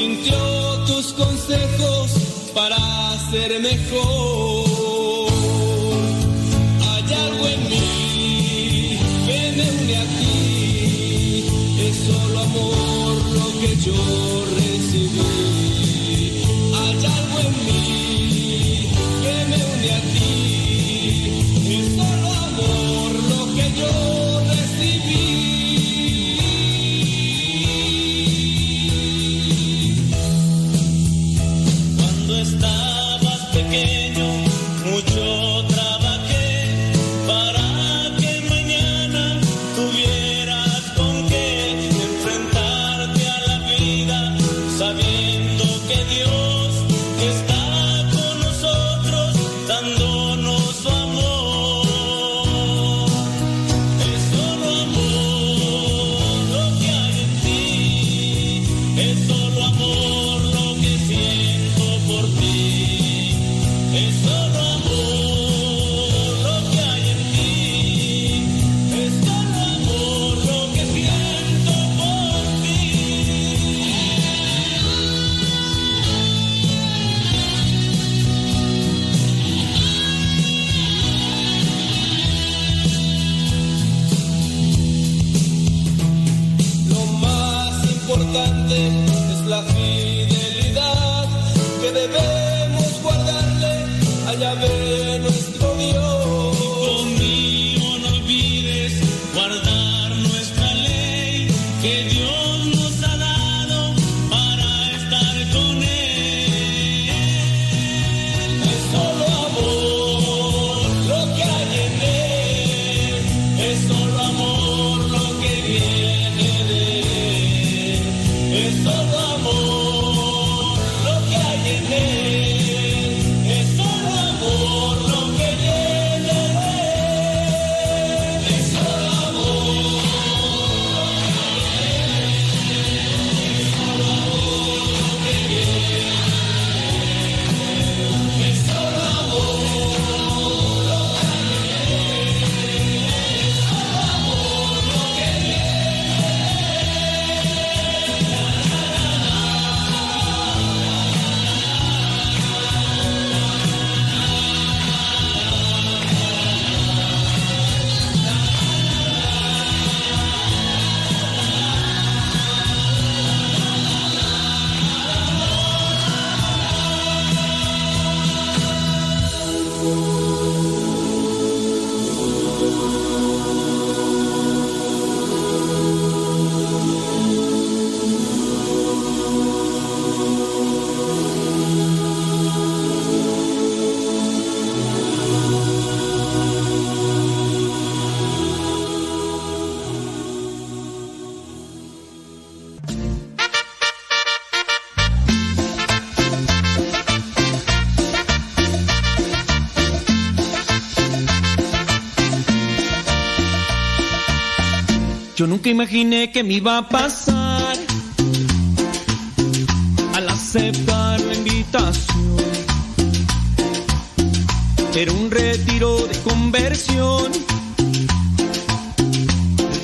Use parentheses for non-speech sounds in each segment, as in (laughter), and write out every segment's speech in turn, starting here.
sintió tus consejos para ser mejor. Hay algo en mí que me es solo amor lo que yo imaginé que me iba a pasar al aceptar la invitación. Era un retiro de conversión.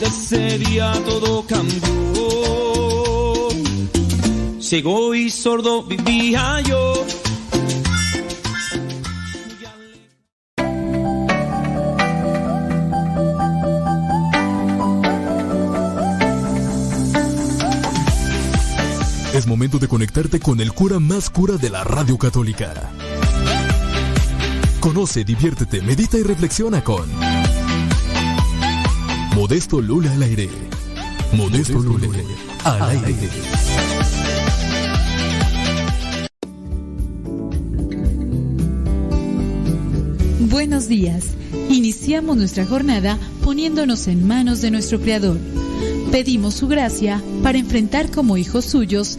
Desde ese día todo cambió. Ciego y sordo vivía yo. Conectarte con el cura más cura de la radio católica. Conoce, diviértete, medita y reflexiona con Modesto Lula al aire. Modesto Lula al aire. Buenos días. Iniciamos nuestra jornada poniéndonos en manos de nuestro Creador. Pedimos su gracia para enfrentar como hijos suyos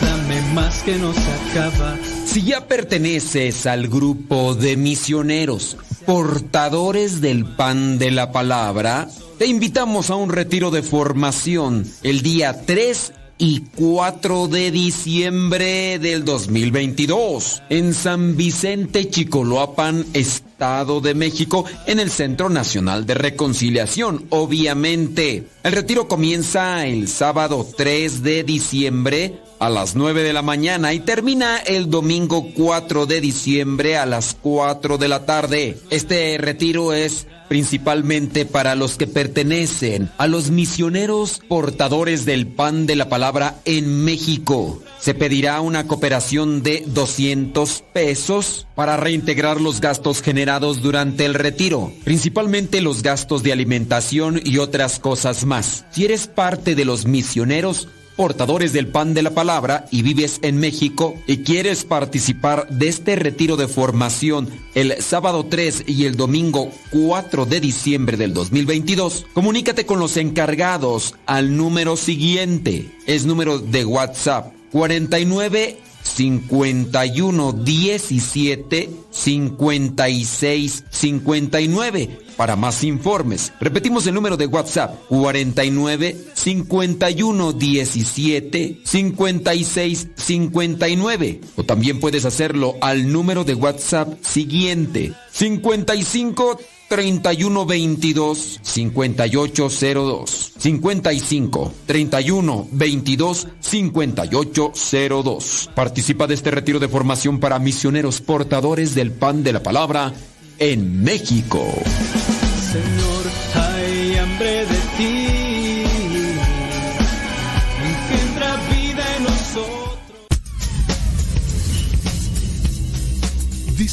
Dame más que acaba. Si ya perteneces al grupo de misioneros, portadores del pan de la palabra, te invitamos a un retiro de formación el día 3 y 4 de diciembre del 2022 en San Vicente Chicoloapan, Estado de México, en el Centro Nacional de Reconciliación, obviamente. El retiro comienza el sábado 3 de diciembre a las 9 de la mañana y termina el domingo 4 de diciembre a las 4 de la tarde. Este retiro es principalmente para los que pertenecen a los misioneros portadores del pan de la palabra en México. Se pedirá una cooperación de 200 pesos para reintegrar los gastos generados durante el retiro, principalmente los gastos de alimentación y otras cosas más. Si eres parte de los misioneros, portadores del pan de la palabra y vives en México y quieres participar de este retiro de formación el sábado 3 y el domingo 4 de diciembre del 2022, comunícate con los encargados al número siguiente. Es número de WhatsApp 49 51 17 56 59 para más informes. Repetimos el número de WhatsApp 49 51 17 56 59 o también puedes hacerlo al número de WhatsApp siguiente 55 31 22 5802 55 31 22 5802 Participa de este retiro de formación para misioneros portadores del pan de la palabra en México. Señor, hay hambre de ti.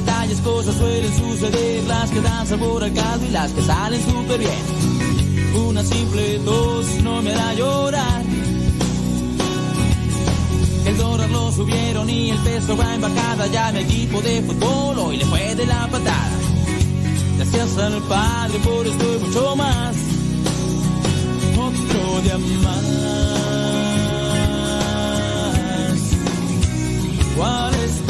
detalles, cosas suelen suceder, las que dan sabor al caldo y las que salen súper bien. Una simple tos no me hará llorar. El dólar lo subieron y el peso va en bajada. Ya mi equipo de fútbol hoy le fue de la patada. Gracias al Padre por esto y mucho más. Otro día más. Cuál especial.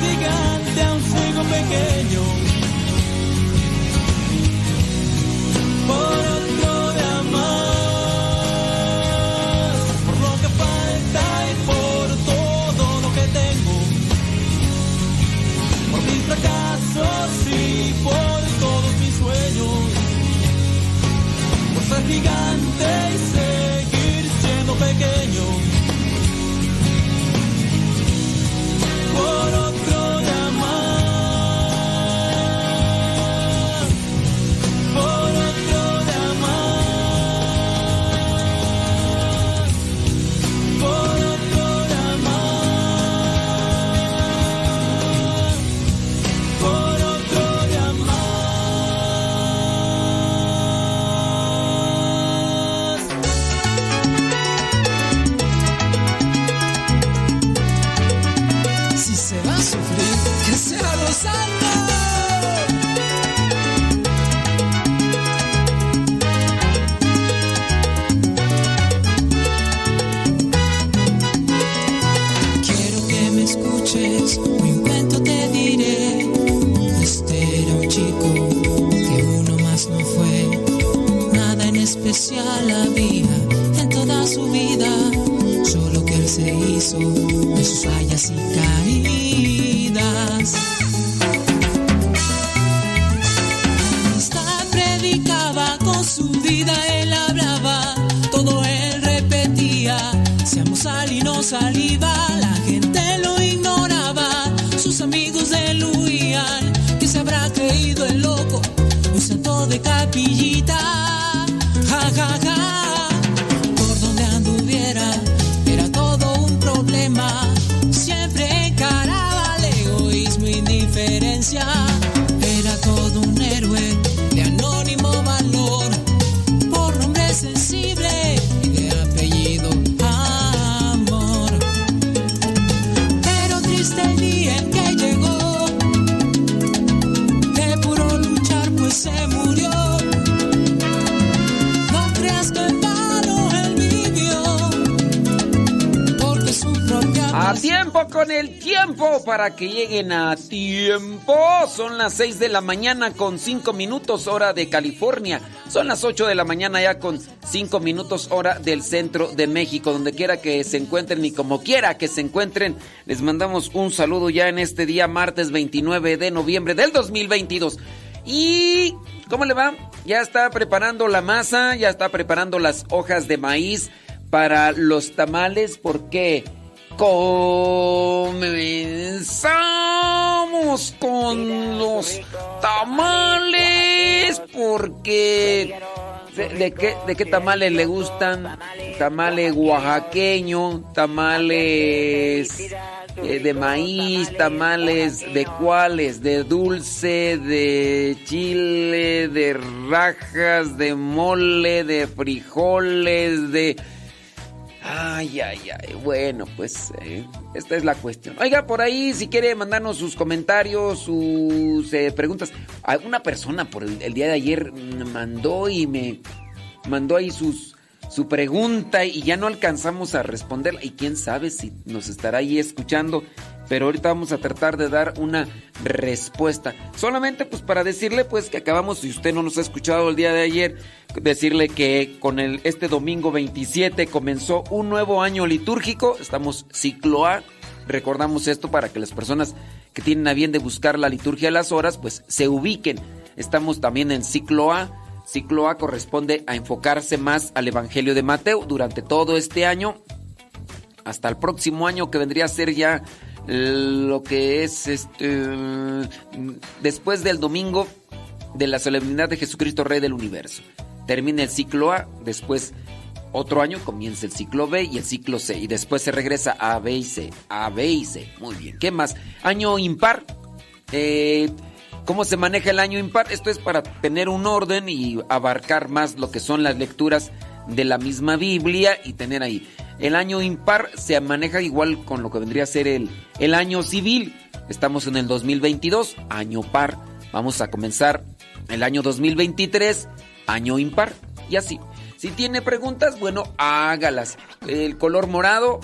Gigante, aún sigo pequeño. Por beso de sus fallas y para que lleguen a tiempo. Son las 6 de la mañana con 5 minutos hora de California. Son las 8 de la mañana ya con 5 minutos hora del centro de México. Donde quiera que se encuentren y como quiera que se encuentren, les mandamos un saludo ya en este día martes 29 de noviembre del 2022. Y... ¿Cómo le va? Ya está preparando la masa, ya está preparando las hojas de maíz para los tamales porque comenzamos con los tamales porque ¿de, qué, de qué tamales le gustan? Tamales oaxaqueño, tamales eh, de maíz, tamales de cuáles, de dulce, de chile, de rajas, de mole, de frijoles, de... Ay, ay, ay. Bueno, pues eh, esta es la cuestión. Oiga, por ahí, si quiere mandarnos sus comentarios, sus eh, preguntas. Alguna persona por el, el día de ayer mm, mandó y me mandó ahí sus su pregunta y ya no alcanzamos a responderla. Y quién sabe si nos estará ahí escuchando. Pero ahorita vamos a tratar de dar una respuesta. Solamente pues para decirle pues que acabamos, si usted no nos ha escuchado el día de ayer, decirle que con el este domingo 27 comenzó un nuevo año litúrgico. Estamos ciclo A. Recordamos esto para que las personas que tienen a bien de buscar la liturgia de las horas pues se ubiquen. Estamos también en ciclo A. Ciclo A corresponde a enfocarse más al Evangelio de Mateo durante todo este año hasta el próximo año que vendría a ser ya lo que es este después del domingo de la solemnidad de Jesucristo Rey del Universo. Termina el ciclo A, después otro año comienza el ciclo B y el ciclo C y después se regresa a B y C, a B y C. Muy bien. ¿Qué más? Año impar. Eh, ¿Cómo se maneja el año impar? Esto es para tener un orden y abarcar más lo que son las lecturas de la misma Biblia y tener ahí. El año impar se maneja igual con lo que vendría a ser el, el año civil. Estamos en el 2022, año par. Vamos a comenzar el año 2023, año impar. Y así. Si tiene preguntas, bueno, hágalas. El color morado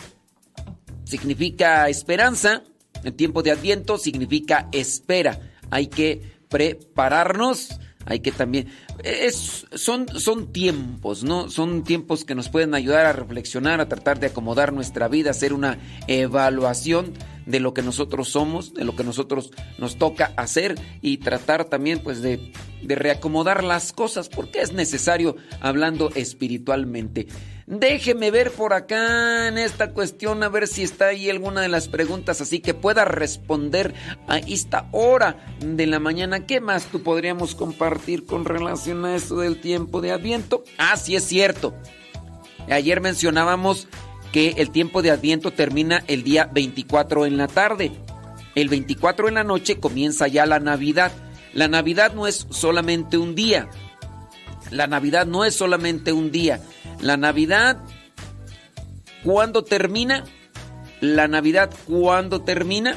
significa esperanza. El tiempo de Adviento significa espera. Hay que prepararnos. Hay que también... Es, son, son tiempos, ¿no? Son tiempos que nos pueden ayudar a reflexionar, a tratar de acomodar nuestra vida, hacer una evaluación de lo que nosotros somos, de lo que nosotros nos toca hacer y tratar también pues de, de reacomodar las cosas porque es necesario hablando espiritualmente. Déjeme ver por acá en esta cuestión a ver si está ahí alguna de las preguntas así que pueda responder a esta hora de la mañana. ¿Qué más tú podríamos compartir con relación a eso del tiempo de Adviento? Ah, sí es cierto. Ayer mencionábamos que el tiempo de Adviento termina el día 24 en la tarde. El 24 en la noche comienza ya la Navidad. La Navidad no es solamente un día. La Navidad no es solamente un día. La Navidad, ¿cuándo termina? La Navidad, ¿cuándo termina?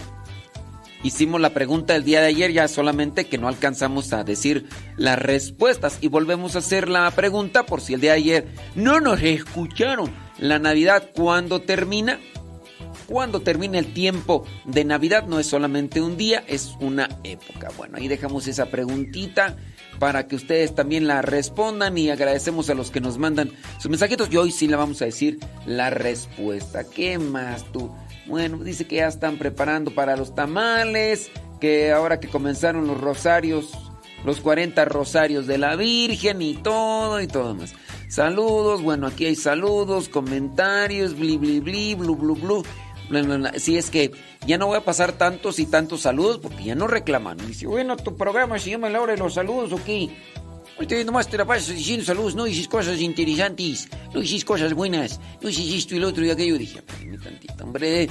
Hicimos la pregunta el día de ayer, ya solamente que no alcanzamos a decir las respuestas. Y volvemos a hacer la pregunta por si el día de ayer no nos escucharon. La Navidad, ¿cuándo termina? cuando termina el tiempo de Navidad. No es solamente un día, es una época. Bueno, ahí dejamos esa preguntita para que ustedes también la respondan y agradecemos a los que nos mandan sus mensajitos y hoy sí le vamos a decir la respuesta. ¿Qué más tú? Bueno, dice que ya están preparando para los tamales, que ahora que comenzaron los rosarios, los 40 rosarios de la Virgen y todo y todo más. Saludos, bueno, aquí hay saludos, comentarios, bli bli bli, blu blu blu. Si es que ya no voy a pasar tantos y tantos saludos porque ya no reclaman. Dice, bueno, tu programa se llama La Hora de los Saludos, ¿o qué? Ahorita nomás te la pasas diciendo saludos, no dices cosas interesantes, no dices cosas buenas, no dices esto y lo otro y aquello. Dije, espérame tantito, hombre,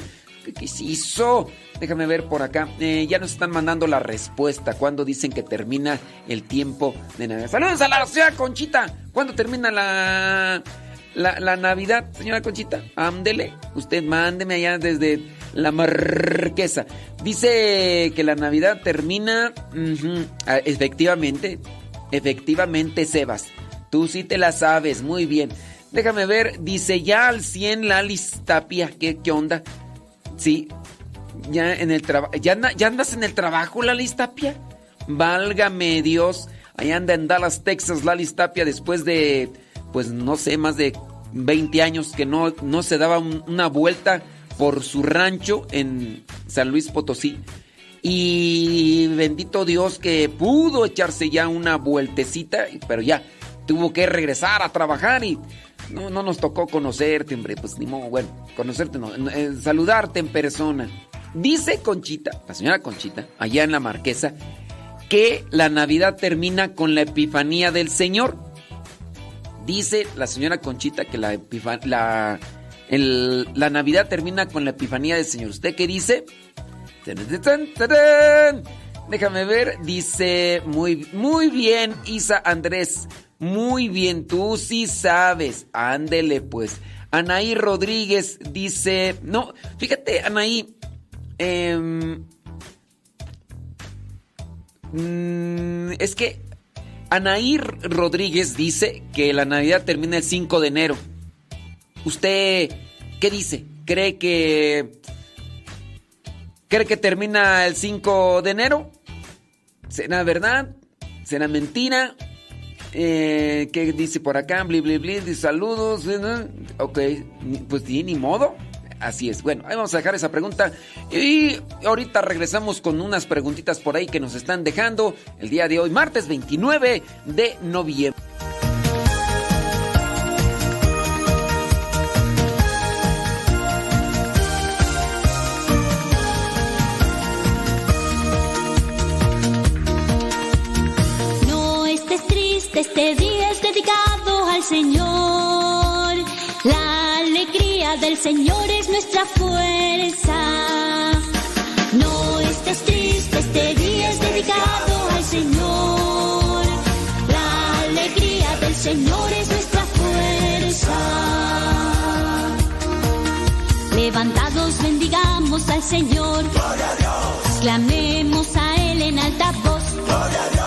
¿qué, se hizo? Déjame ver por acá. Eh, ya nos están mandando la respuesta. cuando dicen que termina el tiempo de Navidad? Saludos a la señora Conchita. ¿Cuándo termina la, la, Navidad, señora Conchita? Ándele. Usted mándeme allá desde la marquesa. Dice que la Navidad termina. Ah, efectivamente. Efectivamente, Sebas. Tú sí te la sabes. Muy bien. Déjame ver. Dice ya al 100 la Tapia. ¿Qué, ¿Qué onda? Sí, ya en el trabajo. ¿Ya, ¿Ya, andas en el trabajo, Lali Tapia? Válgame Dios. Ahí anda en Dallas, Texas, Lali Tapia, después de, pues no sé, más de 20 años que no, no se daba una vuelta por su rancho en San Luis Potosí. Y bendito Dios que pudo echarse ya una vueltecita, pero ya tuvo que regresar a trabajar y no, no nos tocó conocerte, hombre. Pues ni modo, bueno, conocerte no, eh, saludarte en persona. Dice Conchita, la señora Conchita, allá en la Marquesa, que la Navidad termina con la Epifanía del Señor. Dice la señora Conchita que la, la, Navidad termina con la Epifanía del Señor. ¿Usted qué dice? Déjame ver, dice muy, muy bien, Isa Andrés. Muy bien, tú sí sabes. Ándele pues. Anaí Rodríguez dice, no, fíjate, Anaí, Em, mm, es que Anaí Rodríguez dice que la Navidad termina el 5 de enero. ¿Usted qué dice? ¿Cree que... ¿Cree que termina el 5 de enero? ¿Será verdad? ¿Será mentira? Eh, ¿Qué dice por acá? Bli, bli, bli, saludos. Ok, pues ni modo. Así es. Bueno, ahí vamos a dejar esa pregunta. Y ahorita regresamos con unas preguntitas por ahí que nos están dejando el día de hoy, martes 29 de noviembre. No estés triste, este día es dedicado al Señor. La del Señor es nuestra fuerza. No estés triste, este día es dedicado al Señor. La alegría del Señor es nuestra fuerza. Levantados bendigamos al Señor. Clamemos a Él en alta voz.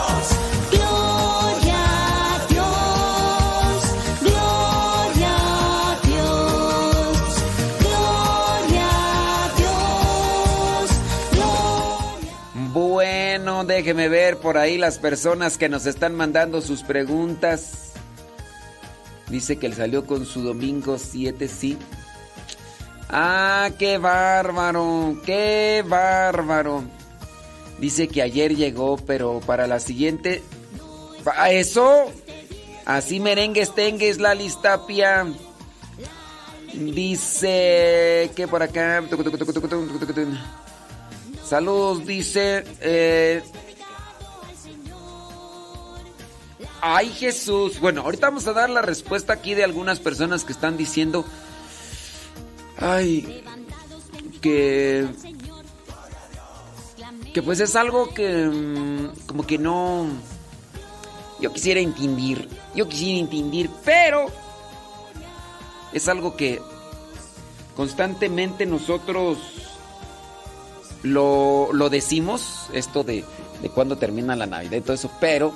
Déjeme ver por ahí las personas que nos están mandando sus preguntas. Dice que él salió con su domingo 7, sí. Ah, qué bárbaro, qué bárbaro. Dice que ayer llegó, pero para la siguiente... ¿A eso? Así merengues tengues la listapia. Dice que por acá... Saludos, dice... Eh, Ay Jesús. Bueno, ahorita vamos a dar la respuesta aquí de algunas personas que están diciendo... Ay, que... Que pues es algo que... Mm, como que no... Yo quisiera entender. Yo quisiera entender, pero... Es algo que constantemente nosotros lo, lo decimos, esto de, de cuándo termina la Navidad y todo eso, pero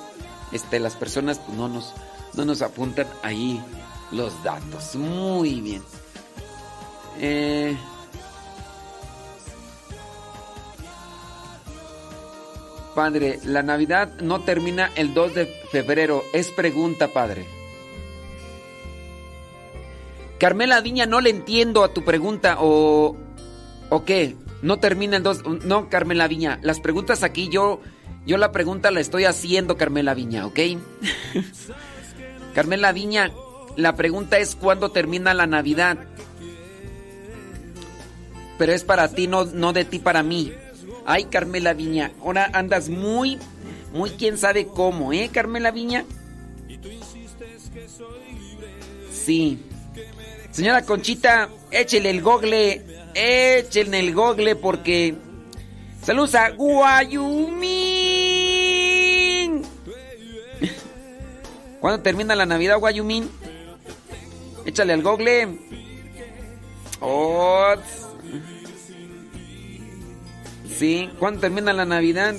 este, las personas pues, no, nos, no nos apuntan ahí los datos. Muy bien. Eh... Padre, la Navidad no termina el 2 de febrero. Es pregunta, padre. Carmela Viña, no le entiendo a tu pregunta o... ¿O qué? No termina el 2... No, Carmela Viña, las preguntas aquí yo yo la pregunta la estoy haciendo, Carmela Viña, ¿ok? Carmela Viña, la pregunta es cuándo termina la Navidad. Pero es para ti, no, no de ti para mí. Ay, Carmela Viña, ahora andas muy, muy quién sabe cómo, ¿eh, Carmela Viña? Sí. Señora Conchita, échele el gogle, échele el gogle porque... Saludos a Guayumín. ¿Cuándo termina la Navidad, Guayumín? Échale al gogle. Oh, Sí, ¿cuándo termina la Navidad?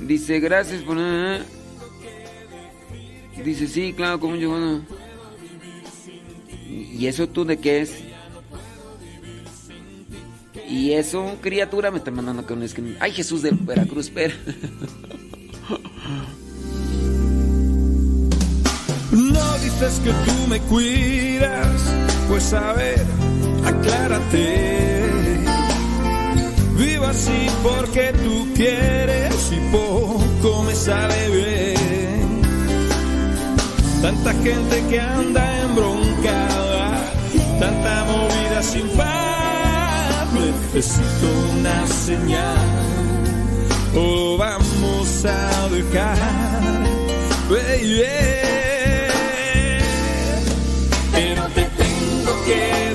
Dice, gracias por... Dice, sí, claro, como yo... Bueno. ¿Y eso tú de qué es? Y eso, criatura, me está mandando que un esquema. Ay, Jesús de Veracruz, espera. No dices que tú me cuidas, pues a ver aclárate. Vivo así porque tú quieres y poco me sale bien. Tanta gente que anda embroncada, tanta movida sin paz. Necesito una señal, o vamos a dejar. Pero te tengo que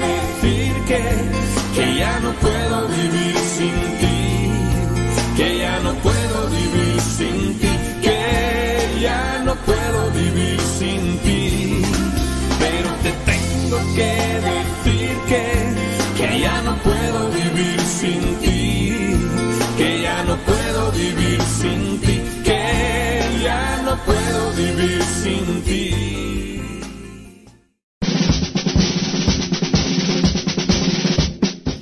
que ya no puedo vivir sin ti, que ya no puedo vivir sin ti.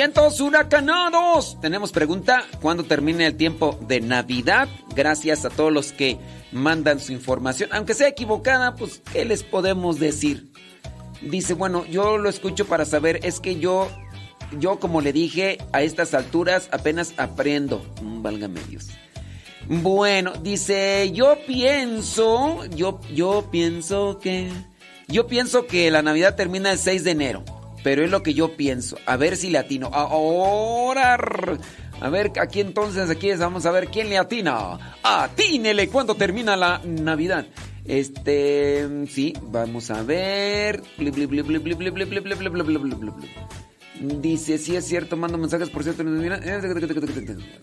Vientos huracanados. Tenemos pregunta, ¿cuándo termina el tiempo de Navidad? Gracias a todos los que mandan su información. Aunque sea equivocada, pues, ¿qué les podemos decir? Dice, bueno, yo lo escucho para saber, es que yo, yo como le dije, a estas alturas apenas aprendo. Mm, válgame Dios. Bueno, dice, yo pienso, yo, yo pienso que, yo pienso que la Navidad termina el 6 de enero. Pero es lo que yo pienso. A ver si le atino. Ahora. A ver, aquí entonces, aquí vamos a ver quién le atina. Atínele cuando termina la Navidad. Este, sí, vamos a ver. Dice, sí es cierto, mando mensajes por cierto.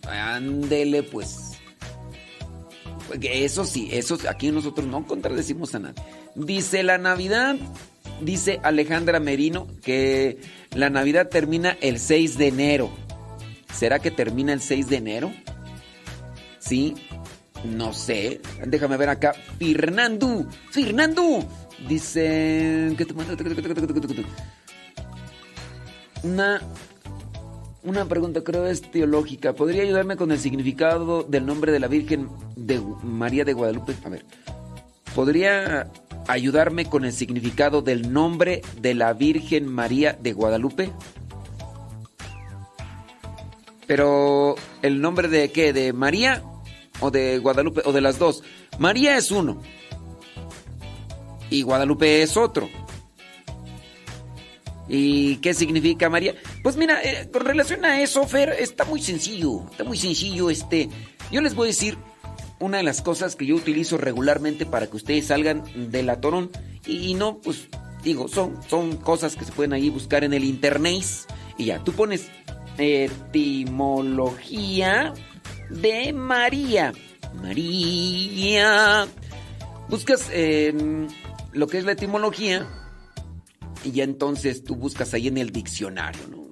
Ándele pues. Eso sí, eso aquí nosotros no contradecimos a nadie. Dice la Navidad dice Alejandra Merino que la Navidad termina el 6 de enero. ¿Será que termina el 6 de enero? Sí, no sé. Déjame ver acá. Fernando, Fernando. Dice... Una, una pregunta, creo es teológica. ¿Podría ayudarme con el significado del nombre de la Virgen de María de Guadalupe? A ver. ¿Podría ayudarme con el significado del nombre de la Virgen María de Guadalupe? Pero, ¿el nombre de qué? ¿De María o de Guadalupe? ¿O de las dos? María es uno. Y Guadalupe es otro. ¿Y qué significa María? Pues mira, eh, con relación a eso, Fer, está muy sencillo. Está muy sencillo. Este, yo les voy a decir una de las cosas que yo utilizo regularmente para que ustedes salgan del atorón. Y, no, pues digo, son, son cosas que se pueden ahí buscar en el internet. Y ya, tú pones etimología de María. María. Buscas lo que es la etimología y ya entonces tú buscas ahí en el diccionario, ¿no?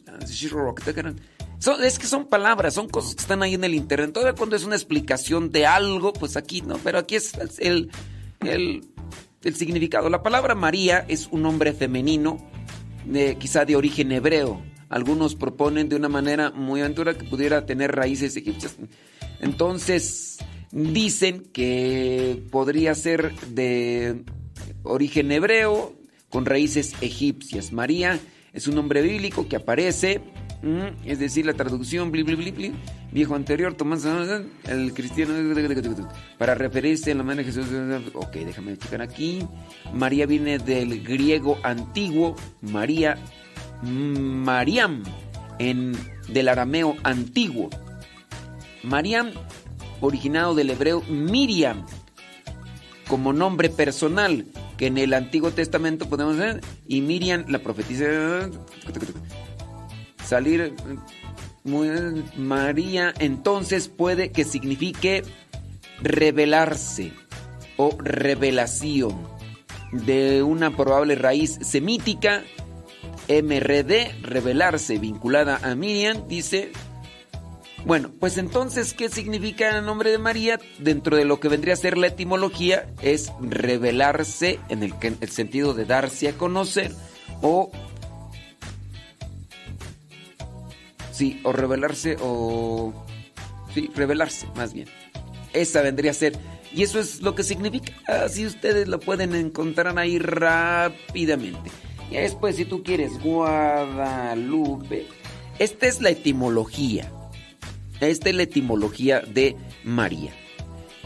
Es que son palabras, son cosas que están ahí en el internet. Todavía cuando es una explicación de algo, pues aquí no, pero aquí es el, el, el significado. La palabra María es un nombre femenino, de, quizá de origen hebreo. Algunos proponen de una manera muy aventura que pudiera tener raíces egipcias. Entonces, dicen que podría ser de origen hebreo con raíces egipcias. María es un nombre bíblico que aparece es decir, la traducción, viejo anterior, Tomás, el cristiano, para referirse a la manera de Jesús. Ok, déjame checar aquí. María viene del griego antiguo, María, Mariam, en, del arameo antiguo. Mariam, originado del hebreo Miriam, como nombre personal, que en el Antiguo Testamento podemos ver, y Miriam, la profetisa salir María entonces puede que signifique revelarse o revelación de una probable raíz semítica MRD, revelarse vinculada a Miriam, dice bueno, pues entonces, ¿qué significa el nombre de María? Dentro de lo que vendría a ser la etimología, es revelarse en el, el, sentido de darse a conocer o Sí, o revelarse o... Sí, revelarse, más bien. Esa vendría a ser. Y eso es lo que significa. Así ustedes lo pueden encontrar ahí rápidamente. Y después, si tú quieres, Guadalupe. Esta es la etimología. Esta es la etimología de María.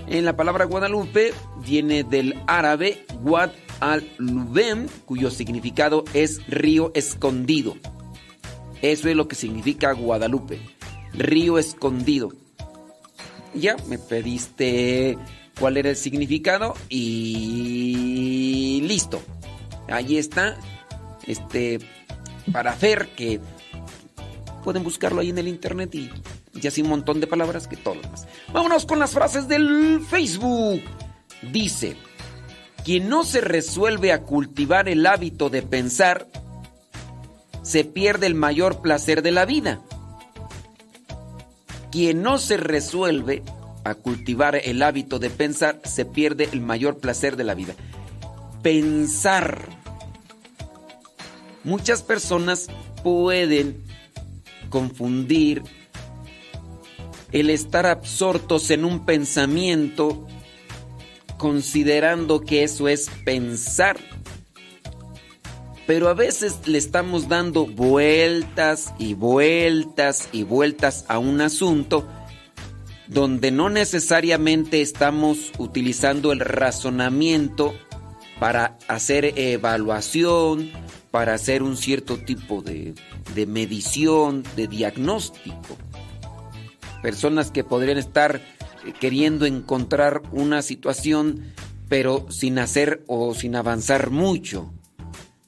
En la palabra Guadalupe viene del árabe Guad al-Lubem, cuyo significado es río escondido. Eso es lo que significa Guadalupe, río escondido. Ya me pediste cuál era el significado y listo. Ahí está. Este para ver que pueden buscarlo ahí en el internet y ya así un montón de palabras que todo lo demás. Vámonos con las frases del Facebook. Dice, quien no se resuelve a cultivar el hábito de pensar, se pierde el mayor placer de la vida. Quien no se resuelve a cultivar el hábito de pensar, se pierde el mayor placer de la vida. Pensar. Muchas personas pueden confundir el estar absortos en un pensamiento considerando que eso es pensar pero a veces le estamos dando vueltas y vueltas y vueltas a un asunto donde no necesariamente estamos utilizando el razonamiento para hacer evaluación, para hacer un cierto tipo de, medición, de diagnóstico. Personas que podrían estar queriendo encontrar una situación pero sin hacer o sin avanzar mucho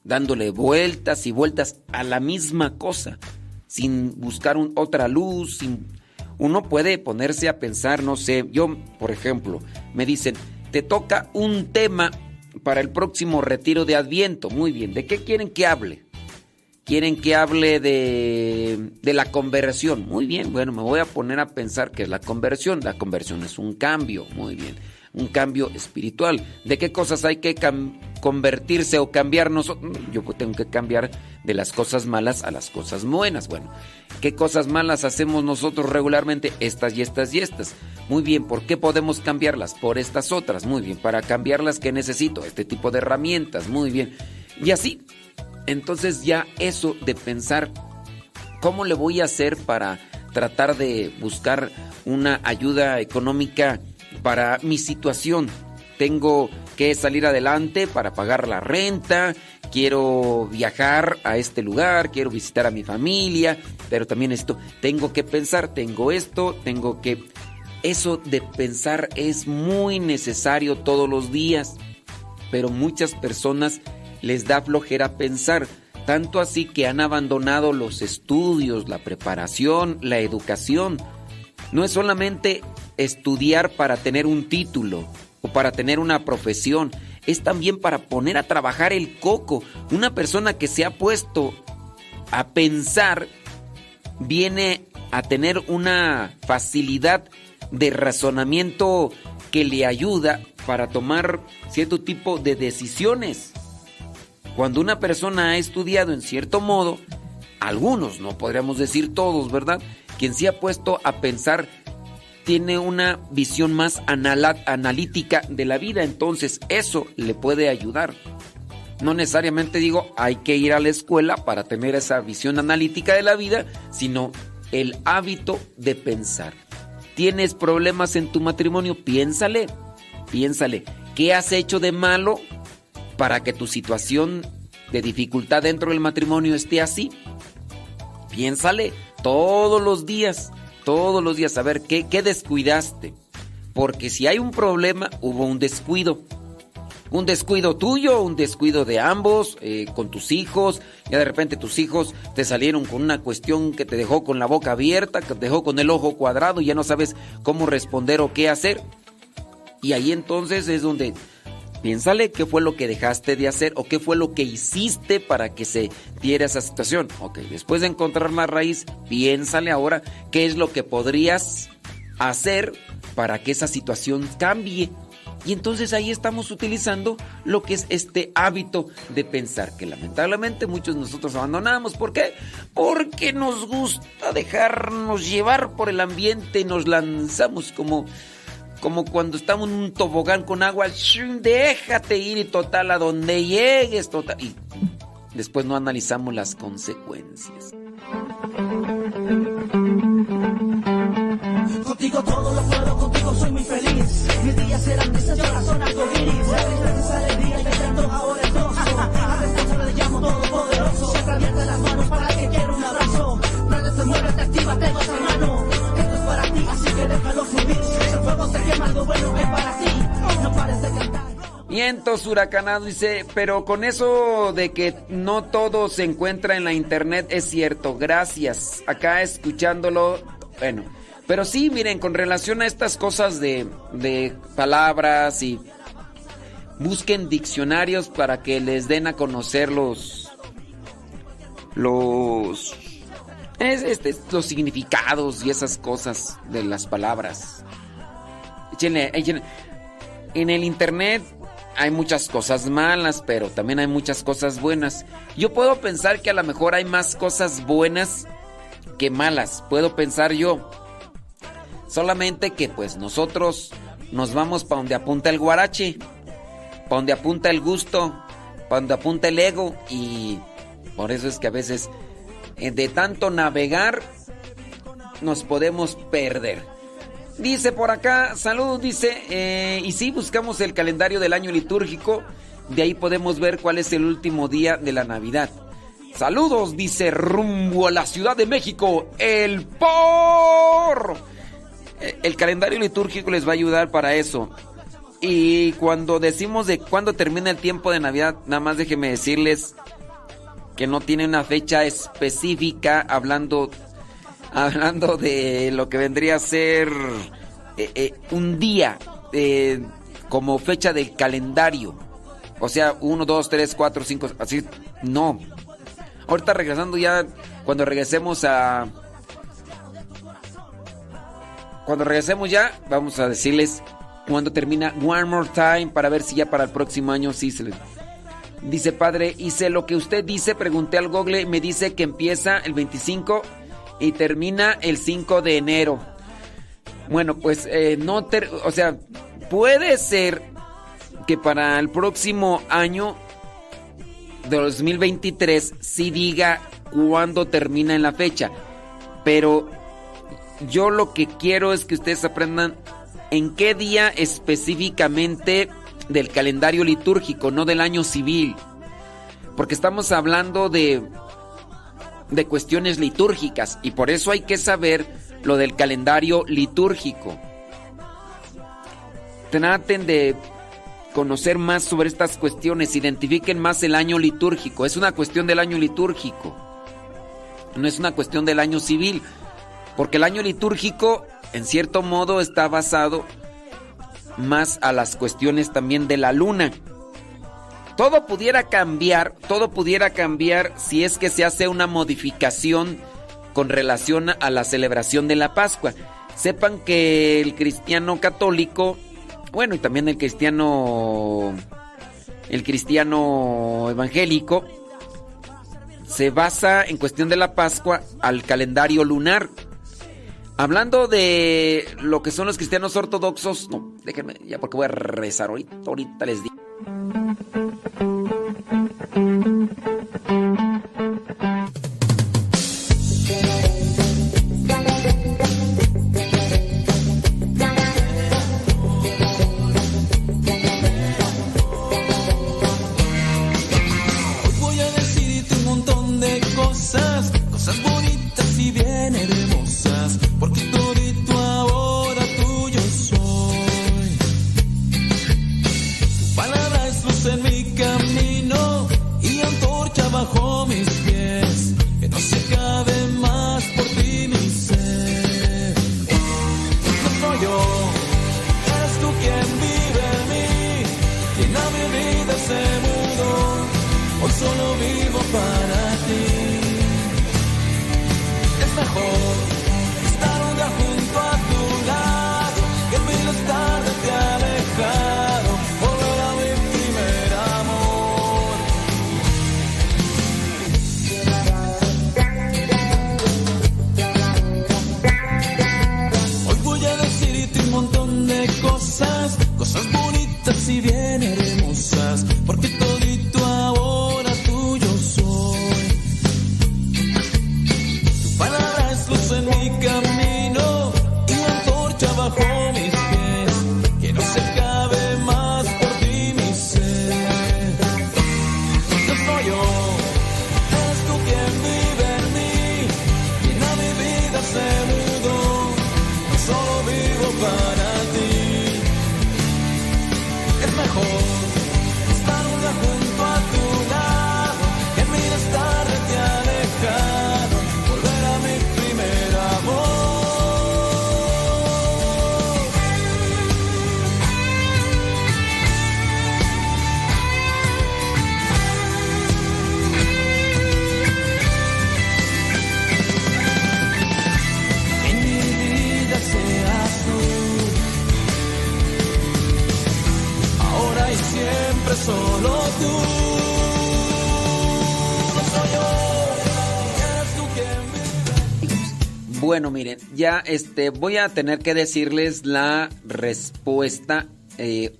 dándole vueltas y vueltas a la misma cosa, sin buscar otra luz, sin... Uno puede ponerse a pensar, no sé, yo, por ejemplo, me dicen, te toca un tema para el próximo retiro de Adviento. Muy bien, ¿de qué quieren que hable? Quieren que hable de, de la conversión. Muy bien, bueno, me voy a poner a pensar qué es la conversión. La conversión es un cambio, muy bien un cambio espiritual. ¿De qué cosas hay que convertirse o cambiar nosotros? Yo tengo que cambiar de las cosas malas a las cosas buenas. Bueno, ¿qué cosas malas hacemos nosotros regularmente? Estas y estas y estas. Muy bien, ¿por qué podemos cambiarlas? Por estas otras. Muy bien, para cambiarlas, ¿qué necesito? Este tipo de herramientas. Muy bien. Y así, entonces ya eso de pensar, ¿cómo le voy a hacer para tratar de buscar una ayuda económica? Para mi situación. Tengo que salir adelante para pagar la renta, quiero viajar a este lugar, quiero visitar a mi familia, pero también esto, tengo que pensar, tengo esto, tengo que... Eso de pensar es muy necesario todos los días, pero muchas personas les da flojera pensar, tanto así que han abandonado los estudios, la preparación, la educación, No es solamente estudiar para tener un título o para tener una profesión, es también para poner a trabajar el coco. Una persona que se ha puesto a pensar viene a tener una facilidad de razonamiento que le ayuda para tomar cierto tipo de decisiones. Cuando una persona ha estudiado en cierto modo, algunos, no podríamos decir todos, ¿verdad? Quien se ha puesto a pensar tiene una visión más analítica de la vida, entonces eso le puede ayudar. No necesariamente digo hay que ir a la escuela para tener esa visión analítica de la vida, sino el hábito de pensar. ¿Tienes problemas en tu matrimonio? Piénsale, piénsale. ¿Qué has hecho de malo para que tu situación de dificultad dentro del matrimonio esté así? Piénsale todos los días, todos los días, a ver qué, qué descuidaste. Porque si hay un problema, hubo un descuido un descuido tuyo, un descuido de ambos, eh, con tus hijos, ya de repente tus hijos te salieron con una cuestión que te dejó con la boca abierta, que te dejó con el ojo cuadrado y ya no sabes cómo responder o qué hacer. Y ahí entonces es donde piénsale qué fue lo que dejaste de hacer o qué fue lo que hiciste para que se diera esa situación. Ok, después de encontrar la raíz, piénsale ahora qué es lo que podrías hacer para que esa situación cambie. Y entonces ahí estamos utilizando lo que es este hábito de pensar, que lamentablemente muchos de nosotros abandonamos. ¿Por qué? Porque nos gusta dejarnos llevar por el ambiente y nos lanzamos como, como cuando estamos en un tobogán con agua. Déjate ir y total a donde llegues, total. Y después no analizamos las consecuencias. Contigo todo lo puedo, contigo soy muy feliz. Mis días serán grises, corazón arcoíris. La tristeza alegría, intentando ahora el gozo. A responsable le llamo todopoderoso. Siempre abierta las manos para que quiera un abrazo. Prende, te mueve, te activa, tengo esa mano. Esto es para ti, así que déjalo subir. Es. Vientos huracanados dice, pero con eso de que no todo se encuentra en la internet es cierto. Gracias. Acá escuchándolo, bueno. Pero sí, miren, con relación a estas cosas de, de palabras y busquen diccionarios para que les den a conocer los los este, los significados y esas cosas de las palabras. En el internet hay muchas cosas malas, pero también hay muchas cosas buenas. Yo puedo pensar que a lo mejor hay más cosas buenas que malas. Puedo pensar yo. Solamente que pues nosotros nos vamos para donde apunta el guarache, para donde apunta el gusto, para donde apunta el ego y por eso es que a veces eh, de tanto navegar nos podemos perder. Dice por acá, saludos, dice, eh, y si buscamos el calendario del año litúrgico, de ahí podemos ver cuál es el último día de la Navidad. Saludos, dice, rumbo a la Ciudad de México, el por. Eh, el calendario litúrgico les va a ayudar para eso. Y cuando decimos de cuándo termina el tiempo de Navidad, nada más déjenme decirles que no tiene una fecha específica hablando hablando de lo que vendría a ser eh, eh, un día como fecha del calendario. O sea, 1, 2, 3, 4, 5, así. No. Ahorita regresando ya, cuando regresemos a, cuando regresemos ya, vamos a decirles cuando termina One More Time para ver si ya para el próximo año sí se le... Dice padre, hice lo que usted dice, pregunté al Google, me dice que empieza el 25 y termina el 5 de enero. Bueno, pues eh, no, o sea, puede ser que para el próximo año de 2023 sí diga cuándo termina en la fecha, pero yo lo que quiero es que ustedes aprendan en qué día específicamente del calendario litúrgico, no del año civil. Porque estamos hablando de, de cuestiones litúrgicas y por eso hay que saber lo del calendario litúrgico. Traten de conocer más sobre estas cuestiones, identifiquen más el año litúrgico. Es una cuestión del año litúrgico, no es una cuestión del año civil. Porque el año litúrgico, en cierto modo, está basado más a las cuestiones también de la luna. Todo pudiera cambiar, todo pudiera cambiar si es que se hace una modificación con relación a la celebración de la Pascua. Sepan que el cristiano católico, bueno, y también el cristiano el cristiano evangélico se basa en cuestión de la Pascua al calendario lunar. Hablando de lo que son los cristianos ortodoxos, no, déjenme, ya porque voy a rezar ahorita, ahorita les digo. Hoy Bueno, miren, ya este voy a tener que decirles la respuesta. eh,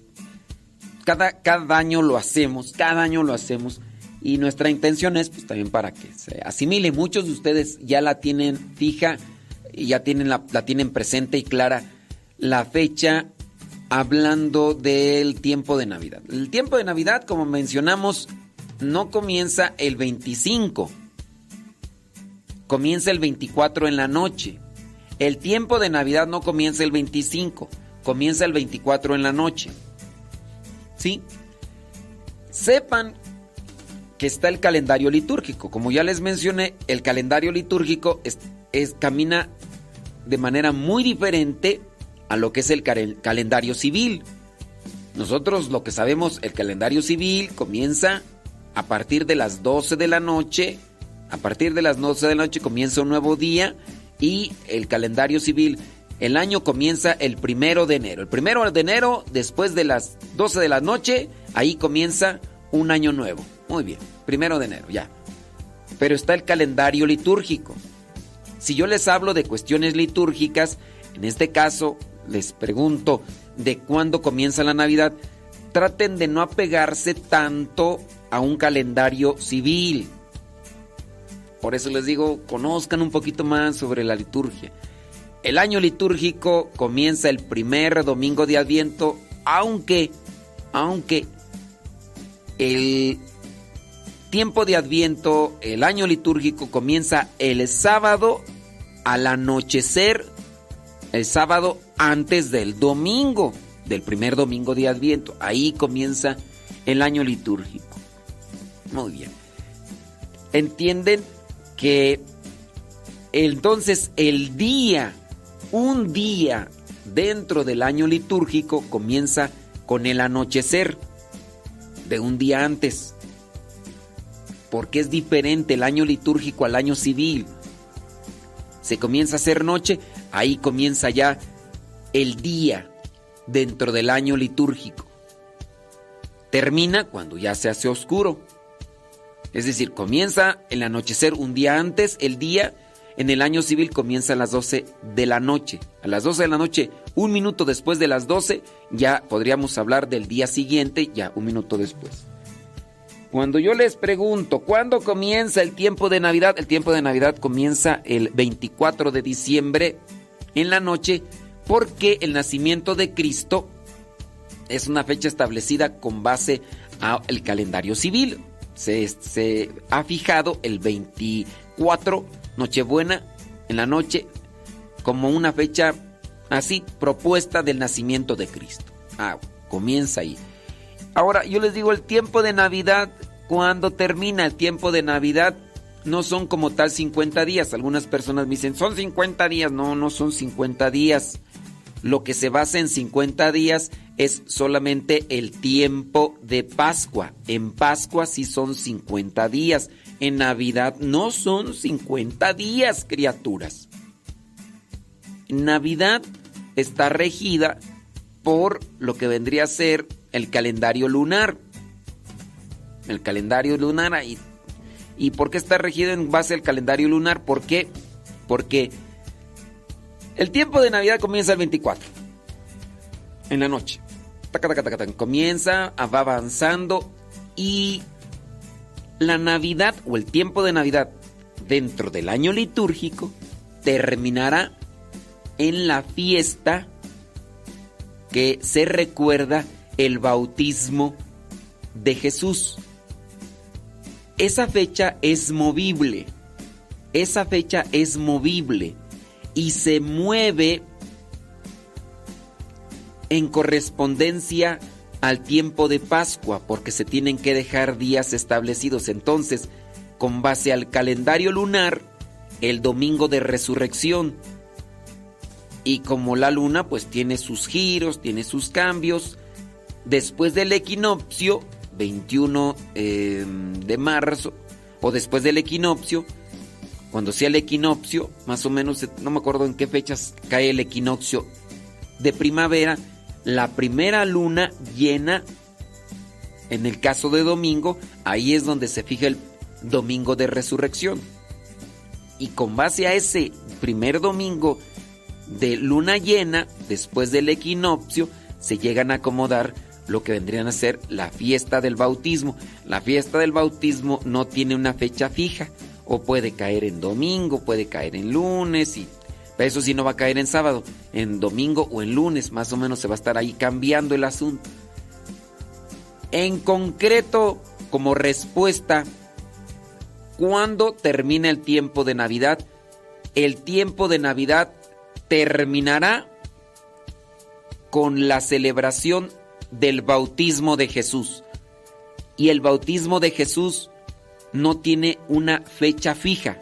cada, cada año lo hacemos, cada año lo hacemos. Y nuestra intención es pues también para que se asimile. Muchos de ustedes ya la tienen fija y ya tienen la, la tienen presente y clara la fecha hablando del tiempo de Navidad. El tiempo de Navidad, como mencionamos, no comienza el 25 comienza el 24 en la noche. El tiempo de Navidad no comienza el 25, comienza el 24 en la noche. ¿Sí? Sepan que está el calendario litúrgico. Como ya les mencioné, el calendario litúrgico es, camina de manera muy diferente a lo que es el calendario civil. Nosotros lo que sabemos, el calendario civil comienza a partir de las 12 de la noche. A partir de las 12 de la noche comienza un nuevo día y el calendario civil, el año comienza el primero de enero. El primero de enero, después de las 12 de la noche, ahí comienza un año nuevo. Muy bien, primero de enero, ya. Pero está el calendario litúrgico. Si yo les hablo de cuestiones litúrgicas, en este caso les pregunto de cuándo comienza la Navidad, traten de no apegarse tanto a un calendario civil. Por eso les digo, conozcan un poquito más sobre la liturgia. El año litúrgico comienza el primer domingo de Adviento, aunque, aunque el tiempo de Adviento, el año litúrgico comienza el sábado al anochecer, el sábado antes del domingo, del primer domingo de Adviento. Ahí comienza el año litúrgico. Muy bien. Entienden que Entonces, el día, un día dentro del año litúrgico comienza con el anochecer de un día antes. Porque es diferente el año litúrgico al año civil. Se comienza a hacer noche, ahí comienza ya el día dentro del año litúrgico. Termina cuando ya se hace oscuro. Es decir, comienza el anochecer un día antes, el día en el año civil comienza a las 12 de la noche. A las 12 de la noche, un minuto después de las 12, ya podríamos hablar del día siguiente, ya un minuto después. Cuando yo les pregunto, ¿cuándo comienza el tiempo de Navidad? El tiempo de Navidad comienza el 24 de diciembre en la noche porque el nacimiento de Cristo es una fecha establecida con base al calendario civil. Se, se ha fijado el 24 Nochebuena en la noche como una fecha así propuesta del nacimiento de Cristo. Ah, comienza ahí. Ahora, yo les digo, el tiempo de Navidad, cuando termina el tiempo de Navidad, no son como tal 50 días. Algunas personas me dicen, son 50 días. No, no son 50 días. Lo que se basa en 50 días es solamente el tiempo de Pascua. En Pascua sí son 50 días. En Navidad no son 50 días, criaturas. Navidad está regida por lo que vendría a ser el calendario lunar. El calendario lunar. ¿Y, ¿Y por qué está regido en base al calendario lunar? ¿Por qué? Porque el tiempo de Navidad comienza el 24. En la noche. Comienza, va avanzando y la Navidad o el tiempo de Navidad dentro del año litúrgico terminará en la fiesta que se recuerda el bautismo de Jesús. Esa fecha es movible. Esa fecha es movible y se mueve en correspondencia al tiempo de Pascua, porque se tienen que dejar días establecidos. Entonces, con base al calendario lunar, el domingo de resurrección. Y como la luna pues tiene sus giros, tiene sus cambios, después del equinoccio, 21 eh, de marzo, o después del equinoccio, cuando sea el equinoccio, más o menos, no me acuerdo en qué fechas cae el equinoccio de primavera, la primera luna llena, en el caso de domingo, ahí es donde se fija el domingo de resurrección. Y con base a ese primer domingo de luna llena, después del equinoccio, se llegan a acomodar lo que vendrían a ser la fiesta del bautismo. La fiesta del bautismo no tiene una fecha fija, o puede caer en domingo, puede caer en lunes, y eso sí no va a caer en sábado, en domingo o en lunes, más o menos se va a estar ahí cambiando el asunto. En concreto, como respuesta, ¿cuándo termina el tiempo de Navidad? El tiempo de Navidad terminará con la celebración del bautismo de Jesús. Y el bautismo de Jesús no tiene una fecha fija.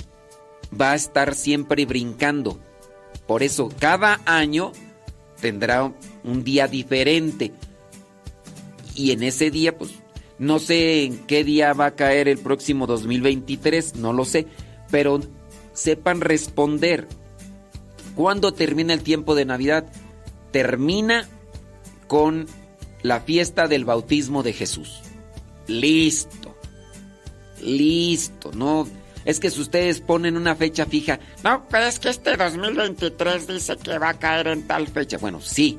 Va a estar siempre brincando. Por eso cada año tendrá un día diferente. Y en ese día, pues, no sé en qué día va a caer el próximo 2023, no lo sé. Pero sepan responder. ¿Cuándo termina el tiempo de Navidad? Termina con la fiesta del bautismo de Jesús. Listo. Listo, no. Es que si ustedes ponen una fecha fija, no, pero es que este 2023 dice que va a caer en tal fecha. Bueno, sí,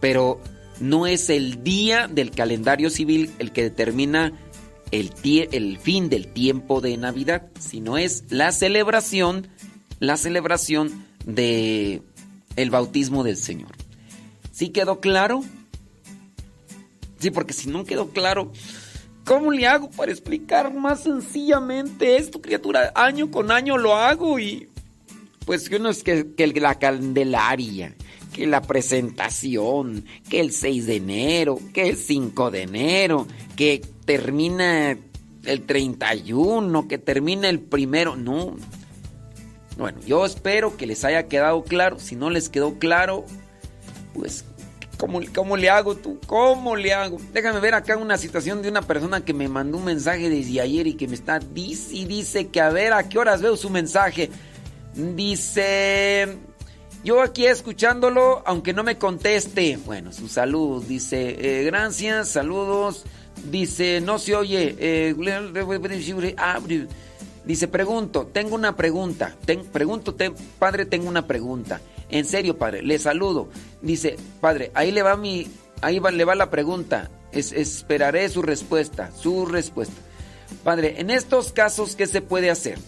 pero no es el día del calendario civil el que determina el, el fin del tiempo de Navidad, sino es la celebración, la celebración de el bautismo del Señor. ¿Sí quedó claro? Sí, porque si no quedó claro, ¿cómo le hago para explicar más sencillamente esto, criatura? Año con año lo hago y pues que uno es que, que la candelaria, que la presentación, que el 6 de enero, que el 5 de enero, que termina el 31, que termina el primero. No. Bueno, yo espero que les haya quedado claro. Si no les quedó claro, pues, ¿cómo, cómo le hago tú? ¿Cómo le hago? Déjame ver acá una situación de una persona que me mandó un mensaje desde ayer y que me está dice y dice que a ver a qué horas veo su mensaje. Dice, yo aquí escuchándolo, aunque no me conteste. Bueno, su salud. Dice, eh, gracias, saludos. Dice, no se oye. Eh, dice, pregunto, tengo una pregunta. pregunto, padre, tengo una pregunta. En serio, padre, le saludo. Dice, padre, ahí le va mi, ahí va, le va la pregunta. Es, esperaré su respuesta, su respuesta. Padre, en estos casos, ¿qué se puede hacer?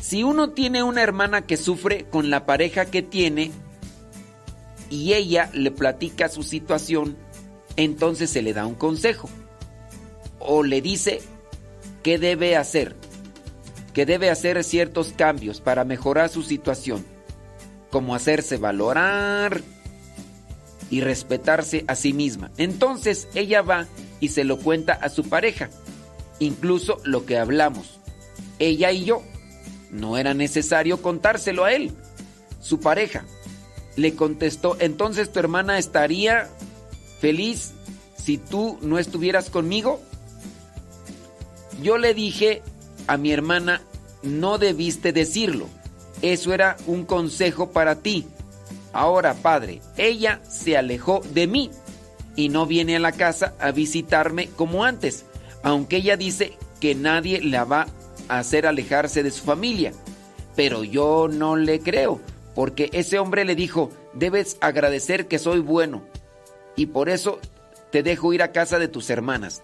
Si uno tiene una hermana que sufre con la pareja que tiene y ella le platica su situación, entonces se le da un consejo o le dice qué debe hacer, que debe hacer ciertos cambios para mejorar su situación, como hacerse valorar y respetarse a sí misma. Entonces ella va y se lo cuenta a su pareja, incluso lo que hablamos, ella y yo. No era necesario contárselo a él. Su pareja le contestó, entonces tu hermana estaría feliz si tú no estuvieras conmigo. Yo le dije a mi hermana, no debiste decirlo. Eso era un consejo para ti. Ahora, padre, ella se alejó de mí y no viene a la casa a visitarme como antes, aunque ella dice que nadie la va hacer alejarse de su familia. Pero yo no le creo, porque ese hombre le dijo, debes agradecer que soy bueno, y por eso te dejo ir a casa de tus hermanas.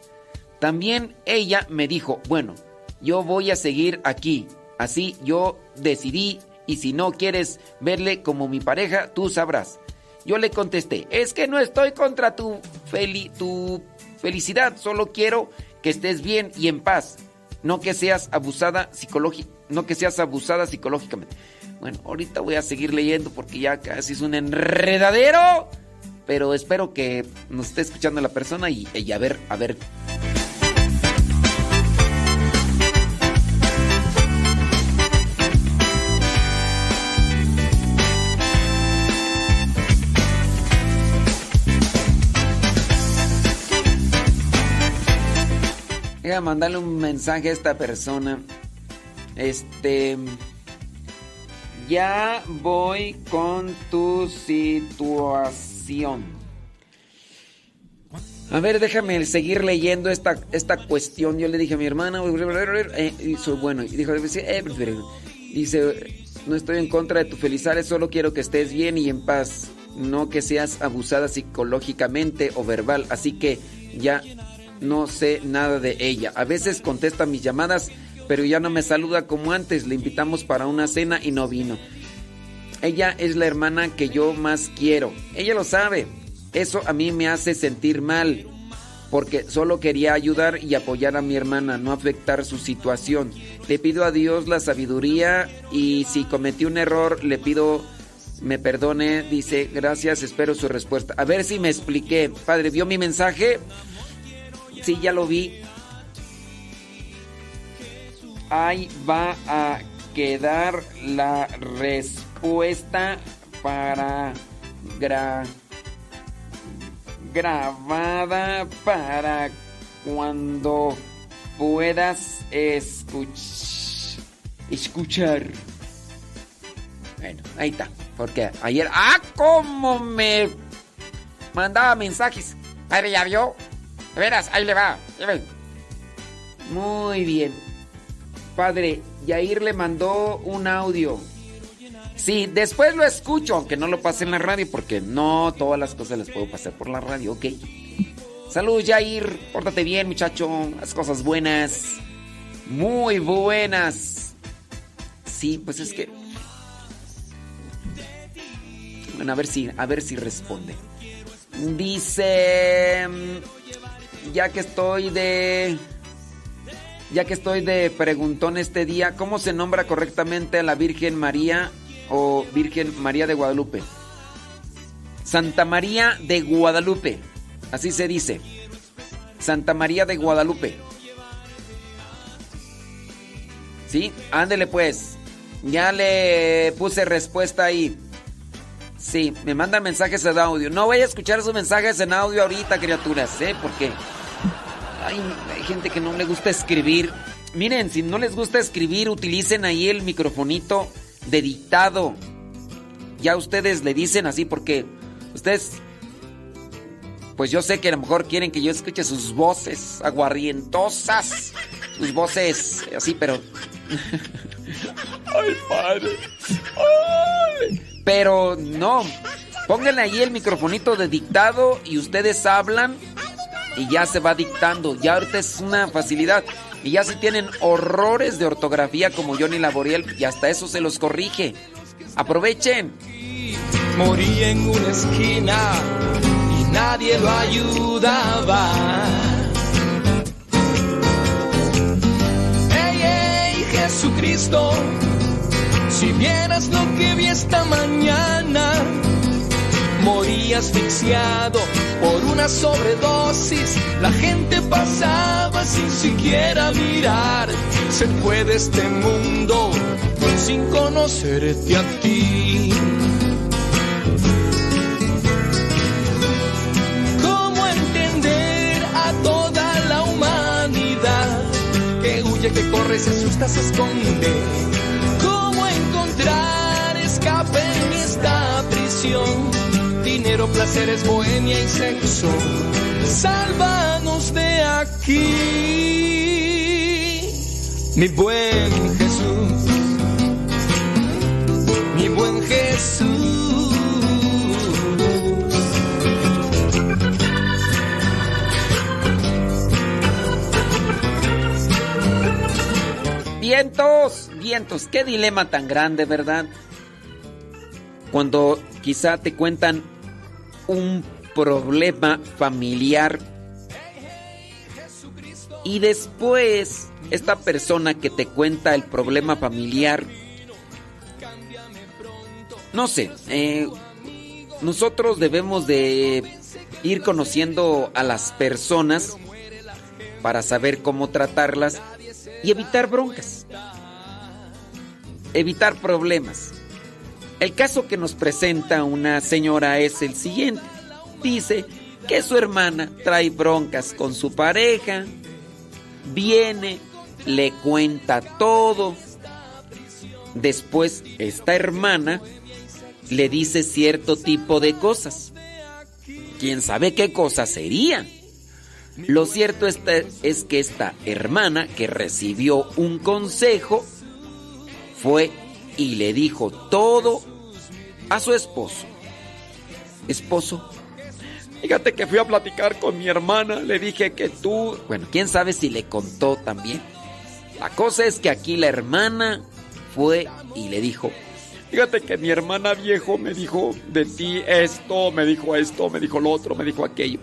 También ella me dijo, bueno, yo voy a seguir aquí, así yo decidí, y si no quieres verle como mi pareja, tú sabrás. Yo le contesté, es que no estoy contra tu, tu felicidad, solo quiero que estés bien y en paz no que seas abusada no que seas abusada psicológicamente. Bueno, ahorita voy a seguir leyendo porque ya casi es un enredadero, pero espero que nos esté escuchando la persona y, y a ver, a ver a mandarle un mensaje a esta persona. Este. Ya voy con tu situación. A ver, déjame seguir leyendo esta, esta cuestión. Yo le dije a mi hermana, eh, y soy bueno. Y dijo, eh, dice, no estoy en contra de tu felizares, solo quiero que estés bien y en paz. No que seas abusada psicológicamente o verbal. Así que ya no sé nada de ella. A veces contesta mis llamadas, pero ya no me saluda como antes. Le invitamos para una cena y no vino. Ella es la hermana que yo más quiero. Ella lo sabe. Eso a mí me hace sentir mal, porque solo quería ayudar y apoyar a mi hermana, no afectar su situación. Le pido a Dios la sabiduría y si cometí un error, le pido me perdone. Dice, gracias, espero su respuesta. A ver si me expliqué. Padre, ¿vio mi mensaje? Sí, ya lo vi. Ahí va a quedar la respuesta para grabada para cuando puedas escuchar. Bueno, ahí está. Porque ayer, ah, cómo me mandaba mensajes. Padre, ya vio. Veras, ahí le va. Muy bien. Padre, Yair le mandó un audio. Sí, después lo escucho, aunque no lo pase en la radio, porque no todas las cosas las puedo pasar por la radio, ok. Salud, Yair. Pórtate bien, muchacho. Las cosas buenas. Muy buenas. Sí, pues es que. Bueno, a ver si, a ver si responde. Dice ya que estoy de. Ya que estoy de preguntón este día, ¿cómo se nombra correctamente a la Virgen María o Virgen María de Guadalupe? Santa María de Guadalupe, así se dice. Santa María de Guadalupe. ¿Sí? Ándele pues. Ya le puse respuesta ahí. Sí, me mandan mensajes en audio. No voy a escuchar sus mensajes en audio ahorita, criaturas, ¿eh? Porque hay, hay gente que no le gusta escribir. Miren, si no les gusta escribir, utilicen ahí el microfonito de dictado. Ya ustedes le dicen así porque ustedes pues yo sé que a lo mejor quieren que yo escuche sus voces aguarrientosas, sus voces así, pero Ay, padre. pero no. Pónganle ahí el microfonito de dictado y ustedes hablan y ya se va dictando. Ya ahorita es una facilidad. Y ya si tienen horrores de ortografía como Johnny Laboriel, y hasta eso se los corrige. Aprovechen. Morí en una esquina y nadie lo ayudaba. Ey, ey, Jesucristo, si vieras lo que vi esta mañana, morí asfixiado por una sobredosis. La gente pasaba sin siquiera mirar. Se fue de este mundo sin conocerte a ti. ¿Cómo entender a toda la humanidad que huye, que corre, se asusta, se esconde? ¿Cómo encontrar escape en esta prisión? Dinero, placeres, bohemia y sexo. Sálvanos de aquí, mi buen Jesús, mi buen Jesús. Vientos, vientos, qué dilema tan grande, ¿verdad? Cuando quizá te cuentan un problema familiar y después esta persona que te cuenta el problema familiar, no sé, eh, nosotros debemos de ir conociendo a las personas para saber cómo tratarlas y evitar broncas, evitar problemas. El caso que nos presenta una señora es el siguiente. Dice que su hermana trae broncas con su pareja, viene, le cuenta todo. Después esta hermana le dice cierto tipo de cosas. ¿Quién sabe qué cosas serían? Lo cierto es que esta hermana que recibió un consejo fue y le dijo todo a su esposo. Esposo, fíjate que fui a platicar con mi hermana, le dije que tú, bueno, quién sabe si le contó también. La cosa es que aquí la hermana fue y le dijo, Fíjate que mi hermana viejo me dijo de ti esto, me dijo esto, me dijo lo otro, me dijo aquello.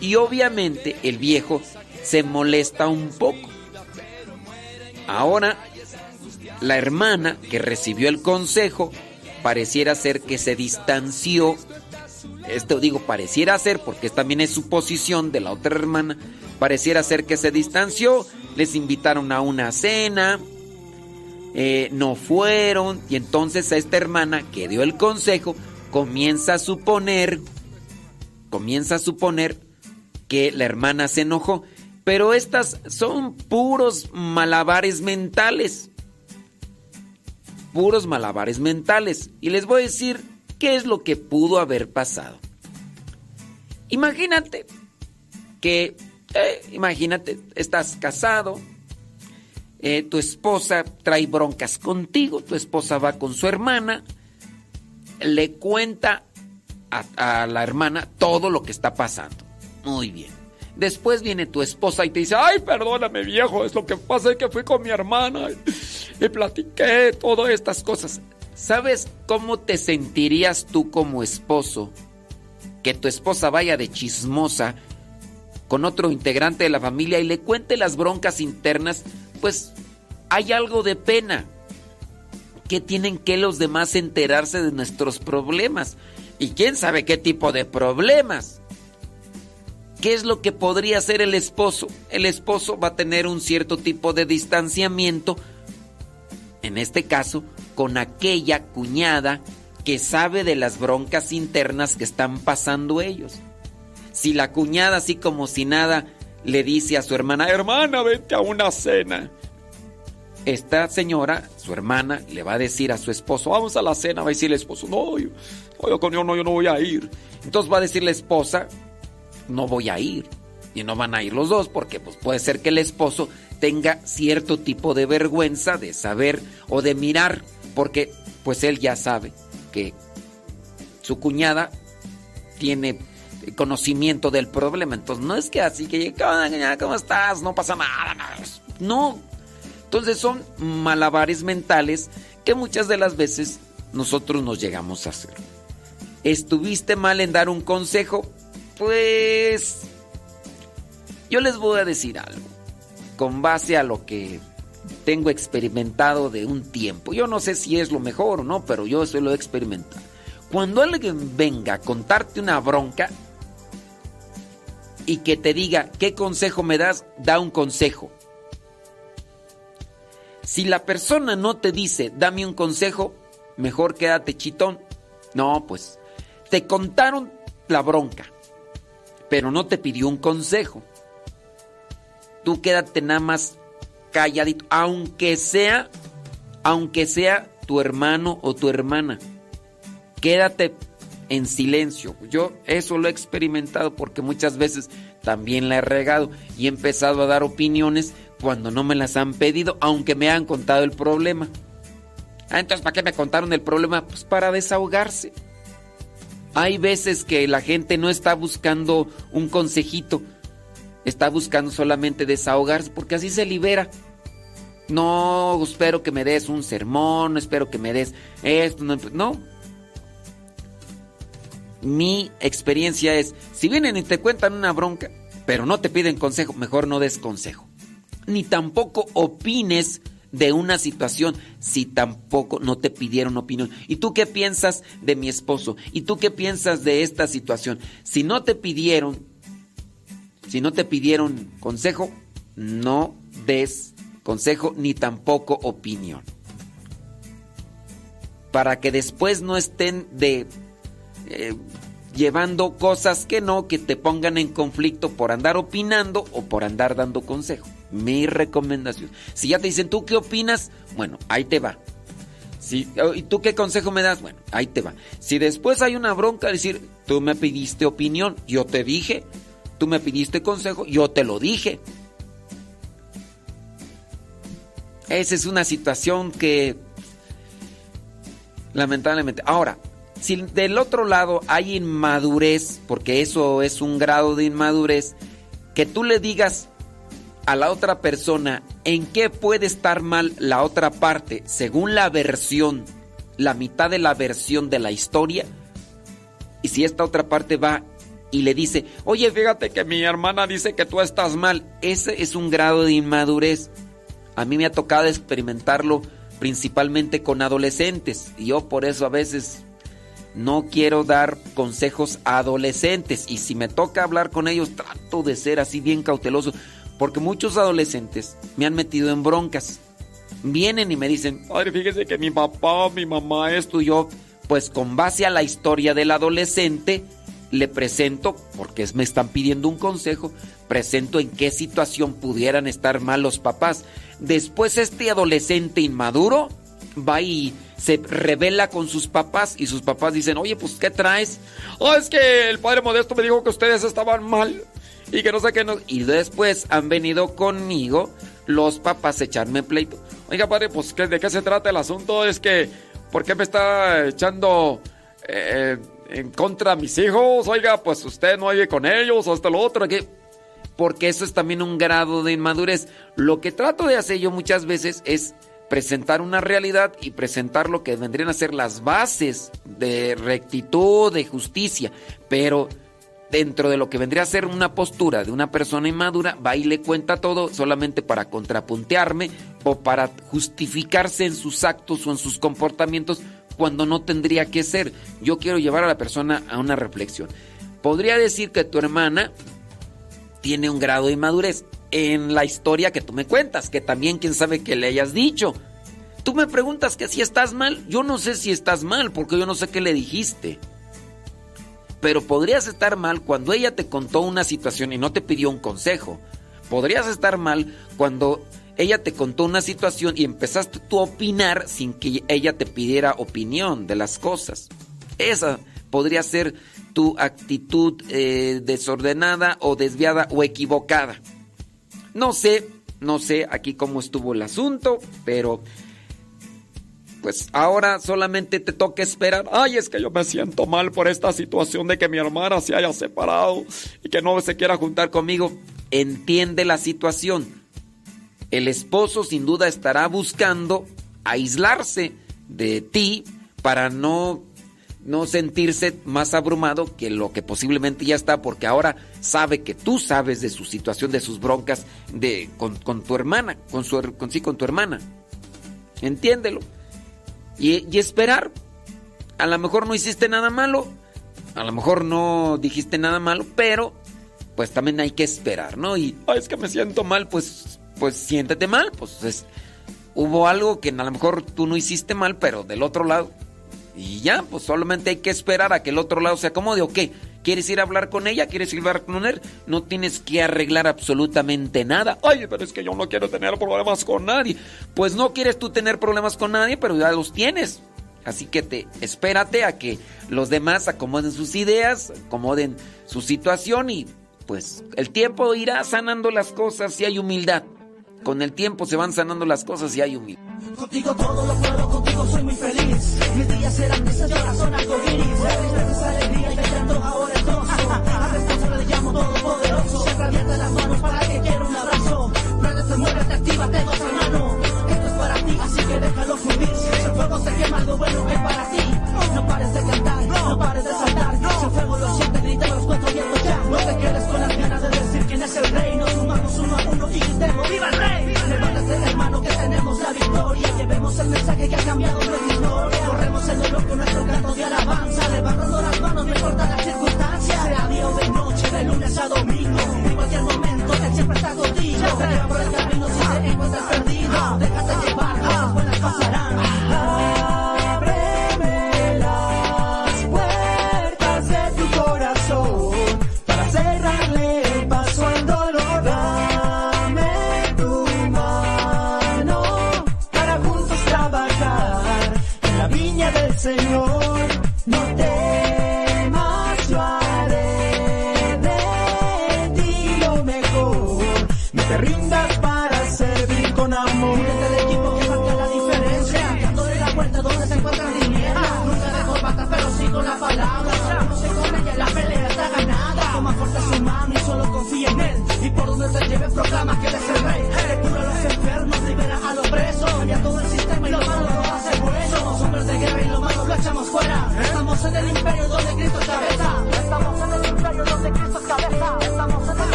Y obviamente el viejo se molesta un poco. Ahora, la hermana que recibió el consejo pareciera ser que se distanció. Esto digo, pareciera ser, porque también es suposición de la otra hermana. Pareciera ser que se distanció. Les invitaron a una cena. eh, no fueron. Y entonces esta hermana que dio el consejo comienza a suponer. Comienza a suponer que la hermana se enojó. Pero estas son puros malabares mentales. Puros malabares mentales. Y les voy a decir qué es lo que pudo haber pasado. Imagínate que, eh, imagínate, estás casado, eh, tu esposa trae broncas contigo, tu esposa va con su hermana, le cuenta a, a la hermana todo lo que está pasando. Muy bien. Después viene tu esposa y te dice, Ay, perdóname viejo, es lo que pasa que fui con mi hermana y, platiqué todas estas cosas. ¿sabes cómo te sentirías tú como esposo que tu esposa vaya de chismosa con otro integrante de la familia y le cuente las broncas internas? Pues hay algo de pena. que tienen que los demás enterarse de nuestros problemas? Y quién sabe qué tipo de problemas. ¿Qué es lo que podría hacer el esposo? El esposo va a tener un cierto tipo de distanciamiento, en este caso, con aquella cuñada que sabe de las broncas internas que están pasando ellos. Si la cuñada, así como si nada, le dice a su hermana, hermana, vete a una cena. Esta señora, su hermana, le va a decir a su esposo, vamos a la cena, va a decir el esposo, no, yo, yo, no, yo no voy a ir. Entonces va a decir la esposa, no voy a ir. Y no van a ir los dos porque pues, puede ser que el esposo tenga cierto tipo de vergüenza de saber o de mirar, porque pues él ya sabe que su cuñada tiene conocimiento del problema. Entonces no es que así que, ¿cómo estás? No pasa nada. No. Entonces son malabares mentales que muchas de las veces nosotros nos llegamos a hacer. ¿Estuviste mal en dar un consejo? Pues yo les voy a decir algo, con base a lo que tengo experimentado de un tiempo. Yo no sé si es lo mejor o no, pero yo eso lo he experimentado. Cuando alguien venga a contarte una bronca y que te diga, ¿qué consejo me das? Da un consejo. Si la persona no te dice, dame un consejo, mejor quédate chitón. No, pues, te contaron la bronca, pero no te pidió un consejo. Tú quédate nada más calladito, aunque sea, aunque sea tu hermano o tu hermana. Quédate en silencio. Yo eso lo he experimentado porque muchas veces también la he regado y he empezado a dar opiniones cuando no me las han pedido, aunque me han contado el problema. Ah, entonces, ¿para qué me contaron el problema? Pues para desahogarse. Hay veces que la gente no está buscando un consejito, está buscando solamente desahogarse porque así se libera. No espero que me des un sermón, espero que me des esto, no. no. Mi experiencia es, si vienen y te cuentan una bronca, pero no te piden consejo, mejor no des consejo. Ni tampoco opines de una situación si tampoco no te pidieron opinión. ¿Y tú qué piensas de mi esposo? ¿Y tú qué piensas de esta situación? Si no te pidieron si no te pidieron consejo, no des consejo ni tampoco opinión. Para que después no estén de eh, llevando cosas que no, que te pongan en conflicto por andar opinando o por andar dando consejo. Mi recomendación. Si ya te dicen, ¿tú qué opinas? Bueno, ahí te va. Si, ¿Y tú qué consejo me das? Bueno, ahí te va. Si después hay una bronca, decir, tú me pidiste opinión, yo te dije, Tú me pidiste consejo, yo te lo dije. Esa es una situación que lamentablemente. Ahora, si del otro lado hay inmadurez, porque eso es un grado de inmadurez, que tú le digas a la otra persona en qué puede estar mal la otra parte según la versión, la mitad de la versión de la historia, y si esta otra parte va y le dice, oye, fíjate que mi hermana dice que tú estás mal. Ese es un grado de inmadurez. A mí me ha tocado experimentarlo principalmente con adolescentes. Y yo por eso a veces no quiero dar consejos a adolescentes. Y si me toca hablar con ellos, trato de ser así bien cauteloso. Porque muchos adolescentes me han metido en broncas. Vienen y me dicen, ay, fíjese que mi papá, mi mamá, esto y yo. Pues con base a la historia del adolescente, le presento, porque me están pidiendo un consejo, presento en qué situación pudieran estar mal los papás. Después este adolescente inmaduro va y se revela con sus papás y sus papás dicen, oye, pues ¿qué traes? Oh, es que el padre Modesto me dijo que ustedes estaban mal y que no sé qué no... Y después han venido conmigo los papás a echarme pleito. Oiga, padre, pues ¿de qué se trata el asunto? Es que, ¿por qué me está echando... Eh, en contra de mis hijos, oiga, pues usted no vive con ellos o esto lo otro, que porque eso es también un grado de inmadurez. Lo que trato de hacer yo muchas veces es presentar una realidad y presentar lo que vendrían a ser las bases de rectitud, de justicia, pero dentro de lo que vendría a ser una postura de una persona inmadura, va y le cuenta todo solamente para contrapuntearme o para justificarse en sus actos o en sus comportamientos cuando no tendría que ser. Yo quiero llevar a la persona a una reflexión. Podría decir que tu hermana tiene un grado de inmadurez en la historia que tú me cuentas, que también quién sabe que le hayas dicho. tú me preguntas que si estás mal, yo no sé si estás mal, porque yo no sé qué le dijiste. Pero podrías estar mal cuando ella te contó una situación y no te pidió un consejo. Podrías estar mal cuando ella te contó una situación y empezaste tú a opinar sin que ella te pidiera opinión de las cosas. Esa podría ser tu actitud eh, desordenada o desviada o equivocada. No sé, no sé aquí cómo estuvo el asunto, pero pues ahora solamente te toca esperar. Ay, es que yo me siento mal por esta situación de que mi hermana se haya separado y que no se quiera juntar conmigo. Entiende la situación. El esposo sin duda estará buscando aislarse de ti para no, no sentirse más abrumado que lo que posiblemente ya está, porque ahora sabe que tú sabes de su situación, de sus broncas de, con, con tu hermana, con, su, con, sí, con tu hermana. Entiéndelo y, esperar. A lo mejor no hiciste nada malo, a lo mejor no dijiste nada malo, pero pues también hay que esperar, ¿no? Y es que me siento mal, pues, pues siéntete mal, pues hubo algo que a lo mejor tú no hiciste mal, pero del otro lado. Y ya, pues solamente hay que esperar a que el otro lado se acomode. ¿O qué? ¿Quieres ir a hablar con ella? ¿Quieres ir a hablar con él? No tienes que arreglar absolutamente nada. Ay, pero es que yo no quiero tener problemas con nadie. Pues no quieres tú tener problemas con nadie, pero ya los tienes. Así que te espérate a que los demás acomoden sus ideas, acomoden su situación y pues el tiempo irá sanando las cosas si hay humildad. Con el tiempo se van sanando las cosas y hay humildad. Contigo todo lo puedo, contigo soy muy feliz. Mis días serán grises, ahora son arcoíris. Veces alegría y me ahora el gozo. A responsable le llamo todopoderoso. Siempre abierta las manos para que quiera un abrazo. Prendete, muévete, actívate, dos hermano. Esto es para ti, así que déjalo fluir. Si el fuego se quema, algo bueno es para ti. No pares de cantar, no pares de saltar. Si el fuego lo siente, grita los cuatro vientos ya. No te quedes con las ganas de decir quién es el rey. Nos sumamos uno a uno y gritemos, ¡Viva el rey! Llevemos el mensaje que ha cambiado nuestra historia. Corremos el dolor con nuestro canto de alabanza. Levantando las manos, no importa la circunstancia. Sea día o de noche, de lunes a domingo. En cualquier momento, Él siempre está contigo. Lleva por el camino si te encuentras perdido. Déjate llevar,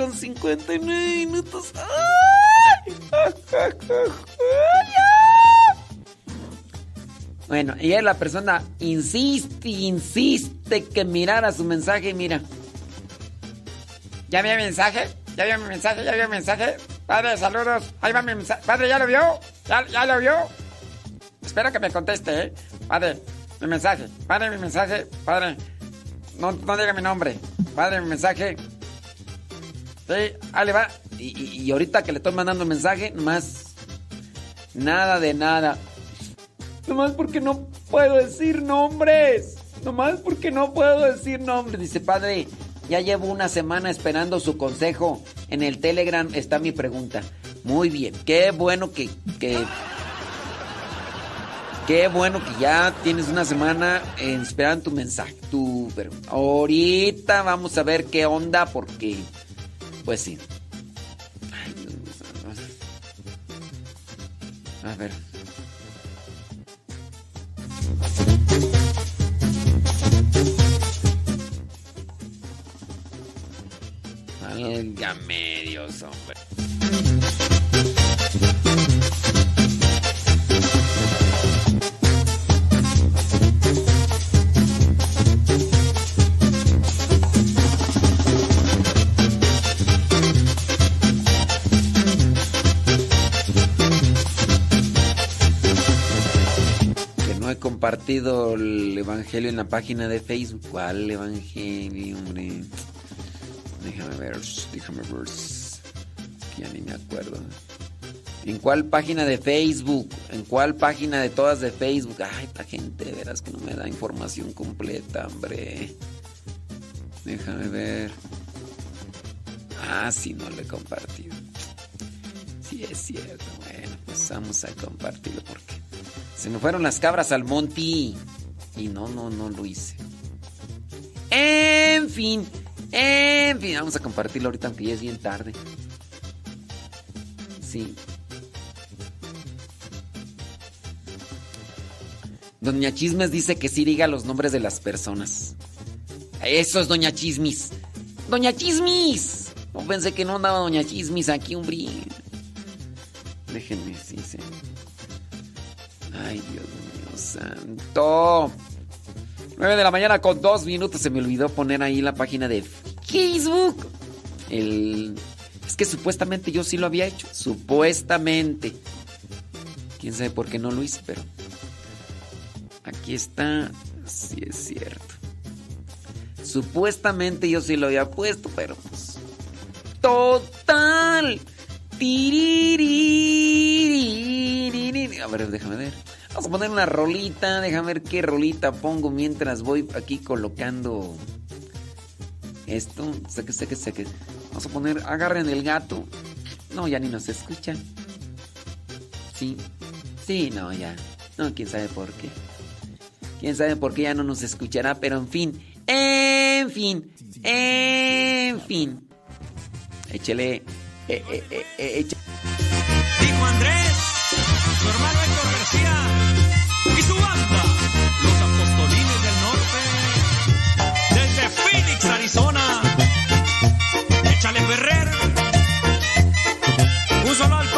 con 59 minutos. (laughs) Bueno, y la persona insiste, insiste que mirara su mensaje y mira. ¿Ya vio mi mensaje? ¿Ya vio mi mensaje? ¿Ya vio mi mensaje? Padre, saludos. Ahí va mi mensaje. Padre, ¿ya lo vio? ¿Ya, ya lo vio? Espero que me conteste, ¿eh? Padre, mi mensaje. Padre, mi mensaje. Padre, no, no diga mi nombre. Padre, mi mensaje. Va. Y, ahorita que le estoy mandando mensaje, nomás. Nada de nada. Nomás porque no puedo decir nombres. Nomás porque no puedo decir nombres. Dice, padre, ya llevo una semana esperando su consejo. En el Telegram está mi pregunta. Muy bien, qué bueno que... Qué bueno que ya tienes una semana esperando tu mensaje. Tu, pero ahorita vamos a ver qué onda porque... Pues sí. A ver. Válgame Dios, hombre. Compartido el evangelio en la página de Facebook. ¿Cuál evangelio, hombre? Déjame ver, déjame ver. Que ya ni me acuerdo. ¿En cuál página de Facebook? ¿En cuál página de todas de Facebook? Ay, esta gente de veras que no me da información completa, hombre. Déjame ver. Ah, sí, no lo he compartido. Sí, es cierto. Bueno, pues vamos a compartirlo porque se me fueron las cabras al monte. Y no, no, no lo hice. En fin, en fin, vamos a compartirlo ahorita aunque ya es bien tarde. Sí. Doña Chismes dice que sí diga los nombres de las personas. Eso es Doña Chismis. Doña Chismis. No pensé que no andaba Doña Chismis aquí, hombre. Déjenme, sí, sí. Ay, Dios mío santo. 9 de la mañana con dos minutos. Se me olvidó poner ahí la página de Facebook. El... Es que supuestamente yo sí lo había hecho. Supuestamente. Quién sabe por qué no lo hice, pero. Aquí está. Sí es cierto. Supuestamente yo sí lo había puesto, pero pues. Total. A ver, déjame ver. Vamos a poner una rolita. Déjame ver qué rolita pongo mientras voy aquí colocando esto. Saque, saque, saque. Vamos a poner. Agarren el gato. No, ya ni nos escuchan. Sí. Sí, no, ya. No, quién sabe por qué. Quién sabe por qué ya no nos escuchará, pero en fin. En fin. En fin. Échele. Eh, eh, eh, eh, Dijo Andrés, su hermano Héctor García y su banda, los apostolines del norte, desde Phoenix, Arizona. Échale Ferrer. Un solo al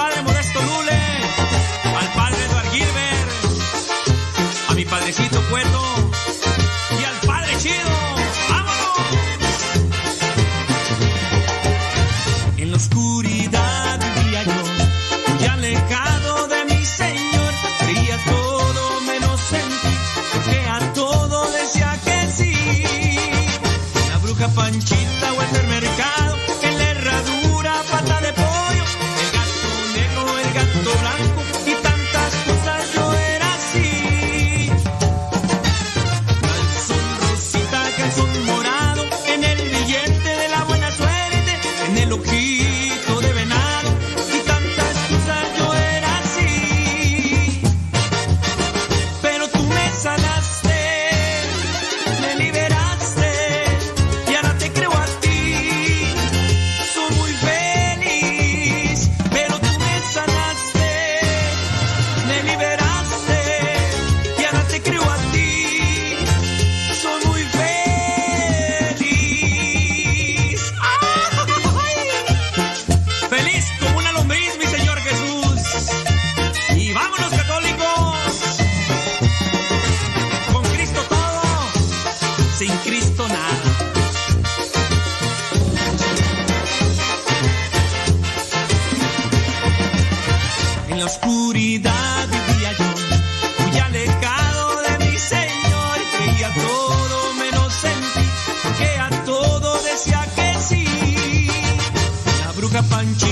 Panchi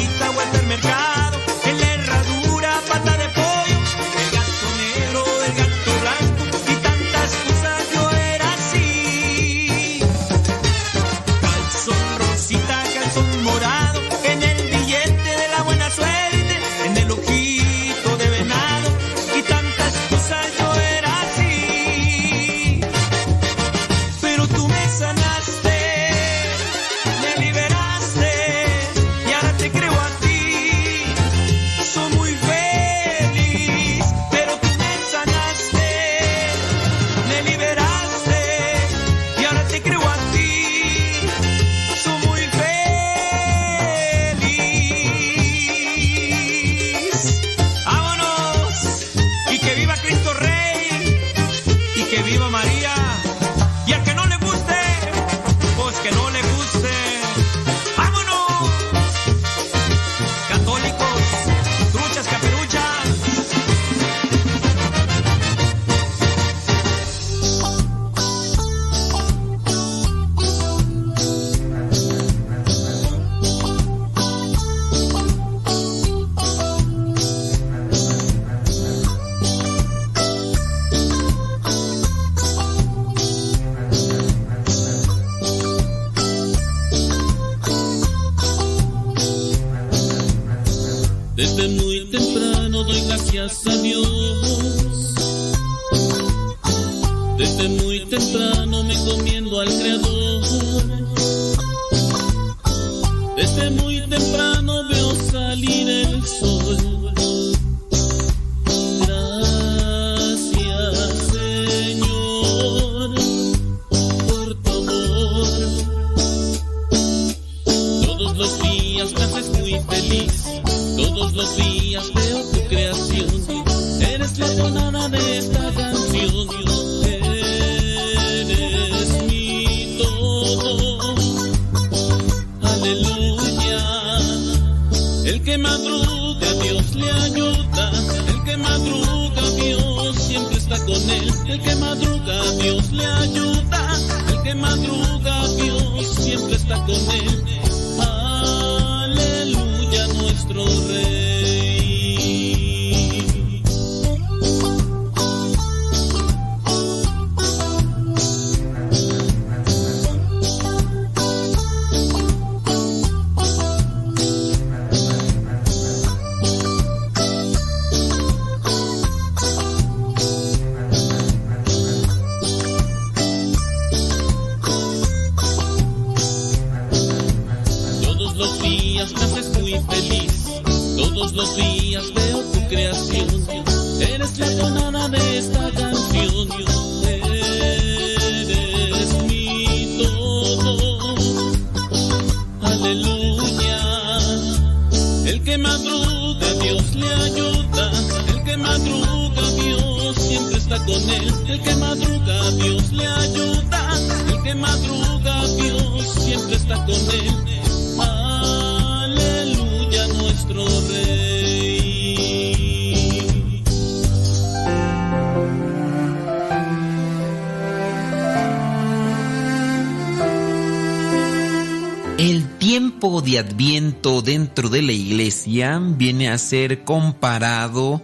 Viene a ser comparado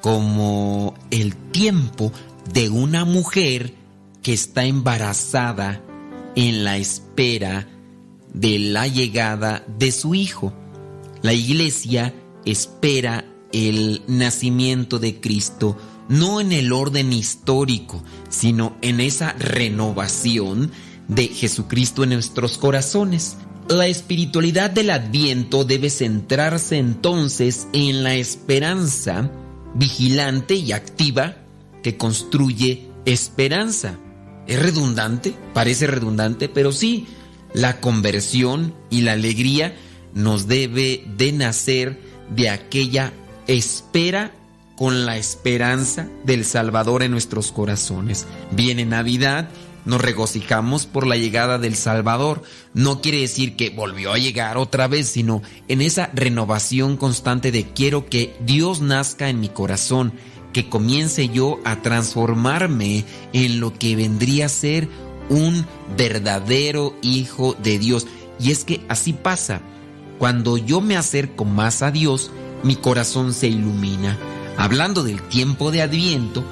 como el tiempo de una mujer que está embarazada en la espera de la llegada de su hijo. La iglesia espera el nacimiento de Cristo no en el orden histórico, sino en esa renovación de Jesucristo en nuestros corazones. La espiritualidad del adviento debe centrarse entonces en la esperanza vigilante y activa que construye esperanza. Es redundante, parece redundante, pero sí, la conversión y la alegría nos debe de nacer de aquella espera con la esperanza del Salvador en nuestros corazones. Viene Navidad nos regocijamos por la llegada del Salvador. No quiere decir que volvió a llegar otra vez, sino en esa renovación constante de quiero que Dios nazca en mi corazón, que comience yo a transformarme en lo que vendría a ser un verdadero hijo de Dios. Y es que así pasa. Cuando yo me acerco más a Dios, mi corazón se ilumina. Hablando del tiempo de Adviento,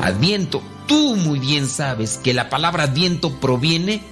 Adviento, tú muy bien sabes que la palabra Adviento proviene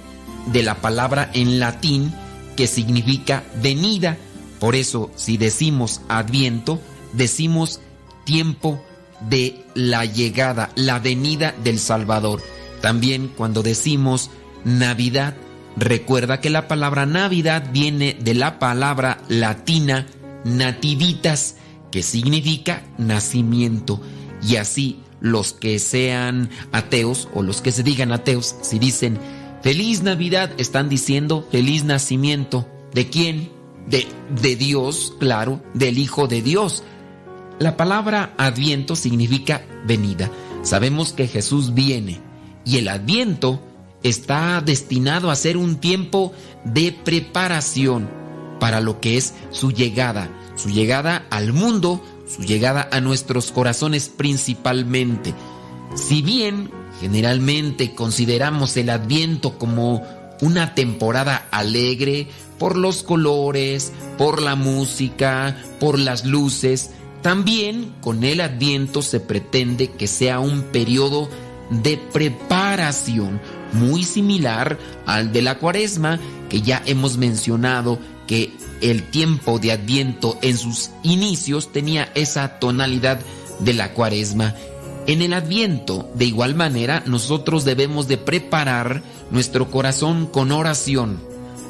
de la palabra en latín que significa venida. Por eso, si decimos Adviento, decimos tiempo de la llegada, la venida del Salvador. También cuando decimos Navidad, recuerda que la palabra Navidad viene de la palabra latina nativitas, que significa nacimiento. Y así los que sean ateos o los que se digan ateos, si dicen feliz Navidad, están diciendo feliz nacimiento. ¿De quién? De, de Dios, claro, del Hijo de Dios. La palabra adviento significa venida. Sabemos que Jesús viene y el adviento está destinado a ser un tiempo de preparación para lo que es su llegada, su llegada al mundo, su llegada a nuestros corazones principalmente. Si bien generalmente consideramos el adviento como una temporada alegre por los colores, por la música, por las luces, también con el adviento se pretende que sea un periodo de preparación muy similar al de la cuaresma que ya hemos mencionado que el tiempo de adviento en sus inicios tenía esa tonalidad de la cuaresma. En el adviento, de igual manera, nosotros debemos de preparar nuestro corazón con oración,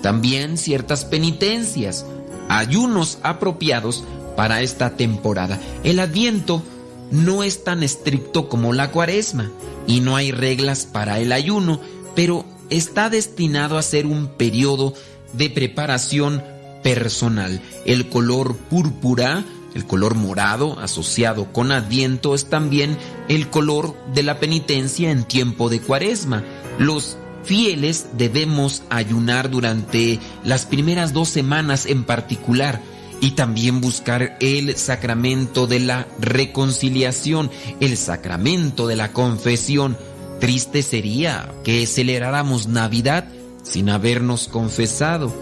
también ciertas penitencias, ayunos apropiados para esta temporada. El adviento no es tan estricto como la cuaresma y no hay reglas para el ayuno, pero está destinado a ser un periodo de preparación personal. El color púrpura, el color morado asociado con Adviento es también el color de la penitencia en tiempo de Cuaresma. Los fieles debemos ayunar durante las primeras dos semanas en particular y también buscar el sacramento de la reconciliación, el sacramento de la confesión. Triste sería que celebráramos Navidad sin habernos confesado.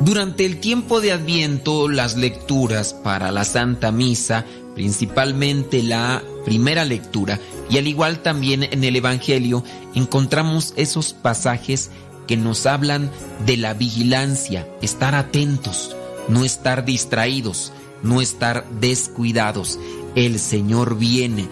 Durante el tiempo de Adviento, las lecturas para la Santa Misa, principalmente la primera lectura, y al igual también en el Evangelio, encontramos esos pasajes que nos hablan de la vigilancia, estar atentos, no estar distraídos, no estar descuidados. El Señor viene.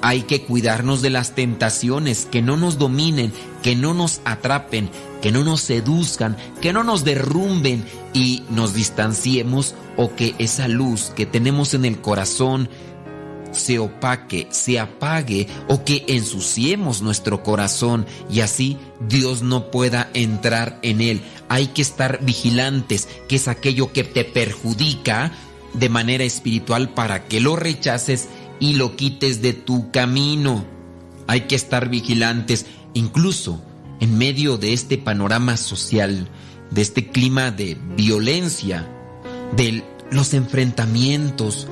Hay que cuidarnos de las tentaciones, que no nos dominen, que no nos atrapen, que no nos seduzcan, que no nos derrumben y nos distanciemos o que esa luz que tenemos en el corazón se opaque, se apague o que ensuciemos nuestro corazón y así Dios no pueda entrar en él. Hay que estar vigilantes, que es aquello que te perjudica de manera espiritual para que lo rechaces y lo quites de tu camino. Hay que estar vigilantes, incluso en medio de este panorama social, de este clima de violencia, de los enfrentamientos,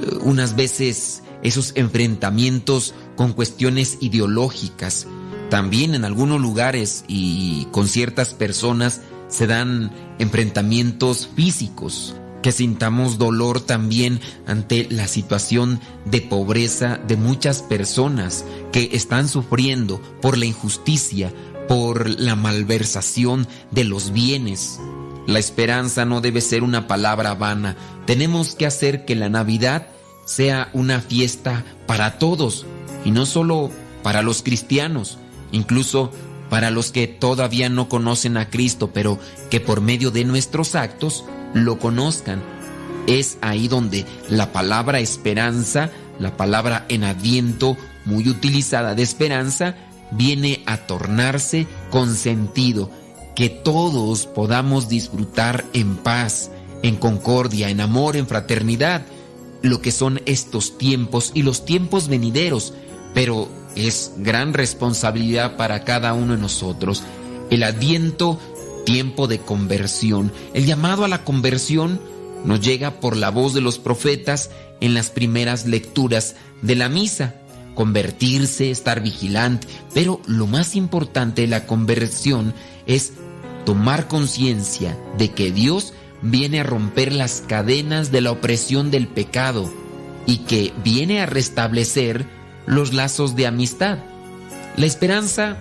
eh, unas veces esos enfrentamientos con cuestiones ideológicas. También en algunos lugares y con ciertas personas se dan enfrentamientos físicos, que sintamos dolor también ante la situación de pobreza de muchas personas que están sufriendo por la injusticia, por la malversación de los bienes. La esperanza no debe ser una palabra vana. Tenemos que hacer que la Navidad sea una fiesta para todos y no solo para los cristianos, incluso para los que todavía no conocen a Cristo, pero que por medio de nuestros actos lo conozcan. Es ahí donde la palabra esperanza, la palabra en adviento, muy utilizada de esperanza, viene a tornarse con sentido, que todos podamos disfrutar en paz, en concordia, en amor, en fraternidad, lo que son estos tiempos y los tiempos venideros, pero es gran responsabilidad para cada uno de nosotros. El adviento, tiempo de conversión. El llamado a la conversión nos llega por la voz de los profetas en las primeras lecturas de la misa. Convertirse, estar vigilante, pero lo más importante de la conversión es tomar conciencia de que Dios viene a romper las cadenas de la opresión del pecado y que viene a restablecer los lazos de amistad. La esperanza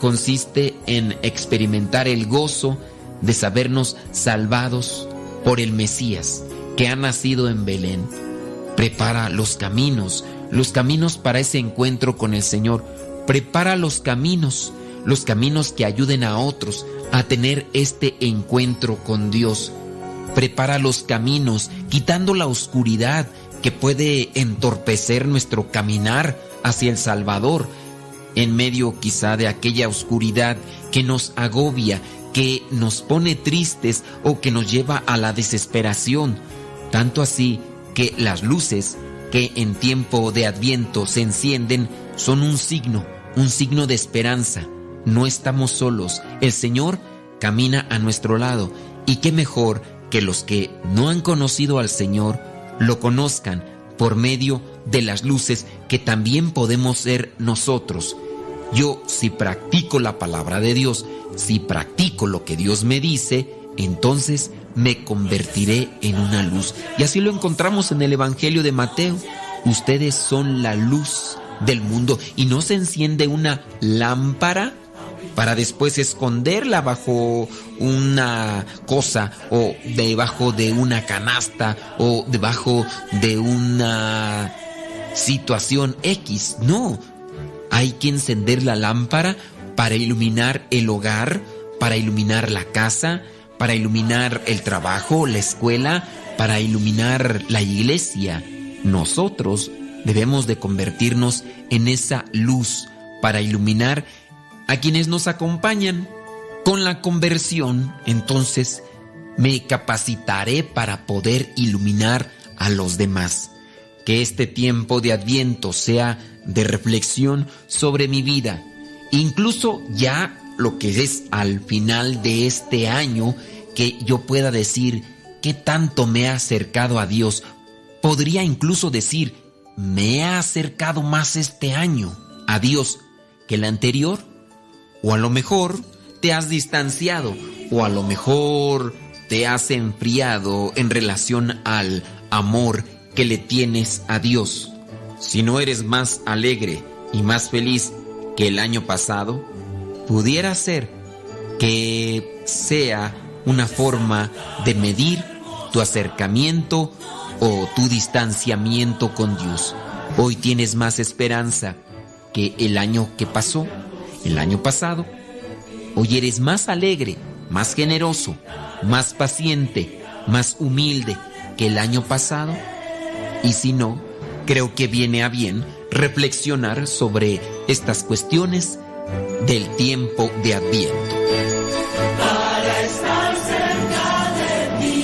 consiste en experimentar el gozo de sabernos salvados por el Mesías que ha nacido en Belén. Prepara los caminos, los caminos para ese encuentro con el Señor. Prepara los caminos, los caminos que ayuden a otros a tener este encuentro con Dios. Prepara los caminos, quitando la oscuridad que puede entorpecer nuestro caminar hacia el Salvador, en medio quizá de aquella oscuridad que nos agobia, que nos pone tristes o que nos lleva a la desesperación. Tanto así que las luces que en tiempo de adviento se encienden son un signo, un signo de esperanza. No estamos solos, el Señor camina a nuestro lado y qué mejor que los que no han conocido al Señor lo conozcan por medio de las luces que también podemos ser nosotros. Yo si practico la palabra de Dios, si practico lo que Dios me dice, entonces me convertiré en una luz. Y así lo encontramos en el Evangelio de Mateo. Ustedes son la luz del mundo y no se enciende una lámpara para después esconderla bajo una cosa o debajo de una canasta o debajo de una situación X. No, hay que encender la lámpara para iluminar el hogar, para iluminar la casa, para iluminar el trabajo, la escuela, para iluminar la iglesia. Nosotros debemos de convertirnos en esa luz para iluminar a quienes nos acompañan. Con la conversión, entonces, me capacitaré para poder iluminar a los demás. Que este tiempo de adviento sea de reflexión sobre mi vida, incluso ya lo que es al final de este año, que yo pueda decir qué tanto me ha acercado a Dios. Podría incluso decir, me ha acercado más este año a Dios que el anterior. O a lo mejor te has distanciado, o a lo mejor te has enfriado en relación al amor que le tienes a Dios. Si no eres más alegre y más feliz que el año pasado, pudiera ser que sea una forma de medir tu acercamiento o tu distanciamiento con Dios. Hoy tienes más esperanza que el año que pasó, el año pasado. Hoy eres más alegre, más generoso, más paciente, más humilde que el año pasado. Y si no, creo que viene a bien reflexionar sobre estas cuestiones del tiempo de Adviento. Para estar cerca de ti.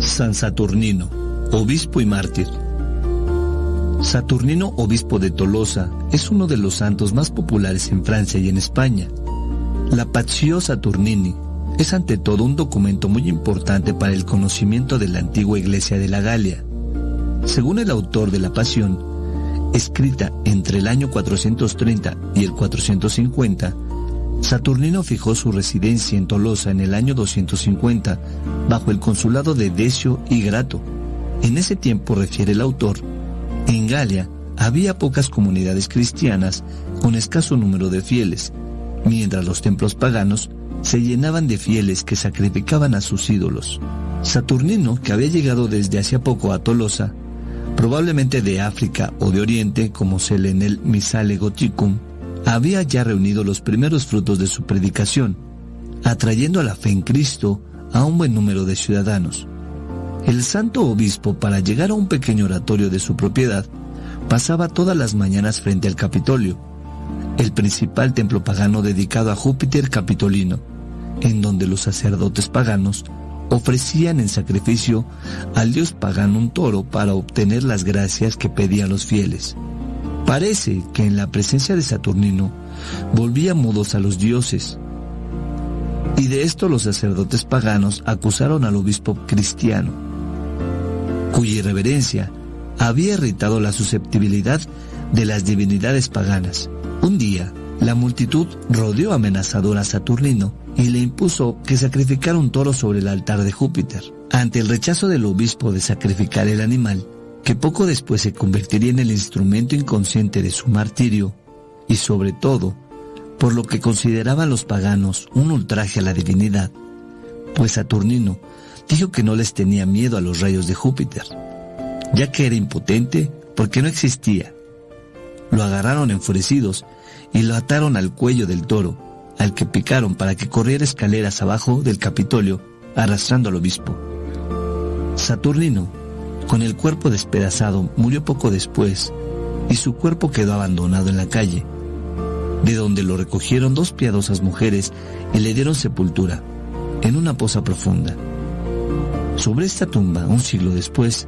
San Saturnino, obispo y mártir. Saturnino, obispo de Tolosa, es uno de los santos más populares en Francia y en España. La Patio Saturnini es ante todo un documento muy importante para el conocimiento de la antigua iglesia de la Galia. Según el autor de la Pasión, escrita entre el año 430 y el 450, Saturnino fijó su residencia en Tolosa en el año 250 bajo el consulado de Decio y Grato. En ese tiempo, refiere el autor, en Galia había pocas comunidades cristianas con escaso número de fieles, mientras los templos paganos se llenaban de fieles que sacrificaban a sus ídolos. Saturnino, que había llegado desde hacía poco a Tolosa, probablemente de África o de Oriente, como se lee en el Misale Goticum, había ya reunido los primeros frutos de su predicación, atrayendo a la fe en Cristo a un buen número de ciudadanos. El santo obispo, para llegar a un pequeño oratorio de su propiedad, pasaba todas las mañanas frente al Capitolio, el principal templo pagano dedicado a Júpiter Capitolino, en donde los sacerdotes paganos ofrecían en sacrificio al dios pagano un toro para obtener las gracias que pedían los fieles. Parece que en la presencia de Saturnino volvía mudos a los dioses. Y de esto los sacerdotes paganos acusaron al obispo cristiano, cuya irreverencia había irritado la susceptibilidad de las divinidades paganas. Un día, la multitud rodeó amenazador a Saturnino y le impuso que sacrificara un toro sobre el altar de Júpiter. Ante el rechazo del obispo de sacrificar el animal, que poco después se convertiría en el instrumento inconsciente de su martirio, y sobre todo, por lo que consideraban los paganos un ultraje a la divinidad, pues Saturnino dijo que no les tenía miedo a los rayos de Júpiter, ya que era impotente porque no existía. Lo agarraron enfurecidos y lo ataron al cuello del toro, al que picaron para que corriera escaleras abajo del Capitolio, arrastrando al obispo. Saturnino, con el cuerpo despedazado, murió poco después, y su cuerpo quedó abandonado en la calle, de donde lo recogieron dos piadosas mujeres y le dieron sepultura, en una poza profunda. Sobre esta tumba, un siglo después,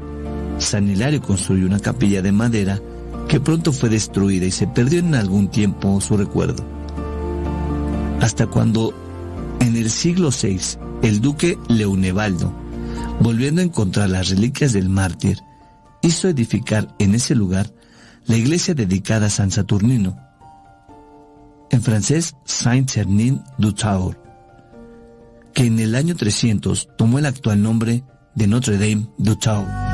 San Hilario construyó una capilla de madera que pronto fue destruida y se perdió en algún tiempo su recuerdo. Hasta cuando, en el siglo VI, el duque Leonevaldo, volviendo a encontrar las reliquias del mártir, hizo edificar en ese lugar la iglesia dedicada a San Saturnino, en francés Saint-Cernin du Tour, que en el año 300 tomó el actual nombre de Notre Dame du Tour.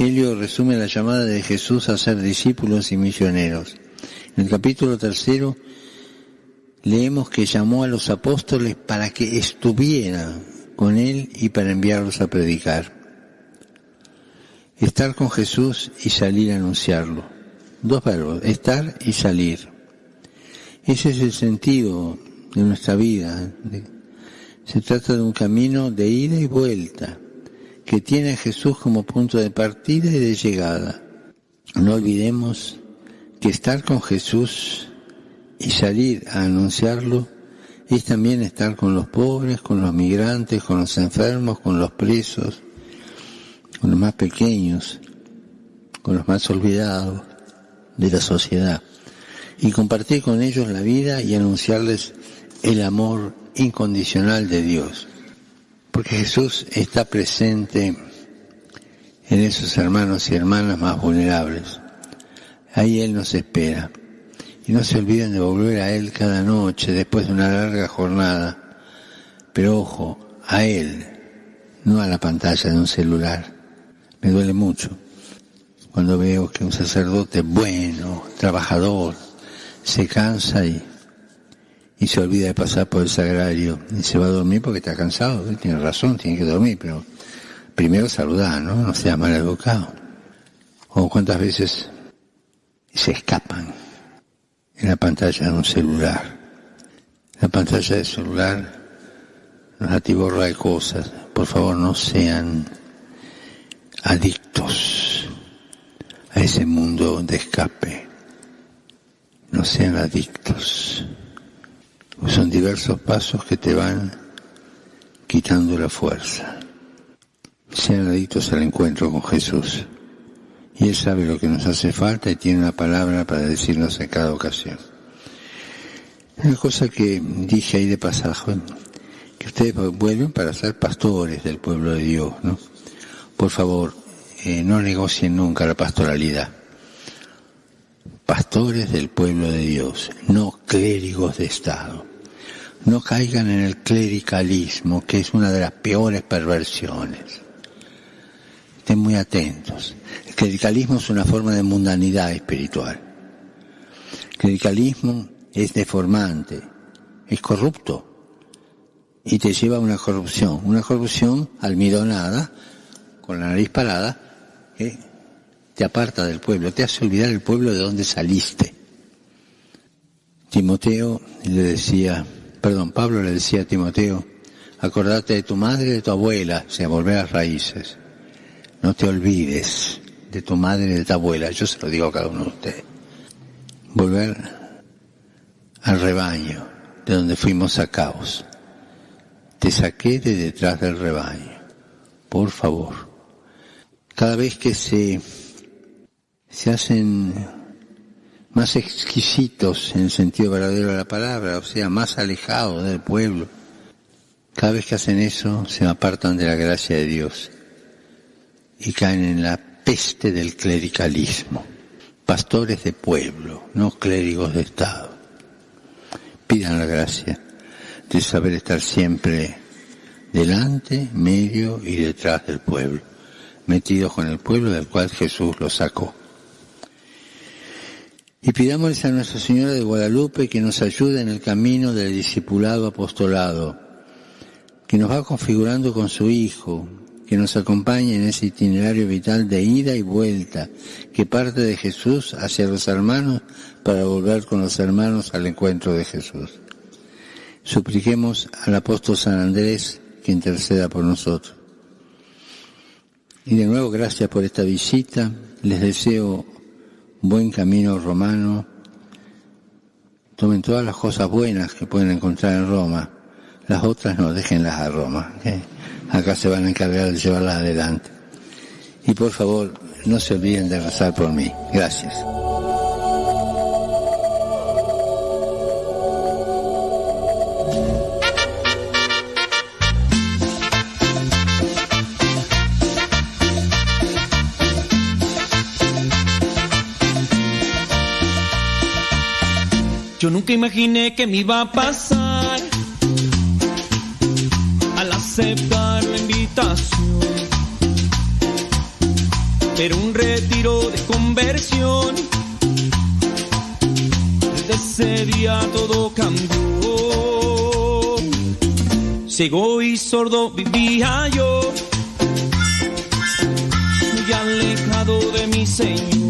Evangelio resume la llamada de Jesús a ser discípulos y misioneros. En el capítulo tercero leemos que llamó a los apóstoles para que estuvieran con él y para enviarlos a predicar. Estar con Jesús y salir a anunciarlo. Dos verbos, estar y salir. Ese es el sentido de nuestra vida. Se trata de un camino de ida y vuelta que tiene a Jesús como punto de partida y de llegada. No olvidemos que estar con Jesús y salir a anunciarlo es también estar con los pobres, con los migrantes, con los enfermos, con los presos, con los más pequeños, con los más olvidados de la sociedad y compartir con ellos la vida y anunciarles el amor incondicional de Dios. Porque Jesús está presente en esos hermanos y hermanas más vulnerables. Ahí Él nos espera. Y no se olviden de volver a Él cada noche después de una larga jornada. Pero ojo, a Él, no a la pantalla de un celular. Me duele mucho cuando veo que un sacerdote bueno, trabajador, se cansa y, y se olvida de pasar por el sagrario y se va a dormir porque está cansado. Él tiene razón, tiene que dormir, pero primero saludar, ¿no? No sea mal educado. O cuántas veces se escapan en la pantalla de un celular. La pantalla del celular nos atiborra de cosas. Por favor, no sean adictos a ese mundo de escape. No sean adictos. Son diversos pasos que te van quitando la fuerza. Sean adictos al encuentro con Jesús. Y Él sabe lo que nos hace falta y tiene una palabra para decirnos en cada ocasión. Una cosa que dije ahí de pasaje, que ustedes vuelven para ser pastores del pueblo de Dios, ¿no? Por favor, eh, no negocien nunca la pastoralidad. Pastores del pueblo de Dios, no clérigos de Estado. No caigan en el clericalismo, que es una de las peores perversiones. Estén muy atentos. El clericalismo es una forma de mundanidad espiritual. El clericalismo es deformante, es corrupto y te lleva a una corrupción, una corrupción almidonada, con la nariz parada, que te aparta del pueblo, te hace olvidar el pueblo de donde saliste. Timoteo le decía, perdón, Pablo le decía a Timoteo, acordate de tu madre y de tu abuela, o sea, volver a las raíces. No te olvides de tu madre y de tu abuela, yo se lo digo a cada uno de ustedes. Volver al rebaño de donde fuimos sacados. Te saqué de detrás del rebaño. Por favor. Cada vez que se se hacen más exquisitos en el sentido verdadero de la palabra, o sea, más alejados del pueblo. Cada vez que hacen eso, se apartan de la gracia de Dios y caen en la peste del clericalismo. Pastores de pueblo, no clérigos de Estado. Pidan la gracia de saber estar siempre delante, medio y detrás del pueblo, metidos con el pueblo del cual Jesús los sacó. Y pidámosles a Nuestra Señora de Guadalupe que nos ayude en el camino del discipulado apostolado, que nos va configurando con su Hijo, que nos acompañe en ese itinerario vital de ida y vuelta, que parte de Jesús hacia los hermanos para volver con los hermanos al encuentro de Jesús. Supliquemos al apóstol San Andrés que interceda por nosotros. Y de nuevo, gracias por esta visita. Les deseo buen camino romano. Tomen todas las cosas buenas que pueden encontrar en Roma. Las otras no, déjenlas a Roma. Acá se van a encargar de llevarlas adelante. Y por favor, no se olviden de rezar por mí. Gracias. Yo nunca imaginé que me iba a pasar al aceptar la invitación. Pero un retiro de conversión, desde ese día todo cambió. Ciego y sordo vivía yo, muy alejado de mi Señor.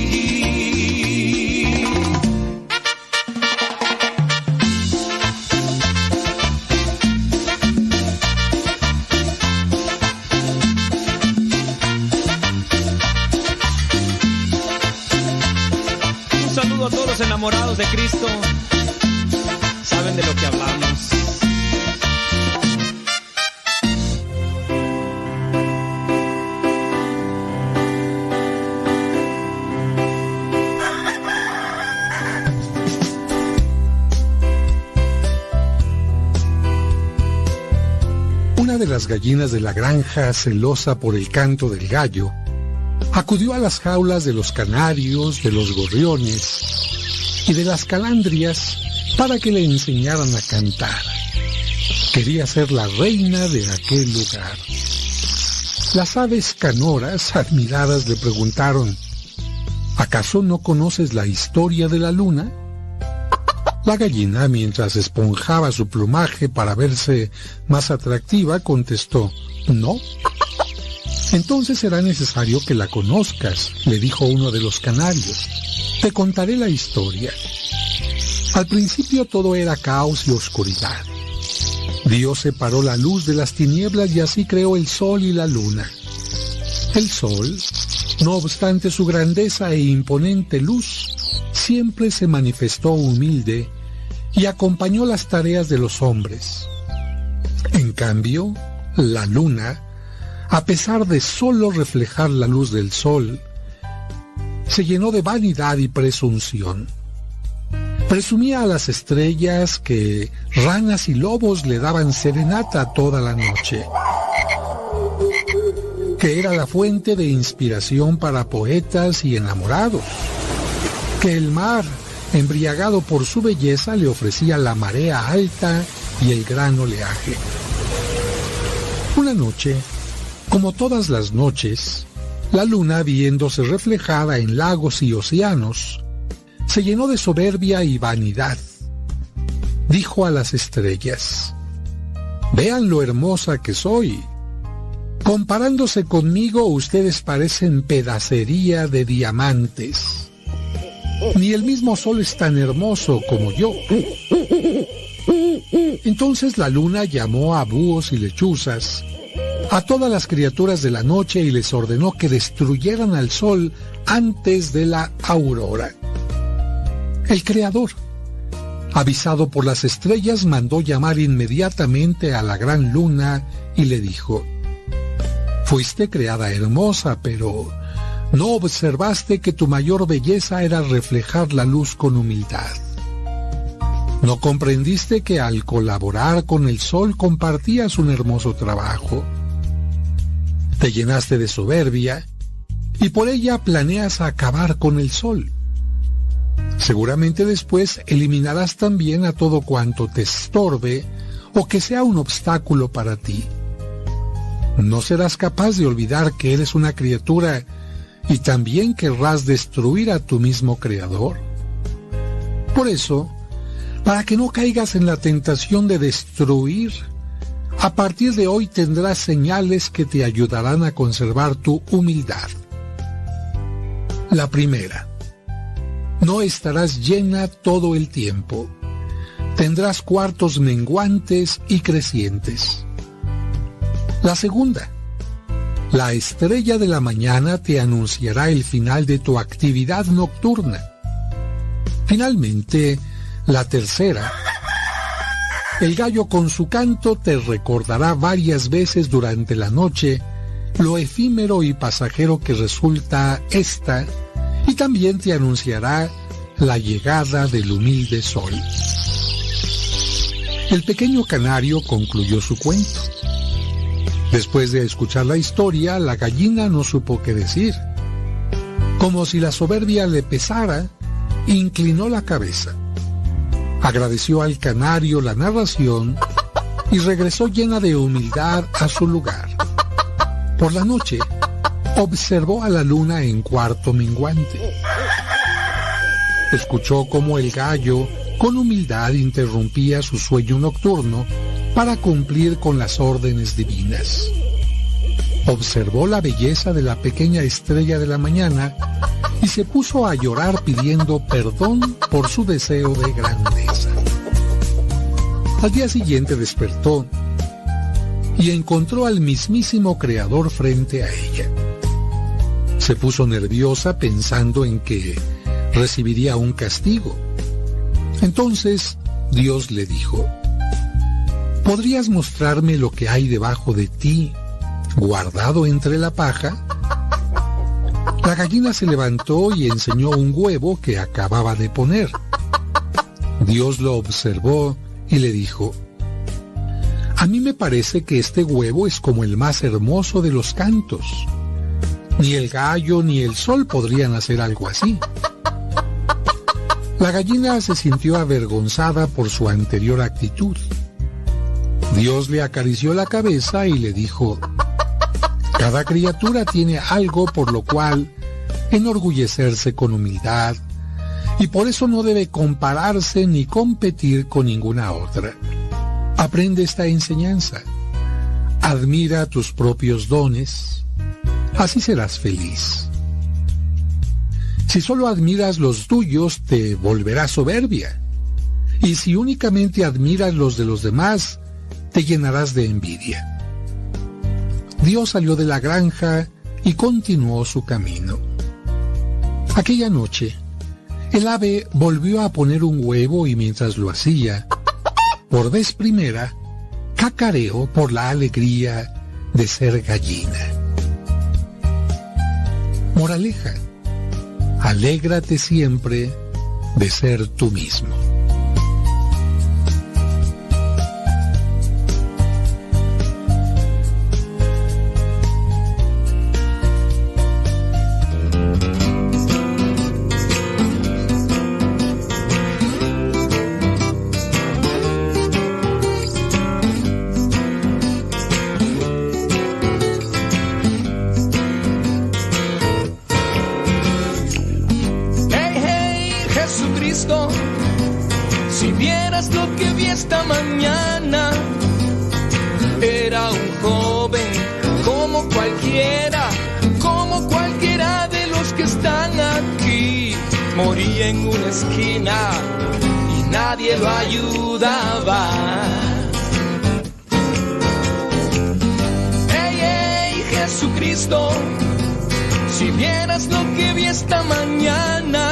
Gallinas de la granja, celosa por el canto del gallo, acudió a las jaulas de los canarios, de los gorriones y de las calandrias para que le enseñaran a cantar. Quería ser la reina de aquel lugar. Las aves canoras, admiradas, le preguntaron, ¿acaso no conoces la historia de la luna? La gallina, mientras esponjaba su plumaje para verse más atractiva, contestó, no. (laughs) Entonces será necesario que la conozcas, le dijo uno de los canarios. Te contaré la historia. Al principio todo era caos y oscuridad. Dios separó la luz de las tinieblas y así creó el sol y la luna. El sol, no obstante su grandeza e imponente luz, siempre se manifestó humilde y acompañó las tareas de los hombres. En cambio, la luna, a pesar de sólo reflejar la luz del sol, se llenó de vanidad y presunción. Presumía a las estrellas que ranas y lobos le daban serenata toda la noche, que era la fuente de inspiración para poetas y enamorados, que el mar, embriagado por su belleza, le ofrecía la marea alta y el gran oleaje. Una noche, como todas las noches, la luna, viéndose reflejada en lagos y océanos, se llenó de soberbia y vanidad. Dijo a las estrellas, Vean lo hermosa que soy. Comparándose conmigo, ustedes parecen pedacería de diamantes. Ni el mismo sol es tan hermoso como yo. Entonces la luna llamó a búhos y lechuzas, a todas las criaturas de la noche y les ordenó que destruyeran al sol antes de la aurora. El Creador, avisado por las estrellas, mandó llamar inmediatamente a la gran luna y le dijo, Fuiste creada hermosa, pero no observaste que tu mayor belleza era reflejar la luz con humildad. No comprendiste que al colaborar con el sol compartías un hermoso trabajo. Te llenaste de soberbia y por ella planeas acabar con el sol. Seguramente después eliminarás también a todo cuanto te estorbe o que sea un obstáculo para ti. No serás capaz de olvidar que eres una criatura y también querrás destruir a tu mismo creador. Por eso, para que no caigas en la tentación de destruir, a partir de hoy tendrás señales que te ayudarán a conservar tu humildad. La primera, no estarás llena todo el tiempo. Tendrás cuartos menguantes y crecientes. La segunda, la estrella de la mañana te anunciará el final de tu actividad nocturna. Finalmente, la tercera, el gallo con su canto te recordará varias veces durante la noche lo efímero y pasajero que resulta esta y también te anunciará la llegada del humilde sol. El pequeño canario concluyó su cuento. Después de escuchar la historia, la gallina no supo qué decir. Como si la soberbia le pesara, inclinó la cabeza. Agradeció al canario la narración y regresó llena de humildad a su lugar. Por la noche, observó a la luna en cuarto minguante. Escuchó cómo el gallo, con humildad, interrumpía su sueño nocturno para cumplir con las órdenes divinas. Observó la belleza de la pequeña estrella de la mañana y se puso a llorar pidiendo perdón por su deseo de grandeza. Al día siguiente despertó y encontró al mismísimo Creador frente a ella. Se puso nerviosa pensando en que recibiría un castigo. Entonces Dios le dijo, ¿podrías mostrarme lo que hay debajo de ti, guardado entre la paja? La gallina se levantó y enseñó un huevo que acababa de poner. Dios lo observó y le dijo, A mí me parece que este huevo es como el más hermoso de los cantos. Ni el gallo ni el sol podrían hacer algo así. La gallina se sintió avergonzada por su anterior actitud. Dios le acarició la cabeza y le dijo, cada criatura tiene algo por lo cual enorgullecerse con humildad y por eso no debe compararse ni competir con ninguna otra. Aprende esta enseñanza. Admira tus propios dones. Así serás feliz. Si solo admiras los tuyos, te volverás soberbia. Y si únicamente admiras los de los demás, te llenarás de envidia. Dios salió de la granja y continuó su camino. Aquella noche, el ave volvió a poner un huevo y mientras lo hacía, por vez primera, cacareó por la alegría de ser gallina. Moraleja, alégrate siempre de ser tú mismo. Moría en una esquina y nadie lo ayudaba. Hey, hey, Jesucristo. Si vieras lo que vi esta mañana,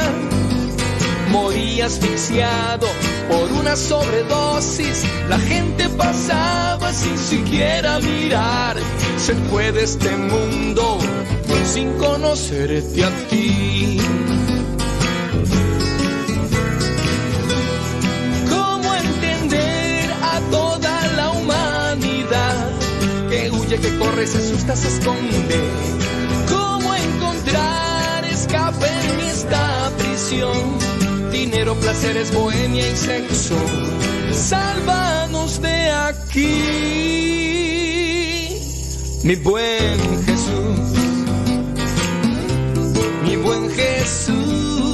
morí asfixiado por una sobredosis. La gente pasaba sin siquiera mirar. Se fue de este mundo sin conocerte a ti. Que corre, se asusta, se esconde? ¿Cómo encontrar escape en esta prisión? Dinero, placeres, bohemia y sexo. Sálvanos de aquí, mi buen Jesús, mi buen Jesús.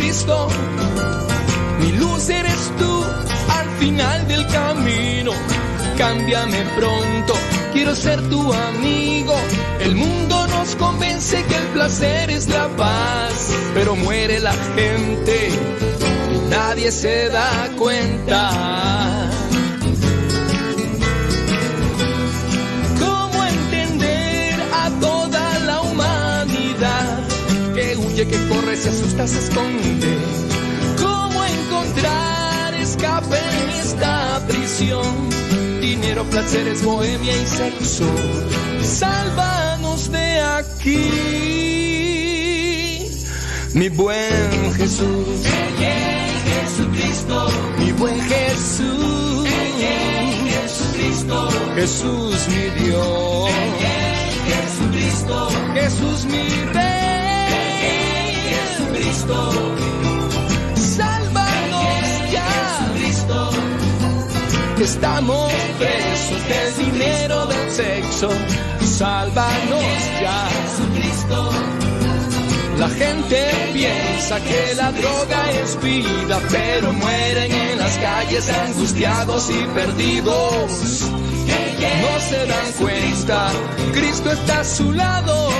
Jesucristo, mi luz eres tú al final del camino. Cámbiame pronto, quiero ser tu amigo. El mundo nos convence que el placer es la paz, pero muere la gente y nadie se da cuenta. Que corre, se asusta, se esconde? ¿Cómo encontrar escape en esta prisión? Dinero, placeres, bohemia y sexo. Sálvanos de aquí, mi buen Jesús. Jesucristo, mi buen Jesús. Jesucristo, Jesús mi Dios. Jesucristo, Jesús mi Rey. Jesucristo, sálvanos ya. Jesucristo, estamos presos del dinero del sexo. Sálvanos ya. Jesucristo. La gente piensa que la droga es vida, pero mueren en las calles angustiados y perdidos. No se dan cuenta, Cristo está a su lado.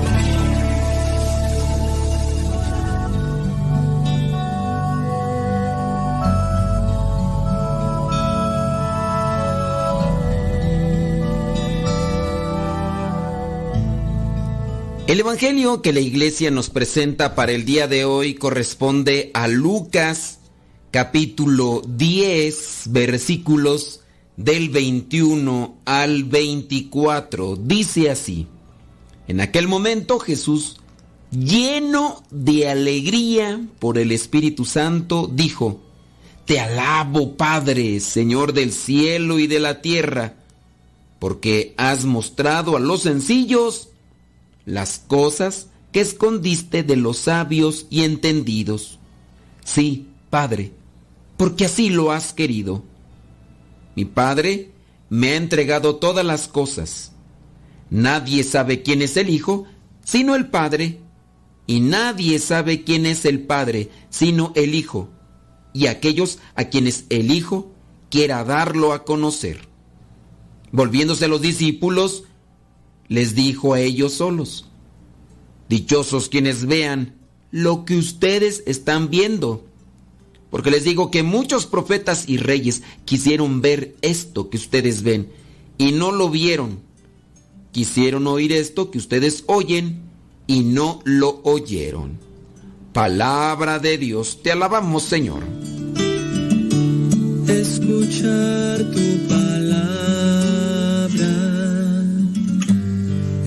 El Evangelio que la iglesia nos presenta para el día de hoy corresponde a Lucas capítulo 10 versículos del 21 al 24. Dice así, en aquel momento Jesús, lleno de alegría por el Espíritu Santo, dijo, Te alabo Padre, Señor del cielo y de la tierra, porque has mostrado a los sencillos las cosas que escondiste de los sabios y entendidos. Sí, Padre, porque así lo has querido. Mi Padre me ha entregado todas las cosas. Nadie sabe quién es el Hijo, sino el Padre, y nadie sabe quién es el Padre, sino el Hijo, y aquellos a quienes el Hijo quiera darlo a conocer. Volviéndose a los discípulos, les dijo a ellos solos, Dichosos quienes vean lo que ustedes están viendo. Porque les digo que muchos profetas y reyes quisieron ver esto que ustedes ven y no lo vieron. Quisieron oír esto que ustedes oyen y no lo oyeron. Palabra de Dios, te alabamos Señor. Escuchar tu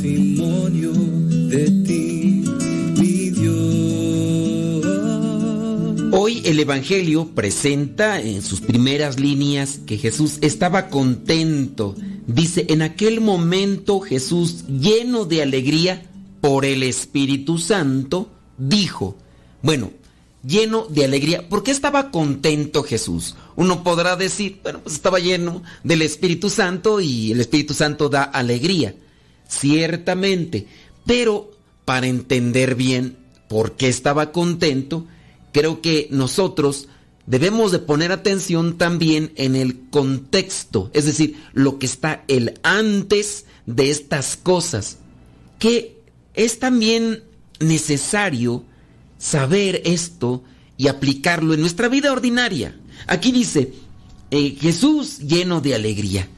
testimonio de ti, mi Dios. Hoy el Evangelio presenta en sus primeras líneas que Jesús estaba contento. Dice, en aquel momento Jesús, lleno de alegría por el Espíritu Santo, dijo, bueno, lleno de alegría. ¿Por qué estaba contento Jesús? Uno podrá decir, bueno, pues estaba lleno del Espíritu Santo y el Espíritu Santo da alegría. Ciertamente, pero para entender bien por qué estaba contento, creo que nosotros debemos de poner atención también en el contexto, es decir, lo que está el antes de estas cosas, que es también necesario saber esto y aplicarlo en nuestra vida ordinaria. Aquí dice, eh, Jesús lleno de alegría.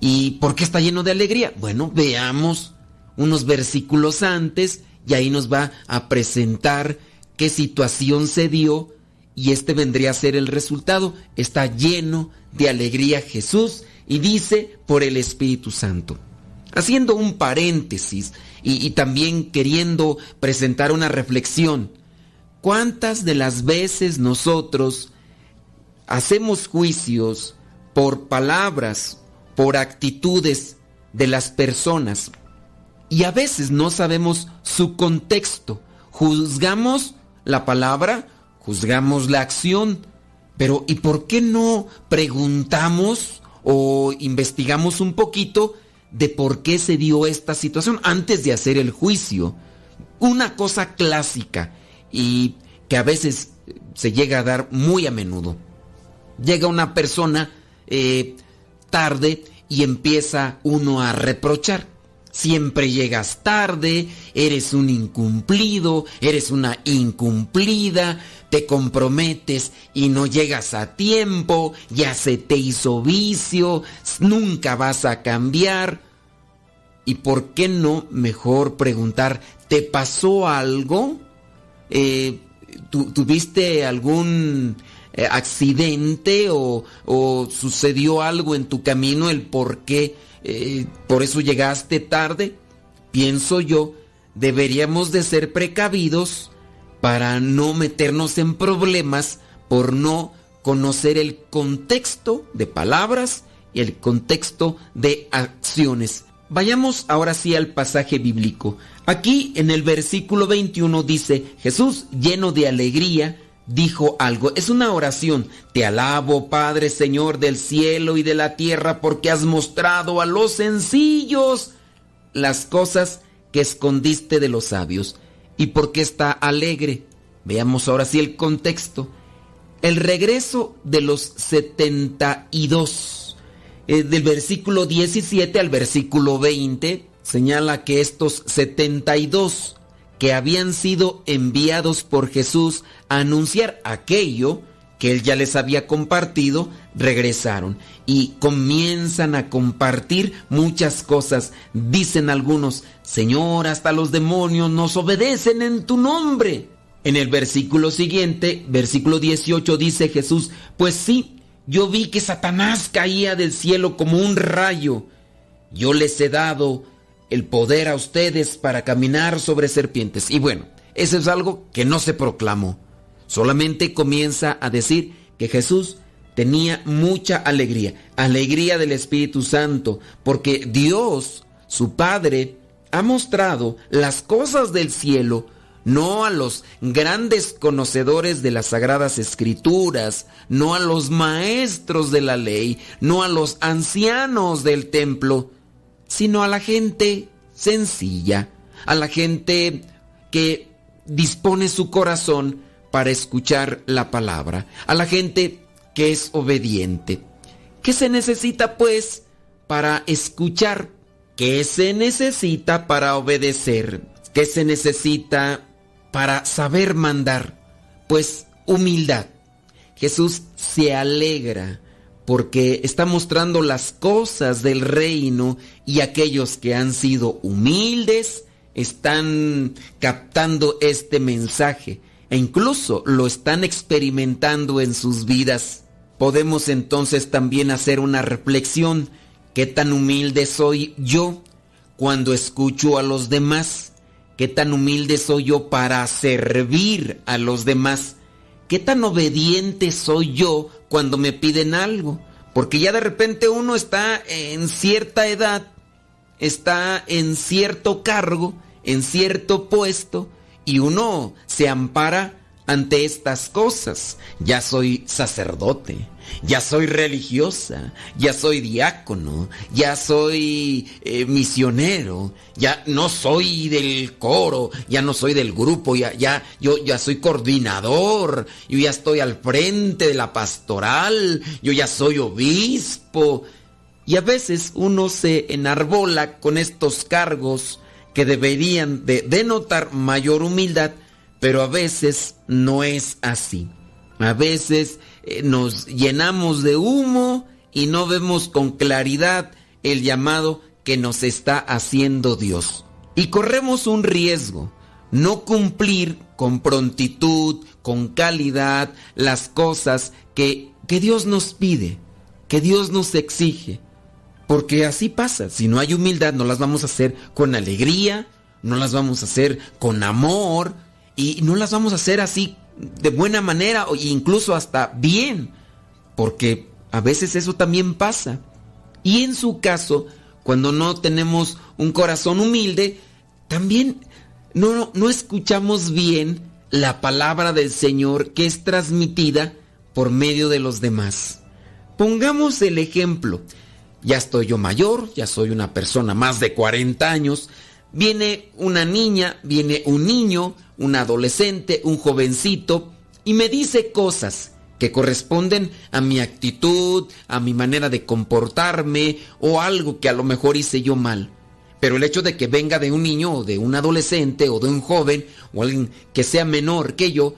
¿Y por qué está lleno de alegría? Bueno, veamos unos versículos antes y ahí nos va a presentar qué situación se dio y este vendría a ser el resultado. Está lleno de alegría Jesús y dice por el Espíritu Santo. Haciendo un paréntesis y, y también queriendo presentar una reflexión. ¿Cuántas de las veces nosotros hacemos juicios por palabras, por actitudes de las personas y a veces no sabemos su contexto? Juzgamos la palabra, juzgamos la acción, pero ¿y por qué no preguntamos o investigamos un poquito de por qué se dio esta situación antes de hacer el juicio? Una cosa clásica y que a veces se llega a dar muy a menudo. Llega una persona eh, tarde y empieza uno a reprochar. Siempre llegas tarde, eres un incumplido, eres una incumplida, te comprometes y no llegas a tiempo, ya se te hizo vicio, nunca vas a cambiar. ¿Y por qué no mejor preguntar, ¿te pasó algo? Eh, ¿tu- ¿Tuviste algún eh, accidente o, o sucedió algo en tu camino, el por qué, eh, por eso llegaste tarde? Pienso yo, deberíamos de ser precavidos para no meternos en problemas por no conocer el contexto de palabras y el contexto de acciones. Vayamos ahora sí al pasaje bíblico. Aquí en el versículo 21 dice, Jesús lleno de alegría dijo algo. Es una oración. Te alabo, Padre, Señor del cielo y de la tierra, porque has mostrado a los sencillos las cosas que escondiste de los sabios. ¿Y porque está alegre? Veamos ahora sí el contexto. El regreso de los 72, eh, del versículo 17 al versículo 20, señala que estos 72 que habían sido enviados por Jesús a anunciar aquello que él ya les había compartido, regresaron y comienzan a compartir muchas cosas. Dicen algunos, Señor, hasta los demonios nos obedecen en tu nombre. En el versículo siguiente, versículo 18, dice Jesús, pues sí, yo vi que Satanás caía del cielo como un rayo. Yo les he dado el poder a ustedes para caminar sobre serpientes. Y bueno, eso es algo que no se proclamó. Solamente comienza a decir que Jesús tenía mucha alegría, alegría del Espíritu Santo, porque Dios, su Padre, ha mostrado las cosas del cielo no a los grandes conocedores de las sagradas escrituras, no a los maestros de la ley, no a los ancianos del templo, sino a la gente sencilla, a la gente que dispone su corazón para escuchar la palabra, a la gente que es obediente. ¿Qué se necesita pues para escuchar? ¿Qué se necesita para obedecer? ¿Qué se necesita para saber mandar? Pues humildad. Jesús se alegra porque está mostrando las cosas del reino y aquellos que han sido humildes están captando este mensaje e incluso lo están experimentando en sus vidas. Podemos entonces también hacer una reflexión. ¿Qué tan humilde soy yo cuando escucho a los demás? ¿Qué tan humilde soy yo para servir a los demás? ¿Qué tan obediente soy yo cuando me piden algo? Porque ya de repente uno está en cierta edad, está en cierto cargo, en cierto puesto, y uno se ampara ante estas cosas. Ya soy sacerdote, ya soy religiosa, ya soy diácono, ya soy eh, misionero, ya no soy del coro, ya no soy del grupo, ya, ya, yo ya soy coordinador, yo ya estoy al frente de la pastoral, yo ya soy obispo. Y a veces uno se enarbola con estos cargos que deberían de denotar mayor humildad, pero a veces no es así. A veces eh, nos llenamos de humo y no vemos con claridad el llamado que nos está haciendo Dios. Y corremos un riesgo, no cumplir con prontitud, con calidad, las cosas que, que Dios nos pide, que Dios nos exige. Porque así pasa, si no hay humildad no las vamos a hacer con alegría, no las vamos a hacer con amor y no las vamos a hacer así de buena manera o incluso hasta bien, porque a veces eso también pasa. Y en su caso, cuando no tenemos un corazón humilde, también no, no escuchamos bien la palabra del Señor que es transmitida por medio de los demás. Pongamos el ejemplo ya estoy yo mayor, ya soy una persona más de 40 años, viene una niña, viene un niño, un adolescente, un jovencito, y me dice cosas que corresponden a mi actitud, a mi manera de comportarme o algo que a lo mejor hice yo mal. Pero el hecho de que venga de un niño o de un adolescente o de un joven o alguien que sea menor que yo,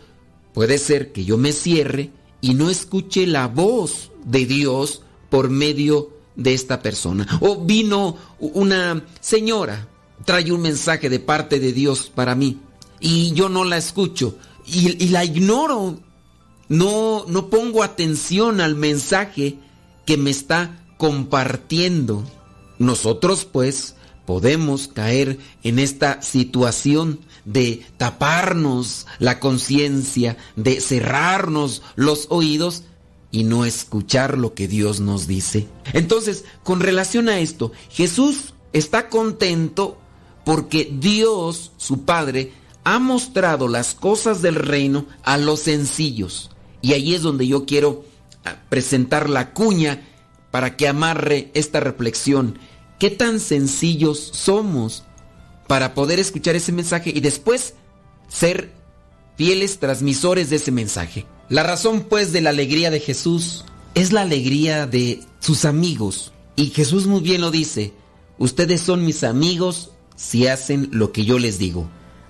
puede ser que yo me cierre y no escuche la voz de Dios por medio de esta persona. O vino una señora, trae un mensaje de parte de Dios para mí y yo no la escucho y, la ignoro. No, no pongo atención al mensaje que me está compartiendo. Nosotros pues podemos caer en esta situación de taparnos la conciencia, de cerrarnos los oídos y no escuchar lo que Dios nos dice. Entonces, con relación a esto, Jesús está contento porque Dios, su Padre, ha mostrado las cosas del reino a los sencillos. Y ahí es donde yo quiero ah, presentar la cuña para que amarre esta reflexión. ¿Qué tan sencillos somos para poder escuchar ese mensaje y después ser fieles transmisores de ese mensaje? La razón pues de la alegría de Jesús es la alegría de sus amigos. Y Jesús muy bien lo dice, ustedes son mis amigos si hacen lo que yo les digo.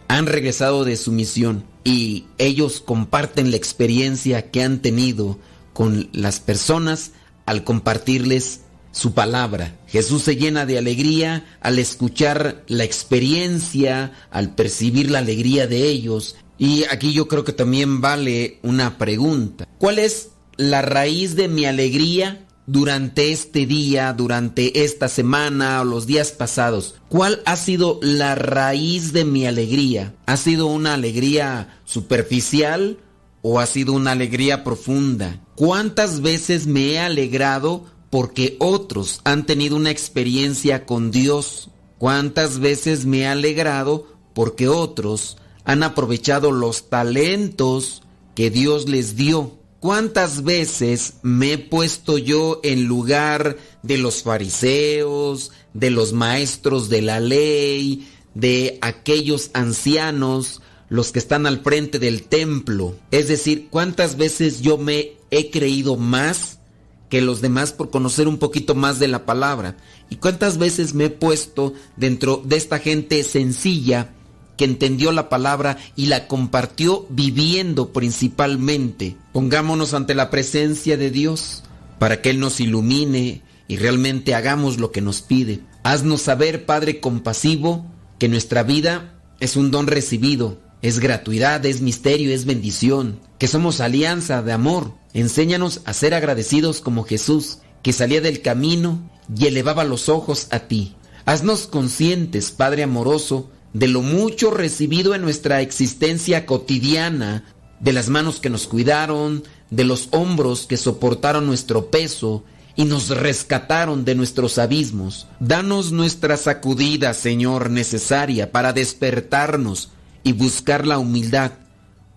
Han regresado de su misión y ellos comparten la experiencia que han tenido con las personas al compartirles su palabra. Jesús se llena de alegría al escuchar la experiencia, al percibir la alegría de ellos. Y aquí yo creo que también vale una pregunta. ¿Cuál es la raíz de mi alegría durante este día, durante esta semana o los días pasados? ¿Cuál ha sido la raíz de mi alegría? ¿Ha sido una alegría superficial o ha sido una alegría profunda? ¿Cuántas veces me he alegrado porque otros han tenido una experiencia con Dios? ¿Cuántas veces me he alegrado porque otros han aprovechado los talentos que Dios les dio? ¿Cuántas veces me he puesto yo en lugar de los fariseos, de los maestros de la ley, de aquellos ancianos, los que están al frente del templo? Es decir, ¿cuántas veces yo me he creído más que los demás por conocer un poquito más de la palabra? ¿Y cuántas veces me he puesto dentro de esta gente sencilla? Que entendió la palabra y la compartió viviendo principalmente. Pongámonos ante la presencia de Dios para que Él nos ilumine y realmente hagamos lo que nos pide. Haznos saber, Padre compasivo, que nuestra vida es un don recibido, es gratuidad, es misterio, es bendición, que somos alianza de amor. Enséñanos a ser agradecidos como Jesús, que salía del camino y elevaba los ojos a ti. Haznos conscientes, Padre amoroso, de lo mucho recibido en nuestra existencia cotidiana, de las manos que nos cuidaron, de los hombros que soportaron nuestro peso y nos rescataron de nuestros abismos. Danos nuestra sacudida, Señor, necesaria para despertarnos y buscar la humildad,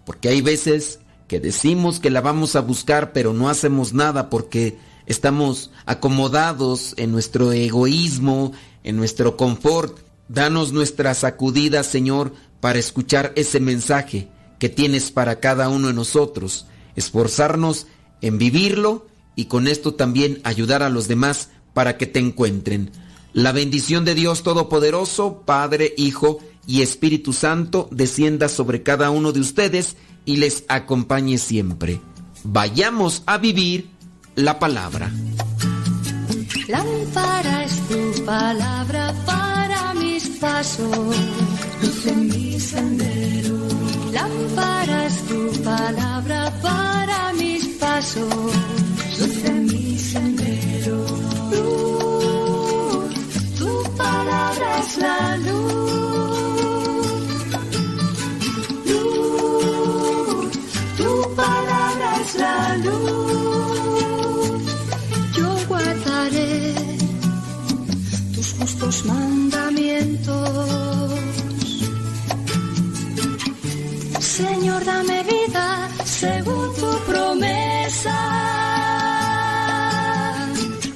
porque hay veces que decimos que la vamos a buscar, pero no hacemos nada porque estamos acomodados en nuestro egoísmo, en nuestro confort Danos nuestra sacudida, Señor, para escuchar ese mensaje que tienes para cada uno de nosotros, esforzarnos en vivirlo y con esto también ayudar a los demás para que te encuentren. La bendición de Dios Todopoderoso, Padre, Hijo y Espíritu Santo, descienda sobre cada uno de ustedes y les acompañe siempre. Vayamos a vivir la palabra. Palabra pasos, luz mi sendero. Lámpara tu palabra para mis pasos, luz en mi sendero. Luz, tu palabra es la luz. Luz, tu palabra es la luz. Justos mandamientos. Señor, dame vida según tu promesa.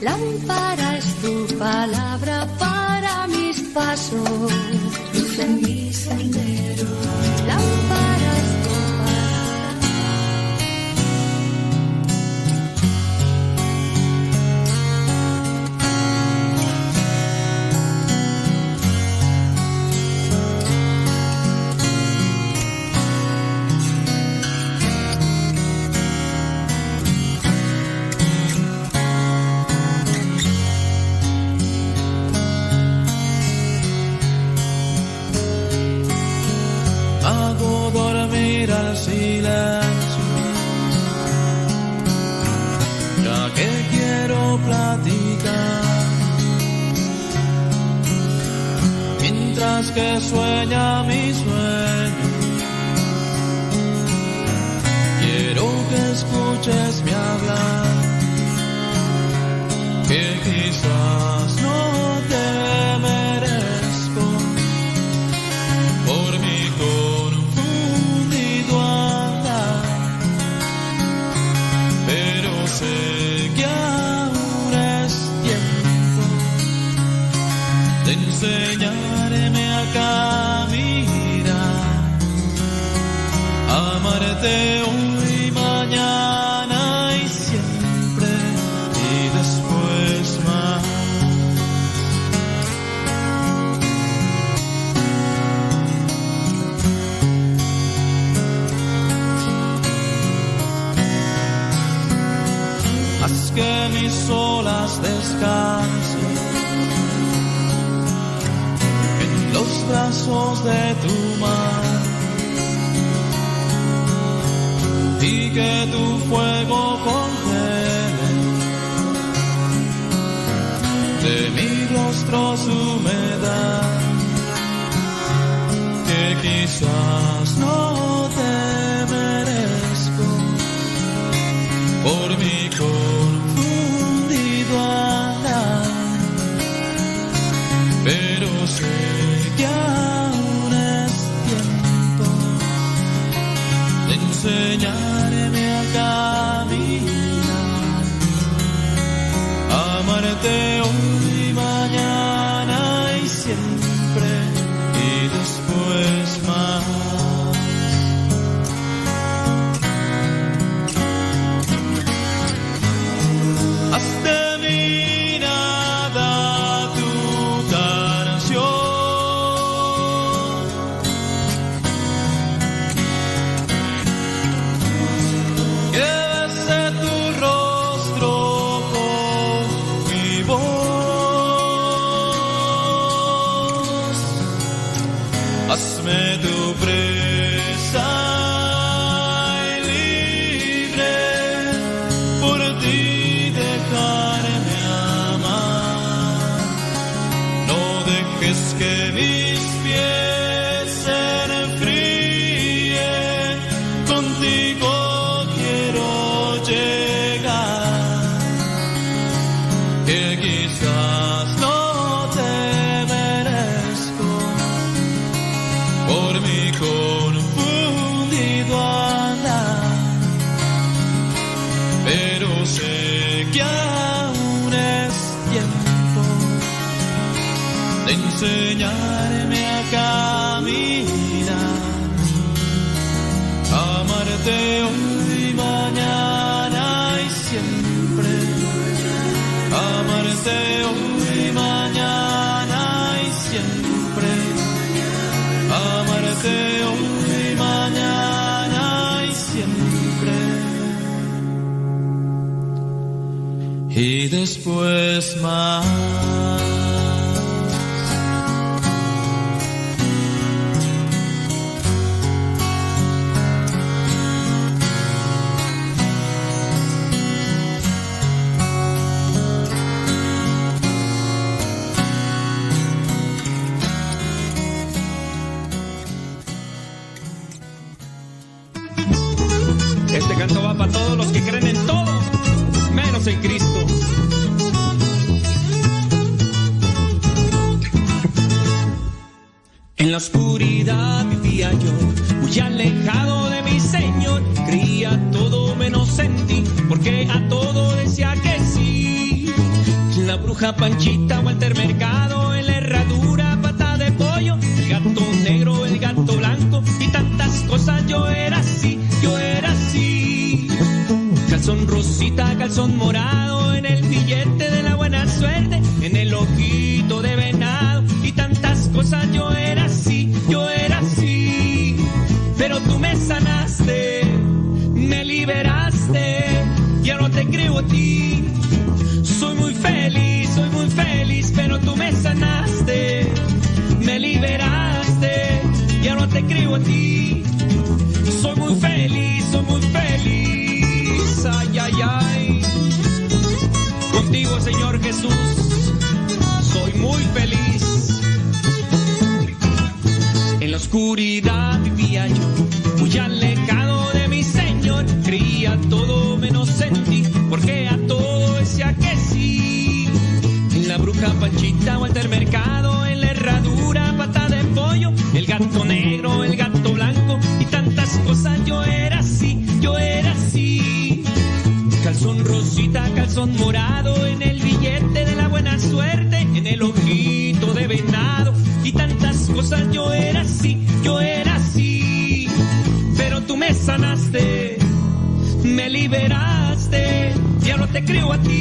Lámpara es tu palabra para mis pasos, Que sueña mi sueño, quiero que escuches mi hablar, que quizás no de tu mar. Y que tu fuego congele de mi rostro su humedad. Que quizás no te merezco por mi corazón. enseñarme a caminar, amarte oscuridad vivía yo, muy alejado de mi Señor, creía todo menos en ti, porque a todo decía que sí. La bruja Panchita Walter Mercado me sanaste, me liberaste, ya no te creo a ti. Soy muy feliz, soy muy feliz, ay, ay, ay. Contigo, Señor Jesús, soy muy feliz. En la oscuridad. Ya no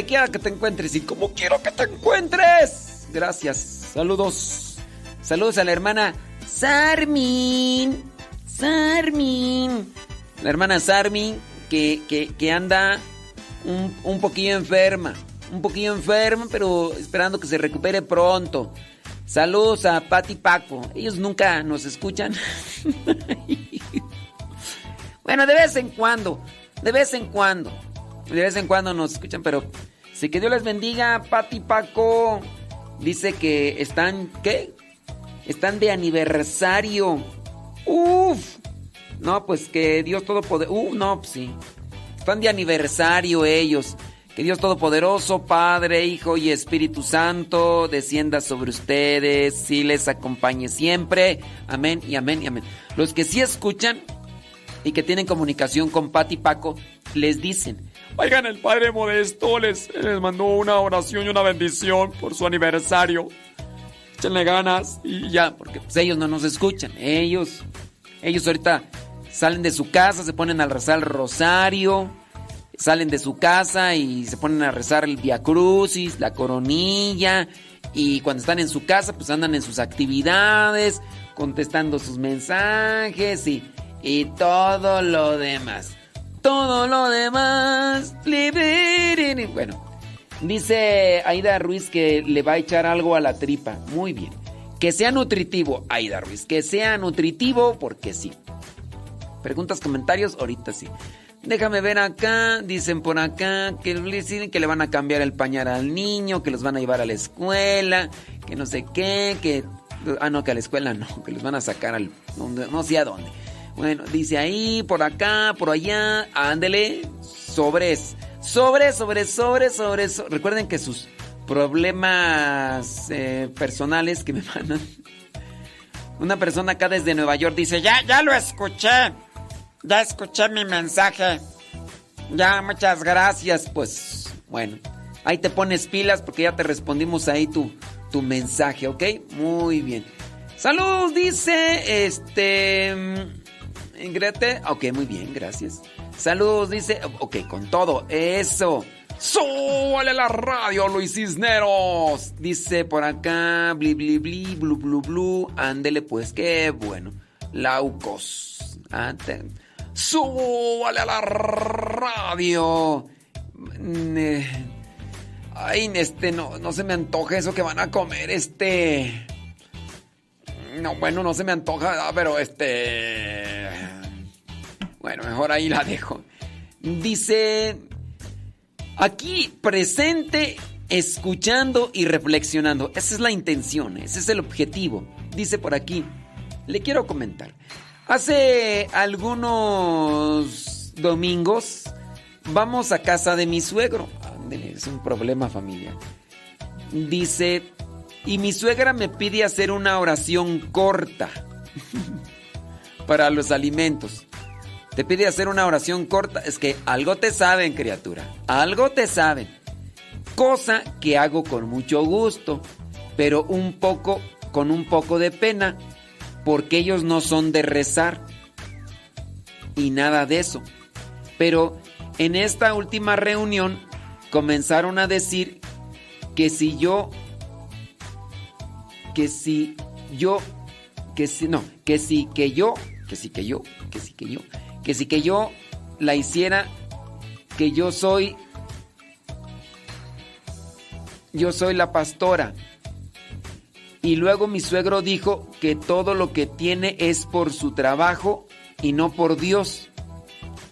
donde quiera que te encuentres y como quiero que te encuentres. Gracias. Saludos. Saludos a la hermana Sarmin. Sarmin. La hermana Sarmin que, que, anda un, un poquillo enferma. Un poquillo enferma, pero esperando que se recupere pronto. Saludos a Pati Paco. Ellos nunca nos escuchan. (laughs) bueno, de vez en cuando. De vez en cuando. De vez en cuando nos escuchan, pero sí que Dios les bendiga, Pati Paco. Dice que están, ¿qué? Están de aniversario. Uf. No, pues que Dios Todopoderoso. Uh, no, pues sí. Están de aniversario ellos. Que Dios Todopoderoso, Padre, Hijo y Espíritu Santo, descienda sobre ustedes y les acompañe siempre. Amén y amén y amén. Los que sí escuchan y que tienen comunicación con Pati Paco, les dicen. Oigan, el Padre Modesto les, mandó una oración y una bendición por su aniversario. Échenle ganas y ya. Porque pues, ellos no nos escuchan. Ellos, ellos ahorita salen de su casa, se ponen a rezar el rosario, salen de su casa y se ponen a rezar el Via Crucis, la coronilla. Y cuando están en su casa, pues andan en sus actividades, contestando sus mensajes y, y todo lo demás. Todo lo demás. Bueno, dice Aida Ruiz que le va a echar algo a la tripa. Muy bien. Que sea nutritivo, Aida Ruiz. Que sea nutritivo porque sí. Preguntas, comentarios, ahorita sí. Déjame ver acá, dicen por acá que, que le van a cambiar el pañal al niño, que los van a llevar a la escuela, que no sé qué, que... Ah, no, que a la escuela no, que los van a sacar al... No sé a dónde. Bueno, dice ahí, por acá, por allá, ándele, sobres, sobres, sobres, sobres, sobres. Recuerden que sus problemas eh, personales que me (laughs) mandan. Una persona acá desde Nueva York dice, ya, ya lo escuché. Ya escuché mi mensaje. Ya, muchas gracias. Pues, bueno, ahí te pones pilas porque ya te respondimos ahí tu, tu mensaje, ¿ok? Muy bien. Saludos, dice, este... Grete. Ok, muy bien, gracias. Saludos, dice. Ok, con todo. Eso. ¡Súbale la radio, Luis Cisneros! Dice por acá, bli, bli, bli, blu, blu, blu. Ándele, pues, qué bueno. Laucos. Ah, ¡Súbale a la radio! Ay, este, no, no se me antoja eso que van a comer, este... No, bueno, no se me antoja, pero este... Bueno, mejor ahí la dejo. Dice, aquí presente, escuchando y reflexionando. Esa es la intención, ese es el objetivo. Dice por aquí, le quiero comentar. Hace algunos domingos vamos a casa de mi suegro. es un problema familiar. Dice, y mi suegra me pide hacer una oración corta para los alimentos. Te pide hacer una oración corta. Es que algo te saben, criatura. Algo te saben. Cosa que hago con mucho gusto, pero un poco, con un poco de pena, porque ellos no son de rezar. Y nada de eso. Pero en esta última reunión comenzaron a decir que si yo que si yo, que si, no, que si que yo, que si que yo, que si que yo, que si que yo la hiciera, que yo soy, yo soy la pastora. Y luego mi suegro dijo que todo lo que tiene es por su trabajo y no por Dios.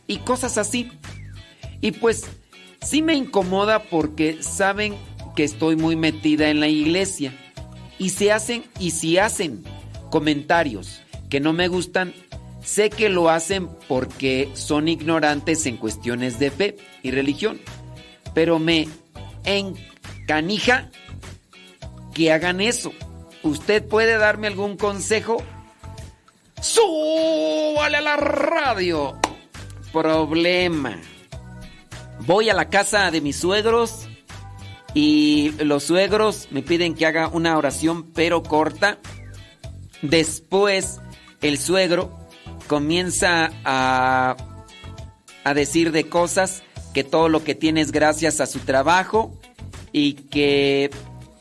Y cosas así. Y pues sí me incomoda porque saben que estoy muy metida en la iglesia y se hacen y si hacen comentarios que no me gustan, sé que lo hacen porque son ignorantes en cuestiones de fe y religión, pero me encanija que hagan eso. ¿Usted puede darme algún consejo? ¡Súbale a la radio! Problema. Voy a la casa de mis suegros y los suegros me piden que haga una oración pero corta. Después el suegro comienza a, a decir de cosas que todo lo que tiene es gracias a su trabajo y que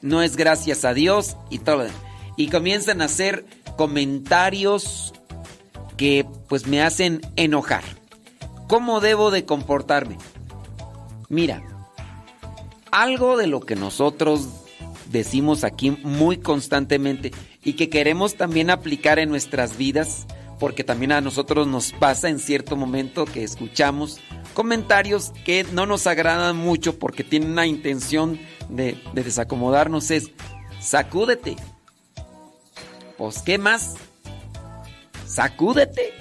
no es gracias a Dios y todo. Y comienzan a hacer comentarios que pues me hacen enojar. ¿Cómo debo de comportarme? Mira, algo de lo que nosotros decimos aquí muy constantemente y que queremos también aplicar en nuestras vidas, porque también a nosotros nos pasa en cierto momento que escuchamos comentarios que no nos agradan mucho porque tienen una intención de, desacomodarnos, es sacúdete. Pues, ¿qué más? Sacúdete.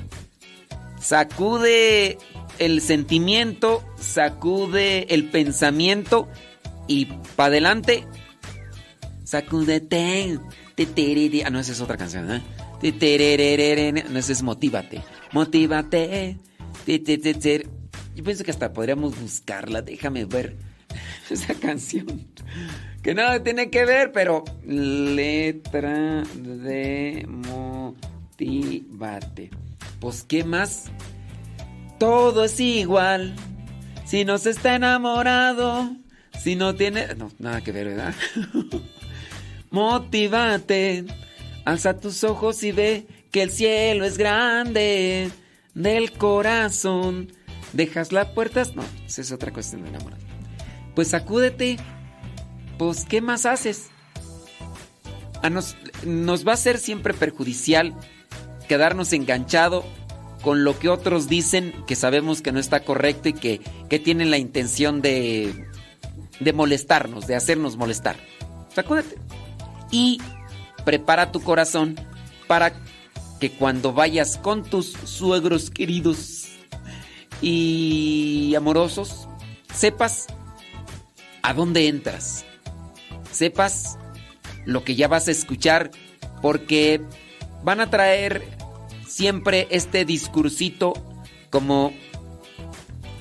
Sacude el sentimiento, sacude el pensamiento y para adelante. Sacúdete. Ah, no, esa es otra canción, ¿eh? No, esa es Motívate. Motívate. Yo pienso que hasta podríamos buscarla. Déjame ver (laughs) esa canción. Que nada tiene que ver, pero letra de Motívate. Pues, ¿qué más? Todo es igual. Si no se está enamorado. Si no tiene... No, nada que ver, ¿verdad? (laughs) Motívate. Alza tus ojos y ve que el cielo es grande. Del corazón. Dejas las puertas. No, esa es otra cuestión de enamorar. Pues sacúdete. Pues, ¿qué más haces? A nos, nos va a ser siempre perjudicial quedarnos enganchado con lo que otros dicen que sabemos que no está correcto y que, que tienen la intención de, de molestarnos, de hacernos molestar. Sacúdete. Y prepara tu corazón para que cuando vayas con tus suegros queridos y amorosos, sepas a dónde entras. Sepas lo que ya vas a escuchar porque van a traer siempre este discursito como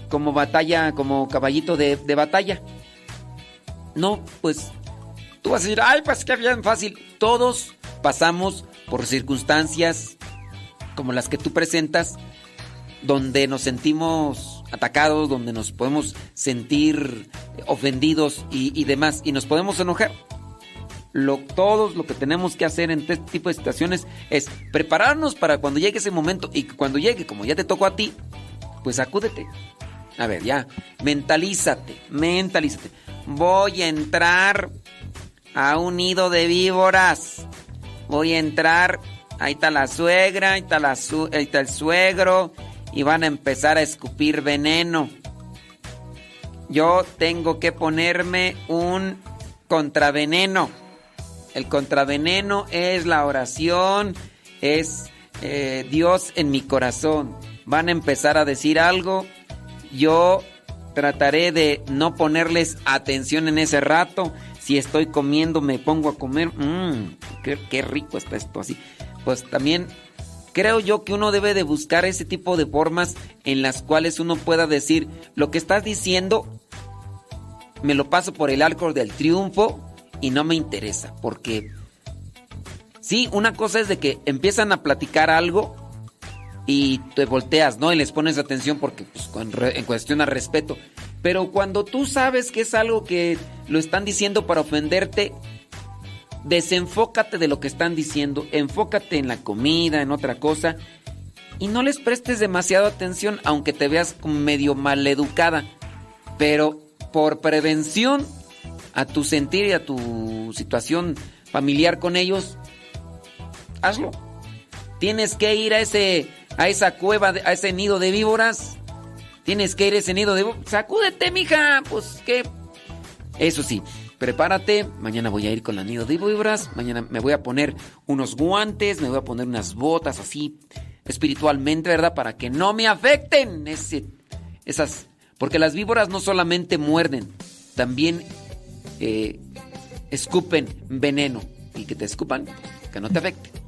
como batalla, como caballito de, de batalla. No, pues tú vas a decir, ay, pues qué bien fácil. Todos pasamos por circunstancias como las que tú presentas, donde nos sentimos atacados, donde nos podemos sentir ofendidos y, demás, y nos podemos enojar. Lo, todos lo que tenemos que hacer en este tipo de situaciones es prepararnos para cuando llegue ese momento y cuando llegue, como ya te tocó a ti, pues acúdete. A ver, ya, mentalízate, mentalízate. Voy a entrar a un nido de víboras. Voy a entrar, ahí está la suegra, ahí está, la el suegro y van a empezar a escupir veneno. Yo tengo que ponerme un contraveneno. El contraveneno es la oración, es eh, Dios en mi corazón. Van a empezar a decir algo. Yo trataré de no ponerles atención en ese rato. Si estoy comiendo, me pongo a comer. Mmm, qué, rico está esto así. Pues también creo yo que uno debe de buscar ese tipo de formas en las cuales uno pueda decir lo que estás diciendo me lo paso por el arco del triunfo y no me interesa porque sí, una cosa es de que empiezan a platicar algo y te volteas, ¿no? Y les pones atención porque pues, en cuestión a respeto. Pero cuando tú sabes que es algo que lo están diciendo para ofenderte, desenfócate de lo que están diciendo, enfócate en la comida, en otra cosa, y no les prestes demasiada atención, aunque te veas medio maleducada. Pero por prevención a tu sentir y a tu situación familiar con ellos, hazlo. Tienes que ir a ese a esa cueva, a ese nido de víboras. Tienes que ir a ese nido de víboras. Sacúdete, mija. Pues que. Eso sí, prepárate. Mañana voy a ir con la nido de víboras. Mañana me voy a poner unos guantes, me voy a poner unas botas así espiritualmente, ¿verdad? Para que no me afecten ese, esas. Porque las víboras no solamente muerden, también eh, escupen veneno. Y que te escupan, que no te afecte.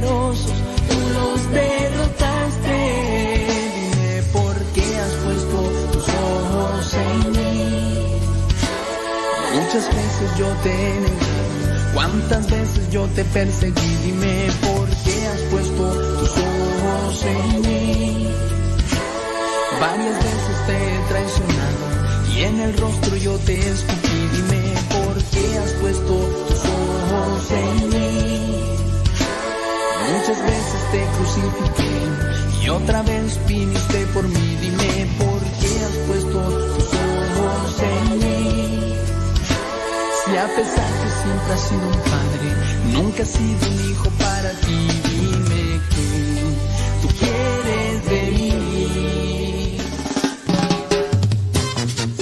Tú los derrotaste. Dime por qué has puesto tus ojos en mí. Muchas veces yo te negué, cuántas veces yo te perseguí. Dime por qué has puesto tus ojos en mí. Varias veces te he traicionado y en el rostro yo te escupí. Dime por qué has puesto tus ojos en mí. Muchas veces te crucifiqué y otra vez viniste por mí. Dime por qué has puesto tus ojos en mí. Si a pesar que siempre has sido un padre, nunca has sido un hijo para ti. Dime que tú quieres de.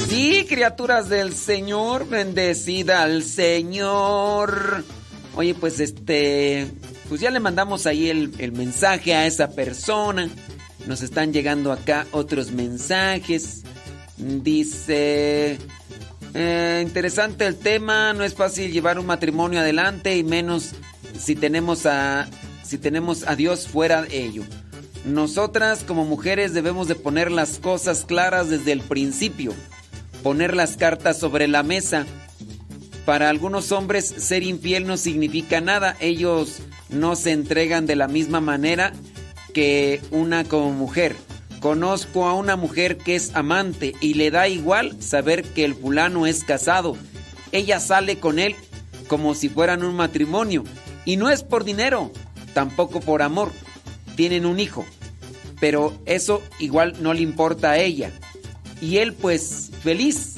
Sí, criaturas del Señor, bendecida al Señor. Oye, pues este, pues ya le mandamos ahí el, el mensaje a esa persona. Nos están llegando acá otros mensajes. Dice, eh, interesante el tema, no es fácil llevar un matrimonio adelante y menos si tenemos a, si tenemos a Dios fuera de ello. Nosotras como mujeres debemos de poner las cosas claras desde el principio, poner las cartas sobre la mesa. Para algunos hombres ser infiel no significa nada, ellos no se entregan de la misma manera que una como mujer. Conozco a una mujer que es amante y le da igual saber que el fulano es casado. Ella sale con él como si fueran un matrimonio y no es por dinero, tampoco por amor. Tienen un hijo, pero eso igual no le importa a ella. Y él pues feliz,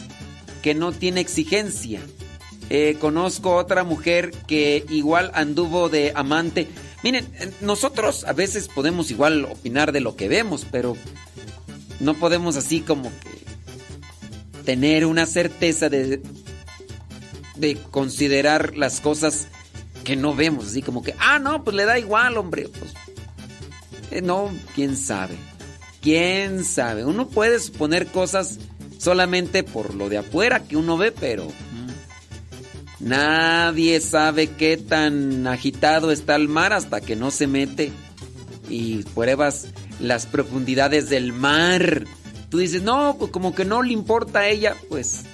que no tiene exigencia. Eh, conozco otra mujer que igual anduvo de amante. Miren, eh, nosotros a veces podemos igual opinar de lo que vemos, pero no podemos así como que tener una certeza de, de considerar las cosas que no vemos, así como que, ah, no, pues le da igual, hombre. Pues, eh, no, quién sabe. Quién sabe. Uno puede suponer cosas solamente por lo de afuera que uno ve, pero nadie sabe qué tan agitado está el mar hasta que no se mete y pruebas las profundidades del mar. Tú dices, no, pues como que no le importa a ella, pues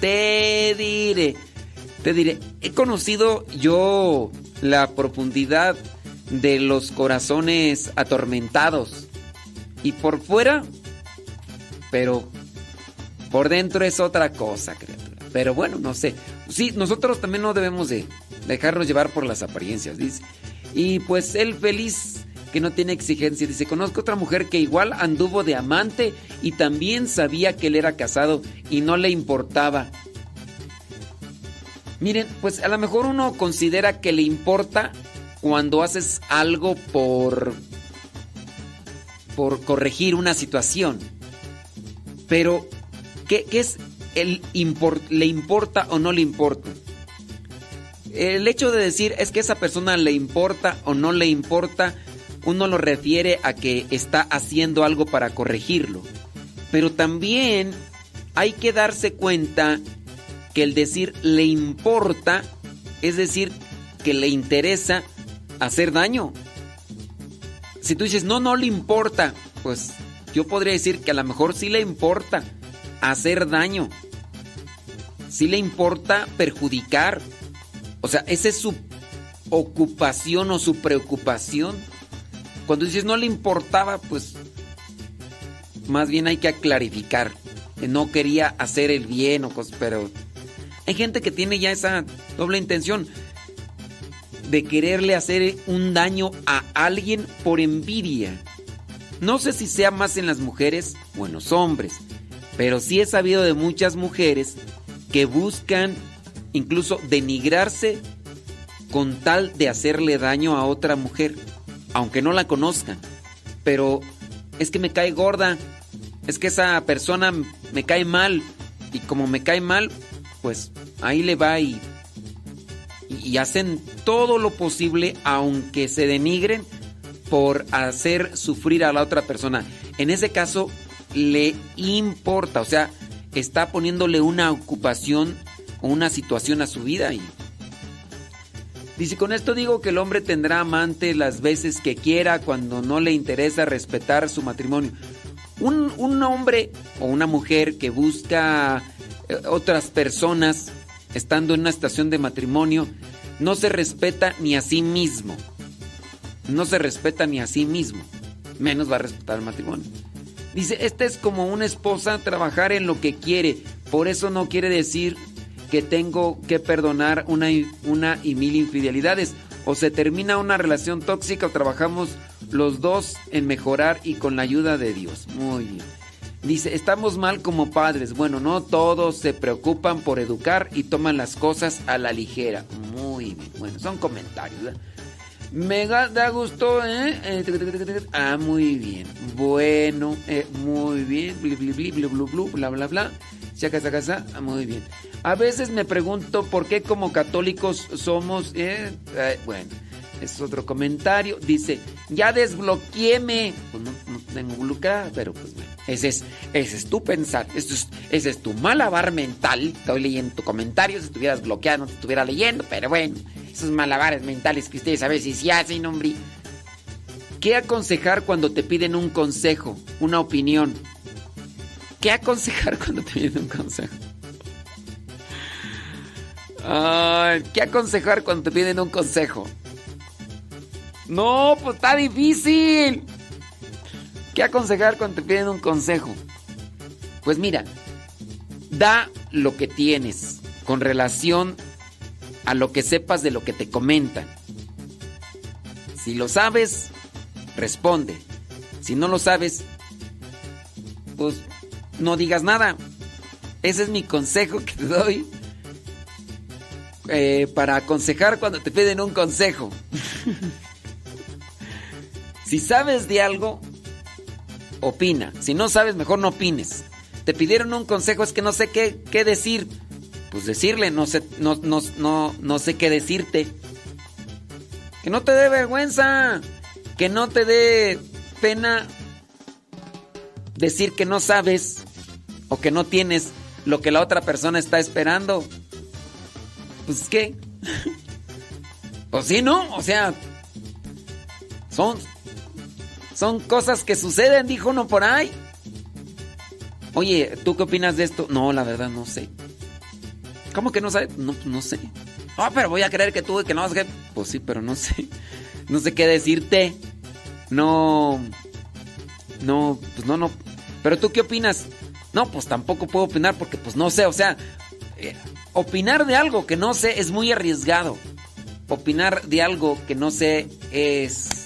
te diré, te diré, he conocido yo la profundidad de los corazones atormentados y por fuera, pero por dentro es otra cosa, criatura. Pero bueno, no sé. Sí, nosotros también no debemos de dejarnos llevar por las apariencias, dice. Y pues él feliz que no tiene exigencia. Dice, conozco otra mujer que igual anduvo de amante y también sabía que él era casado y no le importaba. Miren, pues a lo mejor uno considera que le importa cuando haces algo por por corregir una situación. Pero ¿qué, qué es el le importa o no le importa? El hecho de decir es que esa persona le importa o no le importa, uno lo refiere a que está haciendo algo para corregirlo. Pero también hay que darse cuenta que el decir le importa es decir que le interesa hacer daño. Si tú dices no, no le importa, pues yo podría decir que a lo mejor sí le importa hacer daño. Sí le importa perjudicar. O sea, esa es su ocupación o su preocupación. Cuando dices no le importaba, pues más bien hay que clarificar que no quería hacer el bien o cosas, pero hay gente que tiene ya esa doble intención de quererle hacer un daño a alguien por envidia. No sé si sea más en las mujeres o en los hombres, pero sí he sabido de muchas mujeres que buscan incluso denigrarse con tal de hacerle daño a otra mujer, aunque no la conozcan. Pero es que me cae gorda, es que esa persona me cae mal y como me cae mal, pues ahí le va y, y hacen todo lo posible, aunque se denigren, por hacer sufrir a la otra persona. En ese caso, le importa, o sea, está poniéndole una ocupación o una situación a su vida y Dice, con esto digo que el hombre tendrá amante las veces que quiera cuando no le interesa respetar su matrimonio. Un, un hombre o una mujer que busca eh, otras personas estando en una estación de matrimonio no se respeta ni a sí mismo. No se respeta ni a sí mismo. Menos va a respetar el matrimonio. Dice, esta es como una esposa trabajar en lo que quiere. Por eso no quiere decir que tengo que perdonar una, una y mil infidelidades. O se termina una relación tóxica o trabajamos los dos en mejorar y con la ayuda de Dios. Muy bien. Dice, estamos mal como padres. Bueno, no todos se preocupan por educar y toman las cosas a la ligera. Muy bien. Bueno, son comentarios. ¿verdad? Me ga- da gusto, ¿eh? Eh. Ah, muy bien. Bueno, eh, muy bien. Bli, bli, bli, bla, bla, bla. Chaca, chaca, cha. Ah, muy bien. A veces me pregunto por qué como católicos somos... eh, eh, bueno, es otro comentario. Dice, ya desbloqueéme. Pues no, tengo bloqueada, pero pues bueno. Ese es, ese es tu pensar. Esto es, ese es tu malabar mental. Estoy leyendo tu comentario. Si estuvieras bloqueado no te estuviera leyendo, pero bueno. Esos malabares mentales que ustedes a veces sí hacen, hombre. ¿Qué aconsejar cuando te piden un consejo, una opinión? ¿Qué aconsejar (laughs) cuando te piden un consejo? ¿Qué aconsejar cuando te piden un consejo? No, pues está difícil. ¿Qué aconsejar cuando te piden un consejo? Pues mira, da lo que tienes con relación a lo que sepas de lo que te comentan. Si lo sabes, responde. Si no lo sabes, pues no digas nada. Ese es mi consejo que te doy eh, para aconsejar cuando te piden un consejo. (laughs) si sabes de algo, opina. Si no sabes, mejor no opines. Te pidieron un consejo, es que no sé qué, qué decir. Pues decirle, no sé, no, no, no, no sé qué decirte. Que no te dé vergüenza. Que no te dé pena decir que no sabes o que no tienes lo que la otra persona está esperando. Pues qué. (laughs) Pues sí, ¿no? O sea, son son cosas que suceden, dijo uno por ahí. Oye, ¿tú qué opinas de esto? No, la verdad no sé. ¿Cómo que no sabes? No, no sé. Ah, pero voy a creer que tú, que no sé. Pues sí, pero no sé. No sé qué decirte. No. No, pues no, no. Pero tú qué opinas? No, pues tampoco puedo opinar porque pues no sé. O sea, eh, opinar de algo que no sé es muy arriesgado. Opinar de algo que no sé es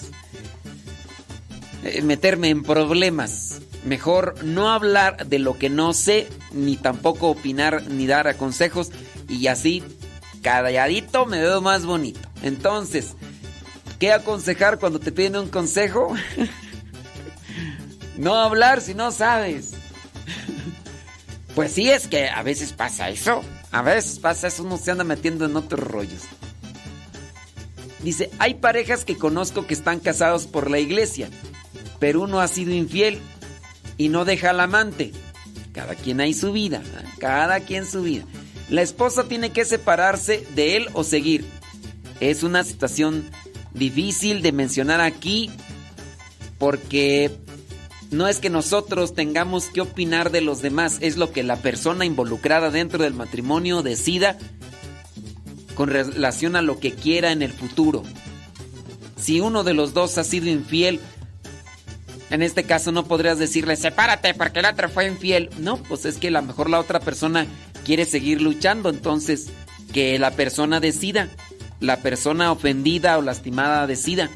meterme en problemas. Mejor no hablar de lo que no sé, ni tampoco opinar ni dar consejos y así calladito me veo más bonito. Entonces, ¿qué aconsejar cuando te piden un consejo? (laughs) no hablar si no sabes. (laughs) Pues sí, es que a veces pasa eso. A veces pasa eso, uno se anda metiendo en otros rollos. Dice, hay parejas que conozco que están casados por la iglesia, pero uno ha sido infiel y no deja al amante. Cada quien hay su vida, cada quien su vida. La esposa tiene que separarse de él o seguir. Es una situación difícil de mencionar aquí porque no es que nosotros tengamos que opinar de los demás, es lo que la persona involucrada dentro del matrimonio decida con relación a lo que quiera en el futuro. Si uno de los dos ha sido infiel, en este caso no podrías decirle, sepárate porque el otro fue infiel. No, pues es que a lo mejor la otra persona quiere seguir luchando, entonces que la persona decida, la persona ofendida o lastimada decida.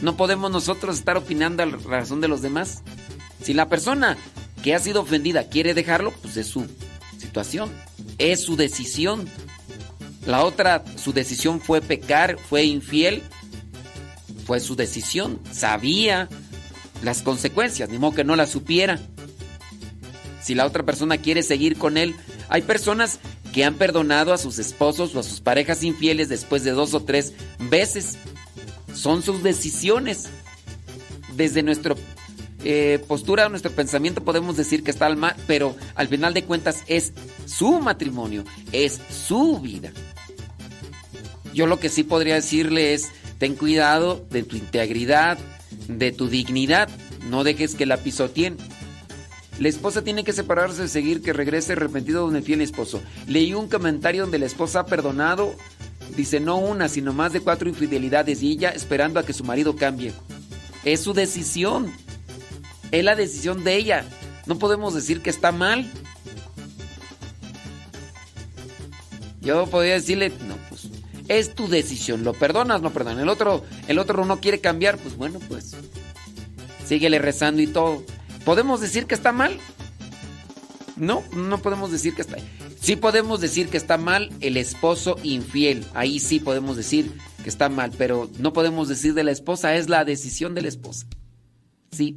No podemos nosotros estar opinando a la razón de los demás. Si la persona que ha sido ofendida quiere dejarlo, pues es su situación, es su decisión. La otra, su decisión fue pecar, fue infiel, fue su decisión. Sabía las consecuencias, ni modo que no las supiera. Si la otra persona quiere seguir con él, hay personas que han perdonado a sus esposos o a sus parejas infieles después de dos o tres veces son sus decisiones. Desde nuestra eh, postura, nuestro pensamiento podemos decir que está mal, pero al final de cuentas es su matrimonio, es su vida. Yo lo que sí podría decirle es, ten cuidado de tu integridad, de tu dignidad, no dejes que la pisoteen. La esposa tiene que separarse de seguir que regrese arrepentido de un fiel esposo. Leí un comentario donde la esposa ha perdonado Dice, no una, sino más de cuatro infidelidades y ella esperando a que su marido cambie. Es su decisión. Es la decisión de ella. No podemos decir que está mal. Yo podría decirle, no, es tu decisión. ¿Lo perdonas? No perdonas. El otro, el otro no quiere cambiar, pues bueno, pues síguele rezando y todo. ¿Podemos decir que está mal? No, no podemos decir que está. Sí podemos decir que está mal el esposo infiel. Ahí sí podemos decir que está mal, pero no podemos decir de la esposa, es la decisión de la esposa. Sí.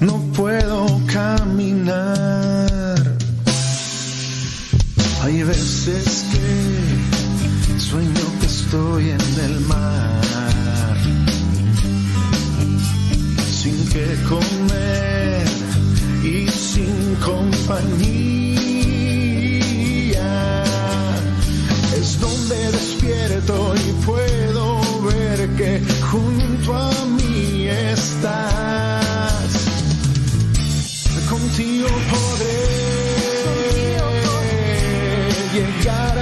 no puedo caminar. Hay veces que sueño que estoy en el mar, sin que comer y sin compañía. Es donde despierto y puedo ver que junto a mí estás. Contigo podré llegar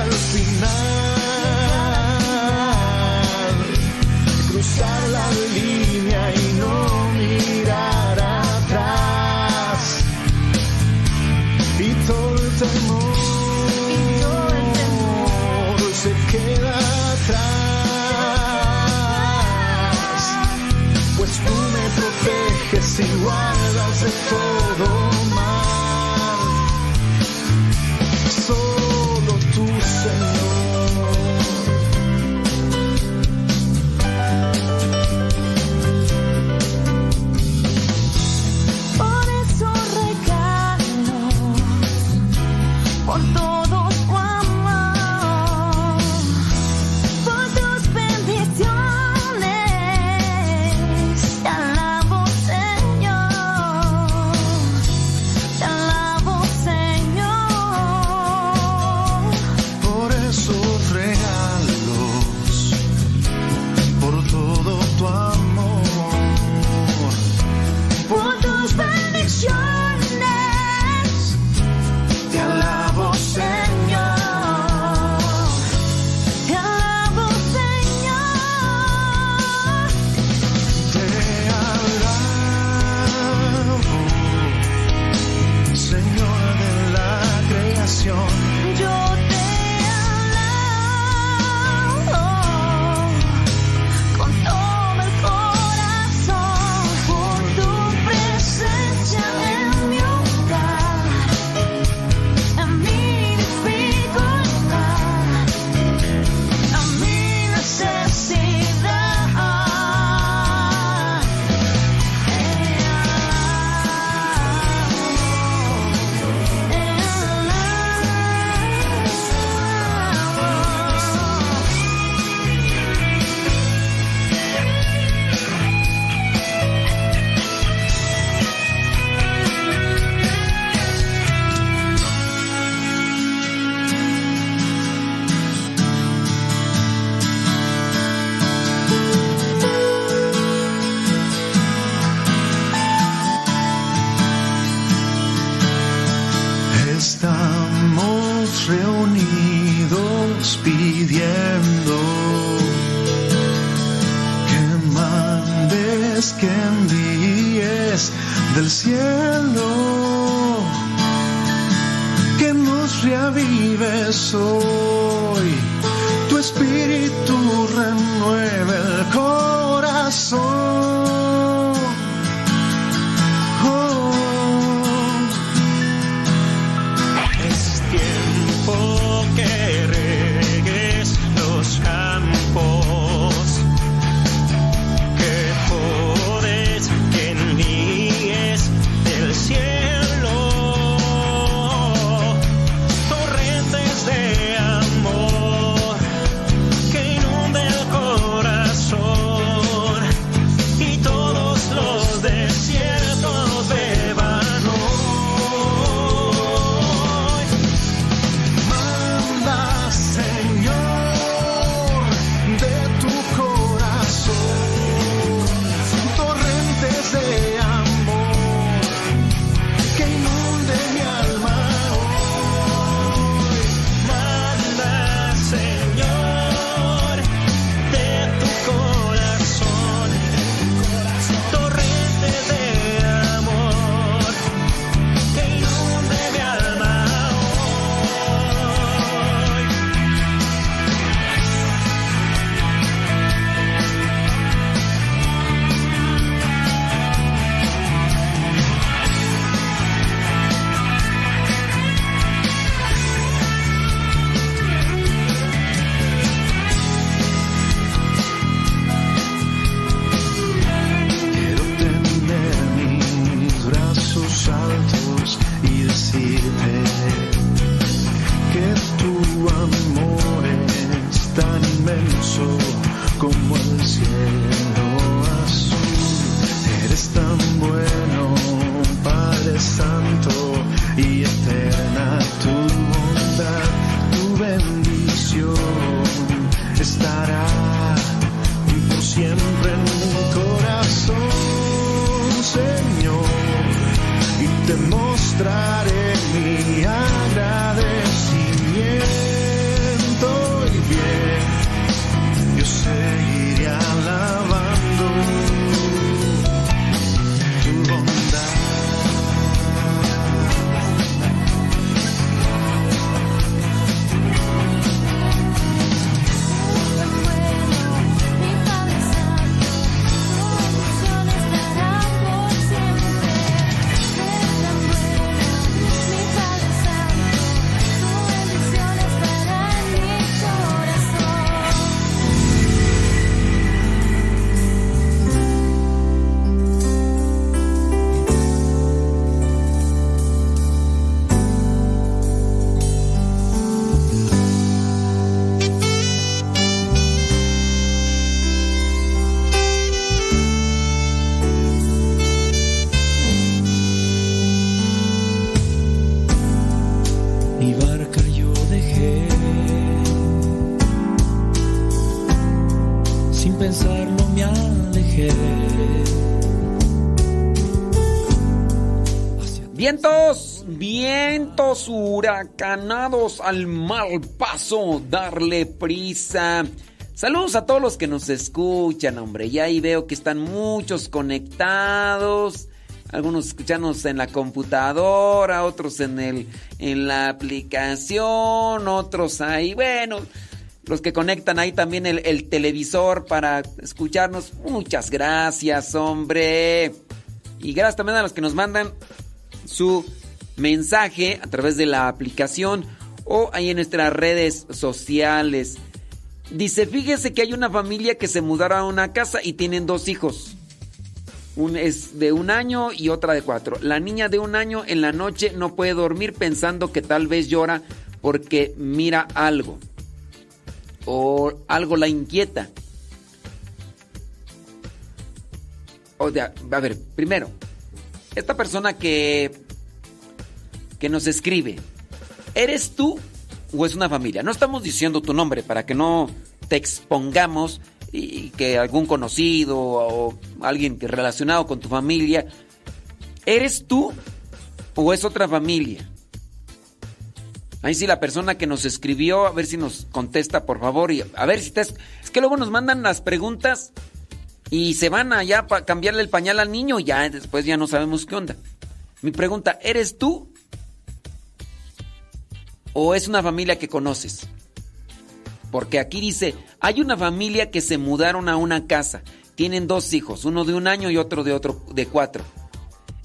Vientos, vientos huracanados al mal paso, darle prisa. Saludos a todos los que nos escuchan, hombre. Ya ahí veo que están muchos conectados. Algunos escuchanos en la computadora, otros en el en la aplicación, otros ahí, bueno, los que conectan ahí también el, el televisor para escucharnos. Muchas gracias, hombre. Y gracias también a los que nos mandan su mensaje a través de la aplicación o ahí en nuestras redes sociales. Dice, fíjese que hay una familia que se mudaron a una casa y tienen dos hijos. Un es de un año y otra de cuatro. La niña de un año en la noche no puede dormir pensando que tal vez llora porque mira algo. O algo la inquieta. O sea, a ver, primero, esta persona que, que nos escribe, ¿eres tú o es una familia? No estamos diciendo tu nombre para que no te expongamos y que algún conocido o alguien relacionado con tu familia, ¿eres tú o es otra familia? Ahí sí la persona que nos escribió, a ver si nos contesta, por favor. Y a ver si te... Es que luego nos mandan las preguntas y se van allá para cambiarle el pañal al niño y ya después ya no sabemos qué onda. Mi pregunta, ¿eres tú? ¿O es una familia que conoces? Porque aquí dice, hay una familia que se mudaron a una casa. Tienen dos hijos, uno de un año y otro de otro de cuatro.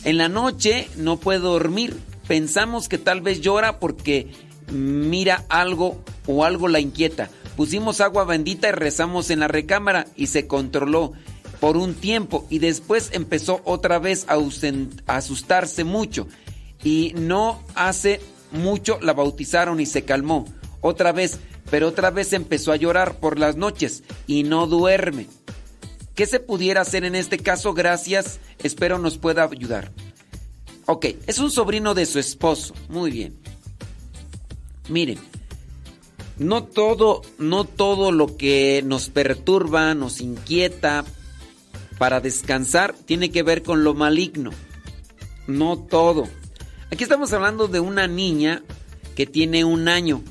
En la noche no puede dormir. Pensamos que tal vez llora porque mira algo o algo la inquieta. Pusimos agua bendita y rezamos en la recámara y se controló por un tiempo y después empezó otra vez a, asustarse mucho y no hace mucho la bautizaron y se calmó. Otra vez, pero otra vez empezó a llorar por las noches y no duerme. ¿Qué se pudiera hacer en este caso? Gracias, espero nos pueda ayudar. Ok, es un sobrino de su esposo. Muy bien. Miren, no todo, no todo lo que nos perturba, nos inquieta para descansar tiene que ver con lo maligno. No todo. Aquí estamos hablando de una niña que tiene un año.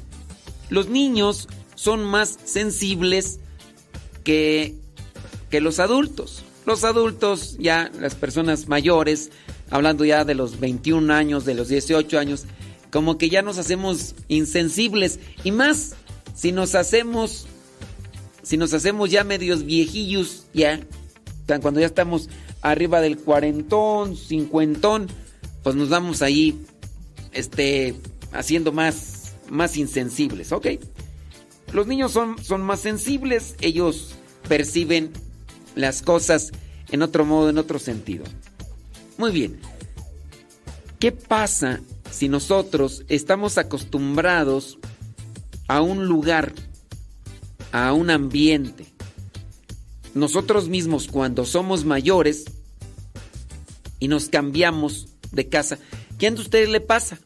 Los niños son más sensibles que, que los adultos. Los adultos, ya las personas mayores, hablando ya de los 21 años, de los 18 años, como que ya nos hacemos insensibles y más si nos hacemos si nos hacemos ya medios viejillos ya cuando ya estamos arriba del cuarentón, cincuentón, pues nos vamos ahí este haciendo más más insensibles, ¿ok? Los niños son, son más sensibles, ellos perciben las cosas en otro modo, en otro sentido. Muy bien. ¿Qué pasa si nosotros estamos acostumbrados a un lugar, a un ambiente? Nosotros mismos cuando somos mayores y nos cambiamos de casa, ¿quién de ustedes le pasa?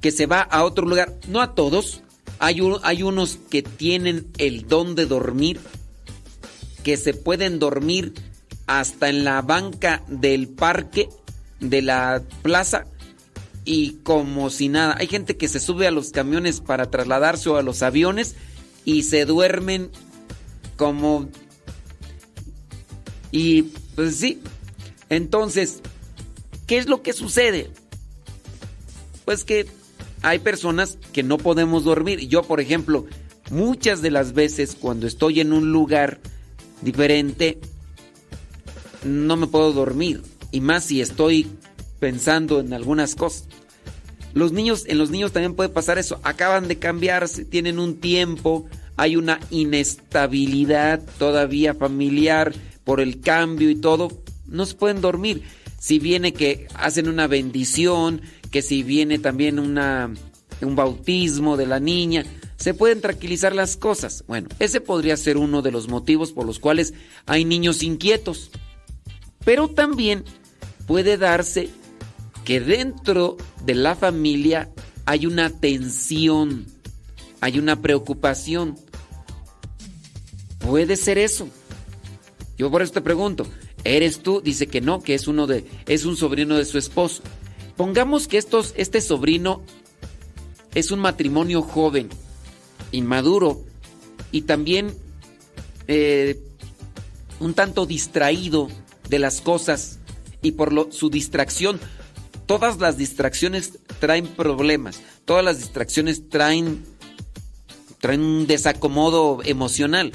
Que se va a otro lugar. No a todos. Hay, hay unos que tienen el don de dormir, que se pueden dormir hasta en la banca del parque, de la plaza y como si nada. Hay gente que se sube a los camiones para trasladarse o a los aviones y se duermen como... Y pues sí. Entonces, ¿qué es lo que sucede? Pues que hay personas que no podemos dormir. Yo, por ejemplo, muchas de las veces cuando estoy en un lugar diferente, no me puedo dormir. Y más si estoy pensando en algunas cosas. Los niños, en los niños también puede pasar eso. Acaban de cambiarse, tienen un tiempo, hay una inestabilidad todavía familiar por el cambio y todo. No se pueden dormir. Si viene que hacen una bendición, que si viene también una, un bautismo de la niña, se pueden tranquilizar las cosas. Bueno, ese podría ser uno de los motivos por los cuales hay niños inquietos. Pero también puede darse que dentro de la familia hay una tensión, hay una preocupación. Puede ser eso. Yo por eso te pregunto, ¿eres tú? Dice que no, que es uno de es un sobrino de su esposo. Pongamos que estos, este sobrino es un matrimonio joven, inmaduro y también eh, un tanto distraído de las cosas y por lo, su distracción todas las distracciones traen problemas, todas las distracciones traen, traen un desacomodo emocional.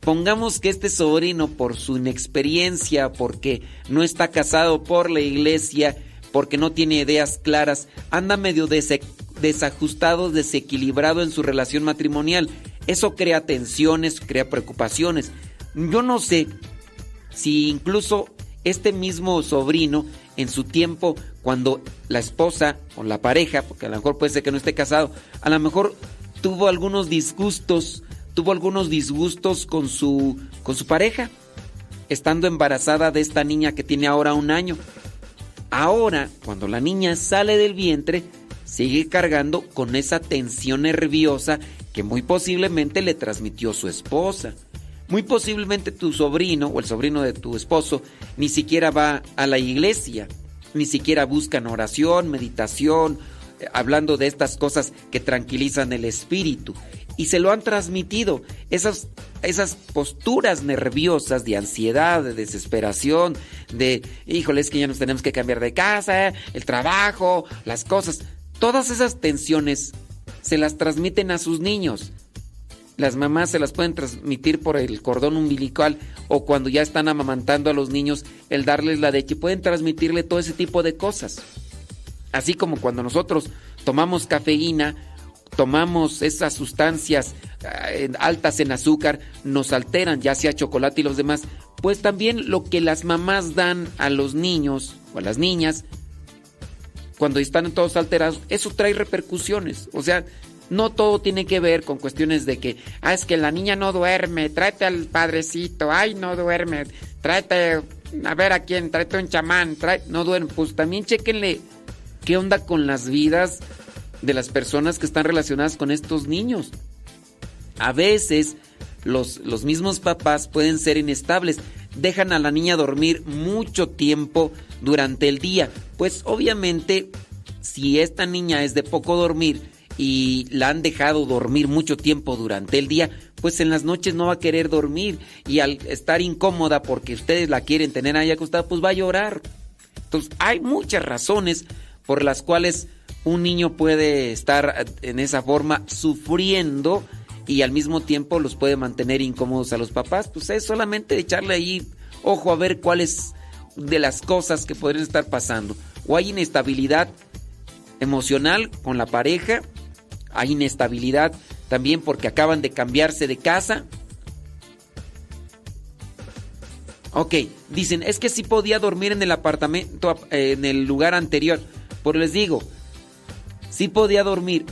Pongamos que este sobrino, por su inexperiencia, porque no está casado por la iglesia, porque no tiene ideas claras, anda medio desajustado, desequilibrado en su relación matrimonial. Eso crea tensiones, crea preocupaciones. Yo no sé si incluso este mismo sobrino en su tiempo cuando la esposa o la pareja, porque a lo mejor puede ser que no esté casado, a lo mejor tuvo algunos disgustos, tuvo algunos disgustos con su con su pareja, estando embarazada de esta niña que tiene ahora un año. Ahora, cuando la niña sale del vientre, sigue cargando con esa tensión nerviosa que muy posiblemente le transmitió su esposa. Muy posiblemente tu sobrino o el sobrino de tu esposo ni siquiera va a la iglesia, ni siquiera buscan oración, meditación eh, hablando de estas cosas que tranquilizan el espíritu. Y se lo han transmitido. Esas, esas posturas nerviosas de ansiedad, de desesperación, de, híjole, es que ya nos tenemos que cambiar de casa, el trabajo, las cosas. Todas esas tensiones se las transmiten a sus niños. Las mamás se las pueden transmitir por el cordón umbilical o cuando ya están amamantando a los niños, el darles la leche, pueden transmitirle todo ese tipo de cosas. Así como cuando nosotros tomamos cafeína, tomamos esas sustancias eh, altas en azúcar, nos alteran, ya sea chocolate y los demás, pues también lo que las mamás dan a los niños o a las niñas, cuando están todos alterados, eso trae repercusiones. O sea, no todo tiene que ver con cuestiones de que, ah, es que la niña no duerme, tráete al padrecito, ay, no duerme, tráete, a ver a quién, tráete un chamán, no duerme. Pues también chequenle qué onda con las vidas de las personas que están relacionadas con estos niños. A veces los, los mismos papás pueden ser inestables, dejan a la niña dormir mucho tiempo durante el día. Pues obviamente, si esta niña es de poco dormir, y la han dejado dormir mucho tiempo durante el día, pues en las noches no va a querer dormir y al estar incómoda porque ustedes la quieren tener ahí acostada, pues va a llorar. Entonces hay muchas razones por las cuales un niño puede estar en esa forma sufriendo y al mismo tiempo los puede mantener incómodos a los papás. Pues es solamente echarle ahí ojo a ver cuáles de las cosas que podrían estar pasando. O hay inestabilidad emocional con la pareja, hay inestabilidad también porque acaban de cambiarse de casa. Ok, dicen, es que sí podía dormir en el apartamento, eh, en el lugar anterior. Por les digo, sí podía dormir.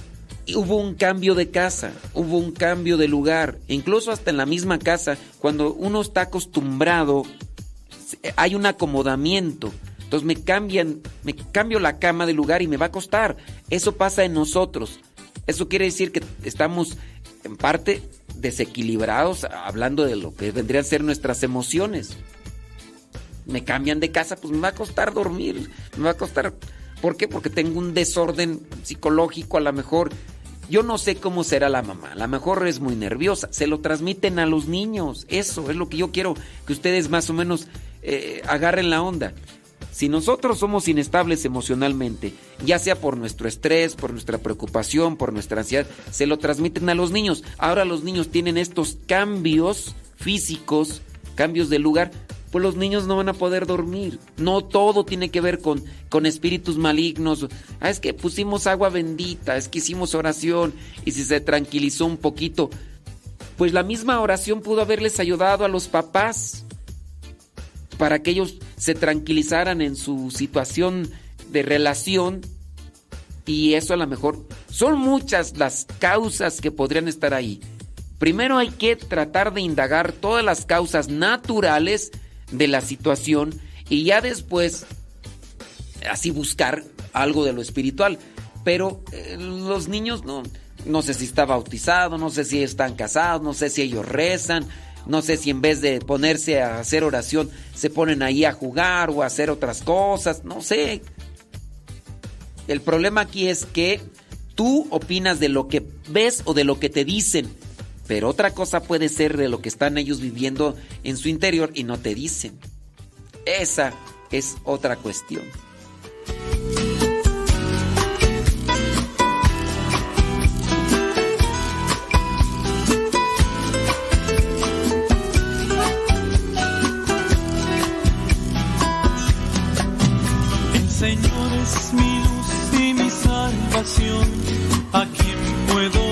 Y hubo un cambio de casa, hubo un cambio de lugar, incluso hasta en la misma casa, cuando uno está acostumbrado, hay un acomodamiento. Entonces me cambian, me cambio la cama de lugar y me va a costar. Eso pasa en nosotros. Eso quiere decir que estamos en parte desequilibrados hablando de lo que vendrían a ser nuestras emociones. Me cambian de casa, pues me va a costar dormir, me va a costar... ¿Por qué? Porque tengo un desorden psicológico a lo mejor. Yo no sé cómo será la mamá, a lo mejor es muy nerviosa, se lo transmiten a los niños, eso es lo que yo quiero que ustedes más o menos eh, agarren la onda. Si nosotros somos inestables emocionalmente, ya sea por nuestro estrés, por nuestra preocupación, por nuestra ansiedad, se lo transmiten a los niños. Ahora los niños tienen estos cambios físicos, cambios de lugar, pues los niños no van a poder dormir. No todo tiene que ver con, con espíritus malignos. Ah, es que pusimos agua bendita, es que hicimos oración y si se tranquilizó un poquito, pues la misma oración pudo haberles ayudado a los papás para que ellos se tranquilizaran en su situación de relación y eso a lo mejor son muchas las causas que podrían estar ahí. Primero hay que tratar de indagar todas las causas naturales de la situación y ya después así buscar algo de lo espiritual. Pero eh, los niños no, no sé si está bautizado, no sé si están casados, no sé si ellos rezan, no sé si en vez de ponerse a hacer oración se ponen ahí a jugar o a hacer otras cosas, no sé. El problema aquí es que tú opinas de lo que ves o de lo que te dicen, pero otra cosa puede ser de lo que están ellos viviendo en su interior y no te dicen. Esa es otra cuestión. Señor es mi luz y mi salvación, ¿a quién puedo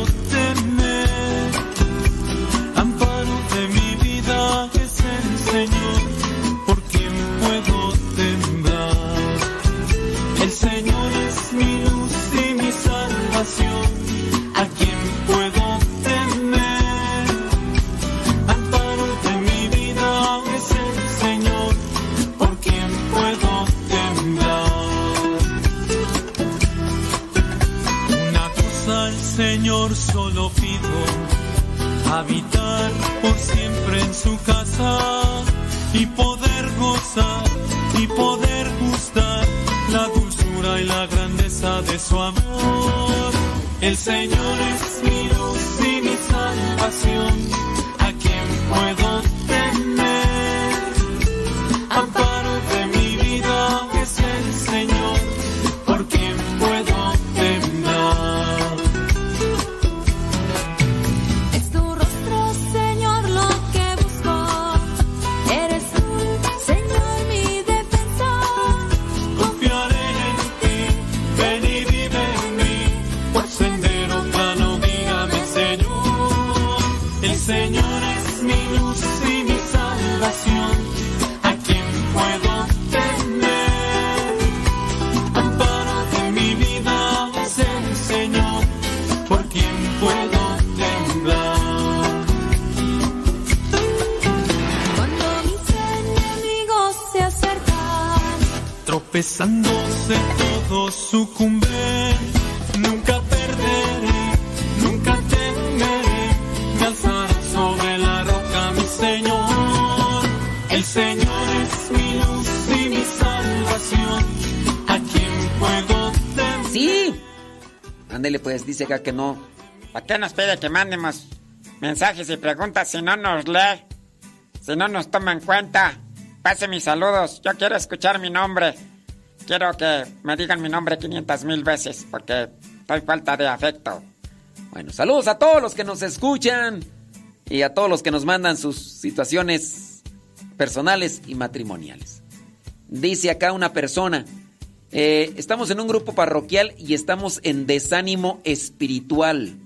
habitar por siempre en su casa y poder gozar y poder gustar la dulzura y la grandeza de su amor. El Señor es mi luz y mi salvación. ¿A quién puedo temer? Tropezándose todos sucumben, nunca perderé, nunca temeré, me alzaré sobre la roca mi Señor. El Señor es mi luz y mi salvación, a quien puedo temer. Sí. Ándele pues, dice acá que no. ¿Para qué nos pide que mandemos mensajes y preguntas si no nos lee? Si no nos toma en cuenta. Pase mis saludos. Yo quiero escuchar mi nombre. Quiero que me digan mi nombre 500 mil veces porque estoy falta de afecto. Bueno, saludos a todos los que nos escuchan y a todos los que nos mandan sus situaciones personales y matrimoniales. Dice acá una persona, eh, estamos en un grupo parroquial y estamos en desánimo espiritual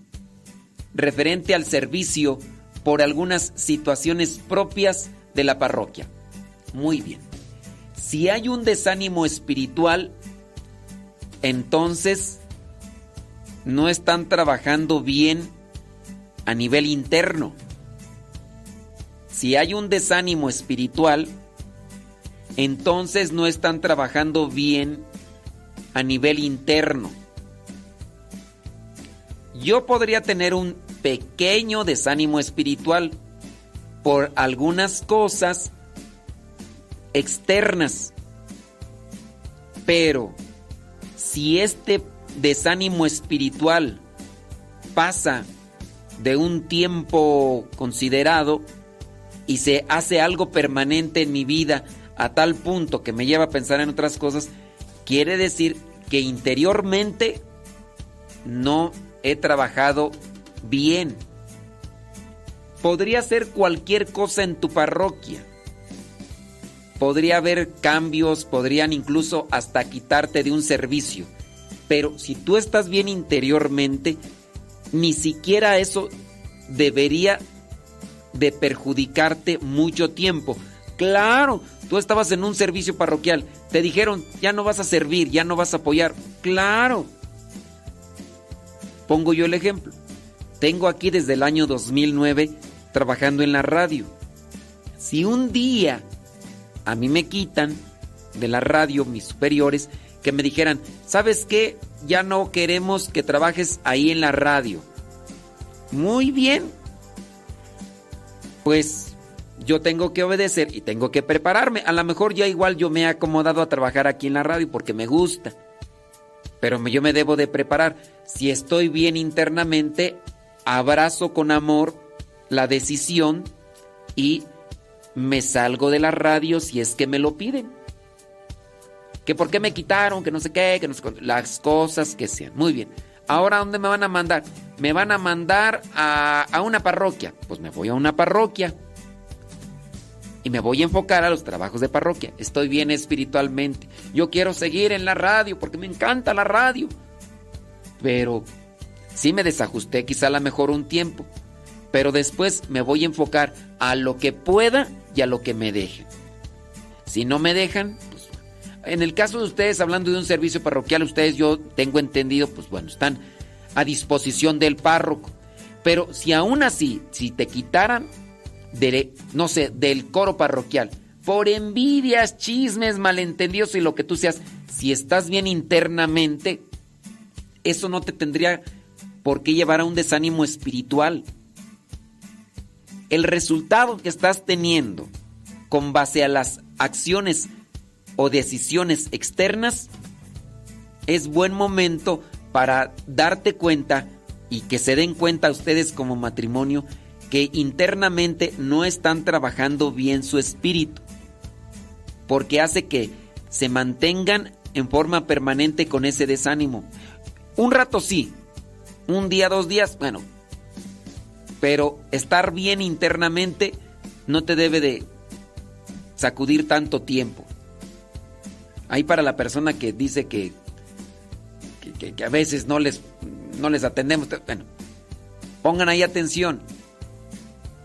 referente al servicio por algunas situaciones propias de la parroquia. Muy bien. Si hay un desánimo espiritual, entonces no están trabajando bien a nivel interno. Si hay un desánimo espiritual, entonces no están trabajando bien a nivel interno. Yo podría tener un pequeño desánimo espiritual por algunas cosas externas. Pero si este desánimo espiritual pasa de un tiempo considerado y se hace algo permanente en mi vida a tal punto que me lleva a pensar en otras cosas, quiere decir que interiormente no he trabajado bien. Podría ser cualquier cosa en tu parroquia. Podría haber cambios, podrían incluso hasta quitarte de un servicio. Pero si tú estás bien interiormente, ni siquiera eso debería de perjudicarte mucho tiempo. Claro, tú estabas en un servicio parroquial, te dijeron, ya no vas a servir, ya no vas a apoyar. Claro. Pongo yo el ejemplo. Tengo aquí desde el año 2009 trabajando en la radio. Si un día a mí me quitan de la radio mis superiores que me dijeran, ¿sabes qué? Ya no queremos que trabajes ahí en la radio. Muy bien. Pues yo tengo que obedecer y tengo que prepararme. A lo mejor ya igual yo me he acomodado a trabajar aquí en la radio porque me gusta. Pero yo me debo de preparar. Si estoy bien internamente, abrazo con amor la decisión y me salgo de la radio si es que me lo piden. Que por qué me quitaron, que no sé qué, que no sé. Las cosas que sean. Muy bien. Ahora, ¿dónde me van a mandar? Me van a mandar a, a una parroquia. Pues me voy a una parroquia. Y me voy a enfocar a los trabajos de parroquia. Estoy bien espiritualmente. Yo quiero seguir en la radio porque me encanta la radio. Pero sí me desajusté quizá a lo mejor un tiempo. Pero después me voy a enfocar a lo que pueda y a lo que me dejen. Si no me dejan, pues en el caso de ustedes, hablando de un servicio parroquial, ustedes yo tengo entendido, pues bueno, están a disposición del párroco. Pero si aún así, si te quitaran, no sé, del coro parroquial, por envidias, chismes, malentendidos y lo que tú seas, si estás bien internamente, eso no te tendría por qué llevar a un desánimo espiritual. El resultado que estás teniendo con base a las acciones o decisiones externas es buen momento para darte cuenta y que se den cuenta ustedes como matrimonio que internamente no están trabajando bien su espíritu, porque hace que se mantengan en forma permanente con ese desánimo. Un rato sí, un día, dos días, bueno, pero estar bien internamente no te debe de sacudir tanto tiempo. Ahí para la persona que dice que, que, a veces no les, no les atendemos, bueno, pongan ahí atención.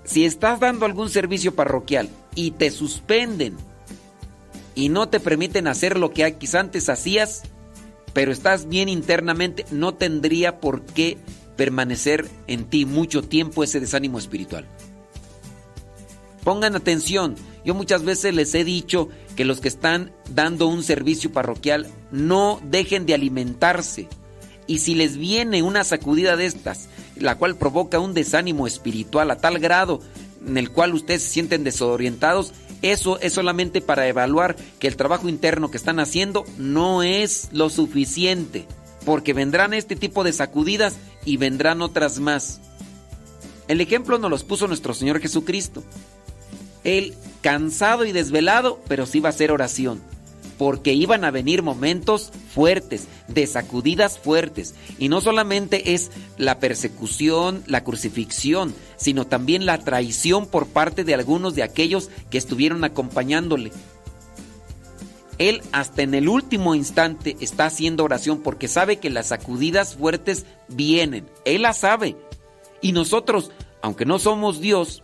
Si estás dando algún servicio parroquial y te suspenden y no te permiten hacer lo que quizás antes hacías, pero estás bien internamente, no tendría por qué permanecer en ti mucho tiempo ese desánimo espiritual. Pongan atención, yo muchas veces les he dicho que los que están dando un servicio parroquial no dejen de alimentarse. Y si les viene una sacudida de estas, la cual provoca un desánimo espiritual a tal grado en el cual ustedes se sienten desorientados, eso es solamente para evaluar que el trabajo interno que están haciendo no es lo suficiente, porque vendrán este tipo de sacudidas y vendrán otras más. El ejemplo nos los puso nuestro Señor Jesucristo. Él cansado y desvelado, pero sí va a hacer oración. Porque iban a venir momentos fuertes, de sacudidas fuertes. Y no solamente es la persecución, la crucifixión, sino también la traición por parte de algunos de aquellos que estuvieron acompañándole. Él hasta en el último instante está haciendo oración porque sabe que las sacudidas fuertes vienen. Él las sabe. Y nosotros, aunque no somos Dios,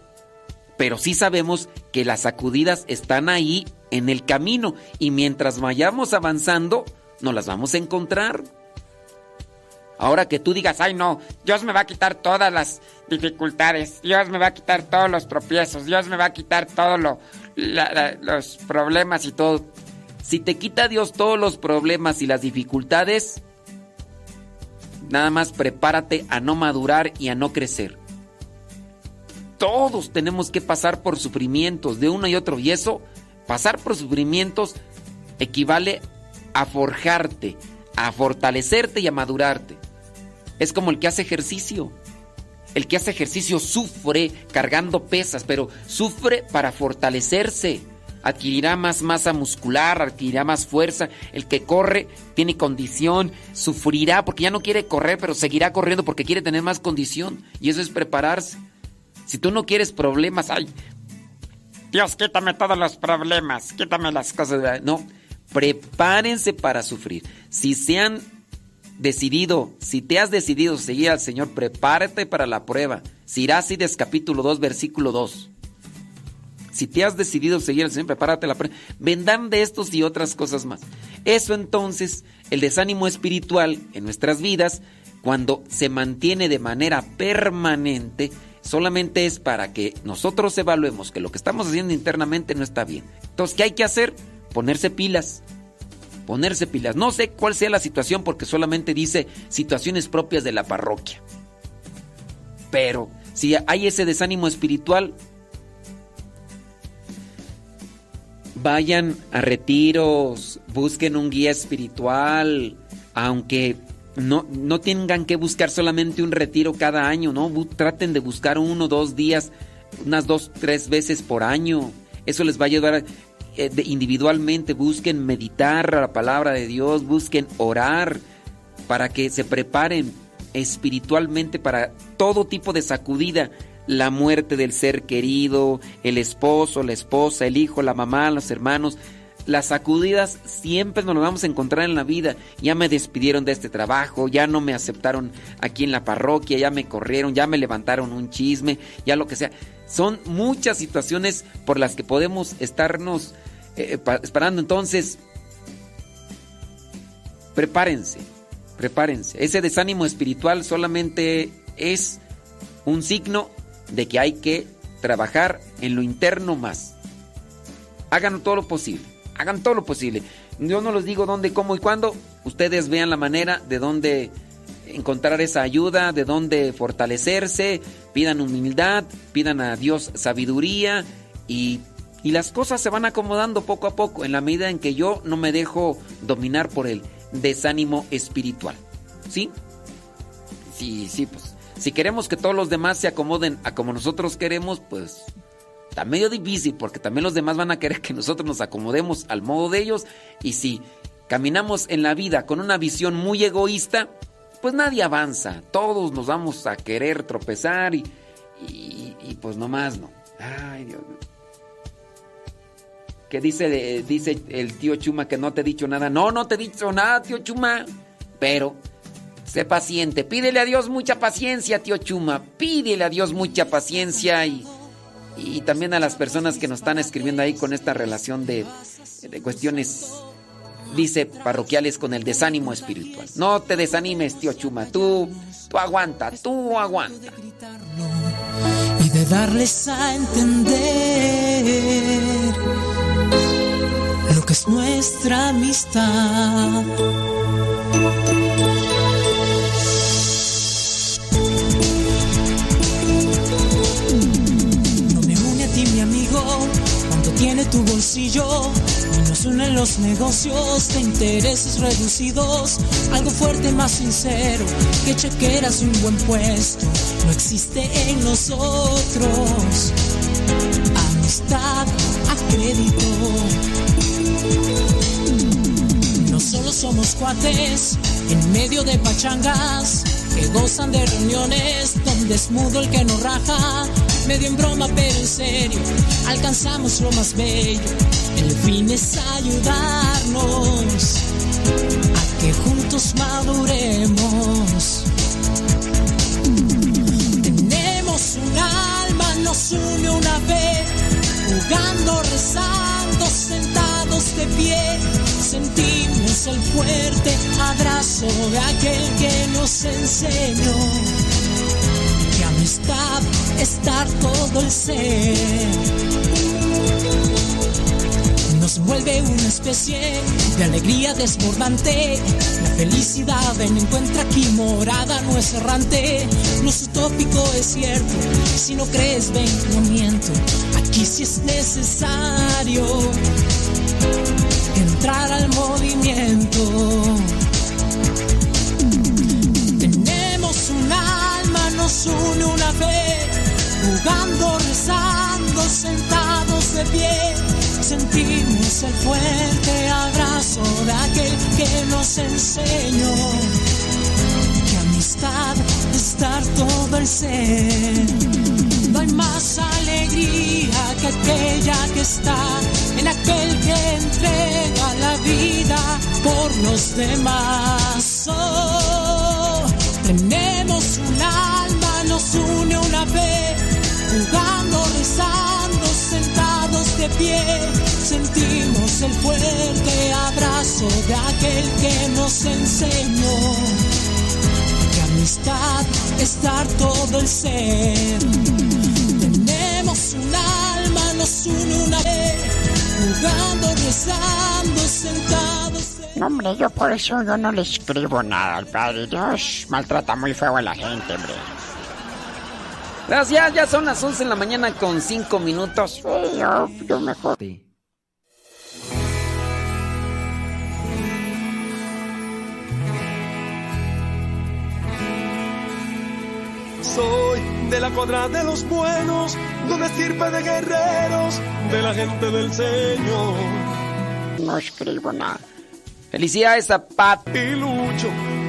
pero sí sabemos que las sacudidas están ahí en el camino y mientras vayamos avanzando, nos las vamos a encontrar. Ahora que tú digas, ay no, Dios me va a quitar todas las dificultades, Dios me va a quitar todos los tropiezos, Dios me va a quitar todos los problemas y todo. Si te quita Dios todos los problemas y las dificultades, nada más prepárate a no madurar y a no crecer. Todos tenemos que pasar por sufrimientos de uno y otro y eso, pasar por sufrimientos equivale a forjarte, a fortalecerte y a madurarte. Es como el que hace ejercicio. El que hace ejercicio sufre cargando pesas, pero sufre para fortalecerse. Adquirirá más masa muscular, adquirirá más fuerza. El que corre tiene condición, sufrirá porque ya no quiere correr, pero seguirá corriendo porque quiere tener más condición. Y eso es prepararse. Si tú no quieres problemas, ay, Dios, quítame todos los problemas, quítame las cosas. No, prepárense para sufrir. Si se han decidido, si te has decidido seguir al Señor, prepárate para la prueba. Sirácides capítulo 2, versículo 2. Si te has decidido seguir al Señor, prepárate la. Vendrán de estos y otras cosas más. Eso entonces, el desánimo espiritual en nuestras vidas, cuando se mantiene de manera permanente, solamente es para que nosotros evaluemos que lo que estamos haciendo internamente no está bien. Entonces, ¿qué hay que hacer? Ponerse pilas. Ponerse pilas. No sé cuál sea la situación porque solamente dice situaciones propias de la parroquia. Pero si hay ese desánimo espiritual, vayan a retiros, busquen un guía espiritual, aunque no, no tengan que buscar solamente un retiro cada año, no, traten de buscar uno, dos días, unas dos, tres veces por año. Eso les va a ayudar eh, individualmente, busquen meditar la palabra de Dios, busquen orar para que se preparen espiritualmente para todo tipo de sacudida, la muerte del ser querido, el esposo, la esposa, el hijo, la mamá, los hermanos. Las sacudidas siempre nos las vamos a encontrar en la vida. Ya me despidieron de este trabajo, ya no me aceptaron aquí en la parroquia, ya me corrieron, ya me levantaron un chisme, ya lo que sea. Son muchas situaciones por las que podemos estarnos eh, pa- esperando. Entonces, prepárense, prepárense. Ese desánimo espiritual solamente es un signo de que hay que trabajar en lo interno más. Hagan todo lo posible, hagan todo lo posible. Yo no les digo dónde, cómo y cuándo. Ustedes vean la manera de dónde encontrar esa ayuda, de dónde fortalecerse, pidan humildad, pidan a Dios sabiduría y, y las cosas se van acomodando poco a poco en la medida en que yo no me dejo dominar por Él. desánimo espiritual. ¿Sí? Sí, sí, pues. Si queremos que todos los demás se acomoden a como nosotros queremos, pues está medio difícil porque también los demás van a querer que nosotros nos acomodemos al modo de ellos y si caminamos en la vida con una visión muy egoísta, pues nadie avanza, todos nos vamos a querer tropezar y, y, y pues nomás no. Ay, Dios mío. Que dice, dice el tío Chuma que no te he dicho nada. No, no te he dicho nada, tío Chuma. Pero sé paciente. Pídele a Dios mucha paciencia, tío Chuma. Pídele a Dios mucha paciencia y, y también a las personas que nos están escribiendo ahí con esta relación de, de cuestiones, dice, parroquiales con el desánimo espiritual. No te desanimes, tío Chuma. Tú, tú aguanta, tú aguanta. y de darles a entender lo que es nuestra amistad. Tiene tu bolsillo. No nos unen los negocios de intereses reducidos. Algo fuerte más sincero que chequeras y un buen puesto. No existe en nosotros amistad a crédito. No solo somos cuates en medio de pachangas que gozan de reuniones donde es mudo el que nos raja. Medio en broma, pero en serio, alcanzamos lo más bello. El fin es ayudarnos a que juntos maduremos. Tenemos un alma, nos une una vez, jugando, rezando, sentados de pie. Sentimos el fuerte abrazo de aquel que nos enseñó que amistad es dar todo el ser. Nos vuelve una especie de alegría desbordante. La felicidad en encuentra aquí morada, no es errante. Lo utópico es cierto. Si no crees, ven, no. Aquí sí es necesario entrar al movimiento. Nos una fe, jugando, rezando, sentados de pie. Sentimos el fuerte abrazo de aquel que nos enseñó que amistad es dar todo el ser. No hay más alegría que aquella que está en aquel que entrega la vida por los demás. Oh, tenemos un alma, nos fe, jugando, rezando, sentados de pie. Sentimos el fuerte abrazo de aquel que nos enseñó que amistad es dar todo el ser. Tenemos un alma, nos une una vez, jugando, rezando, sentados. No, hombre, yo por eso yo no le escribo nada al Padre Dios. Maltrata muy feo a la gente, hombre. Gracias, ya son las 11 de la mañana con 5 minutos. Sí, yo, yo mejor. Soy de la cuadra de los buenos, de una estirpe de guerreros, de la gente del Señor. No escribo nada. Felicidades a Pat. Y lucho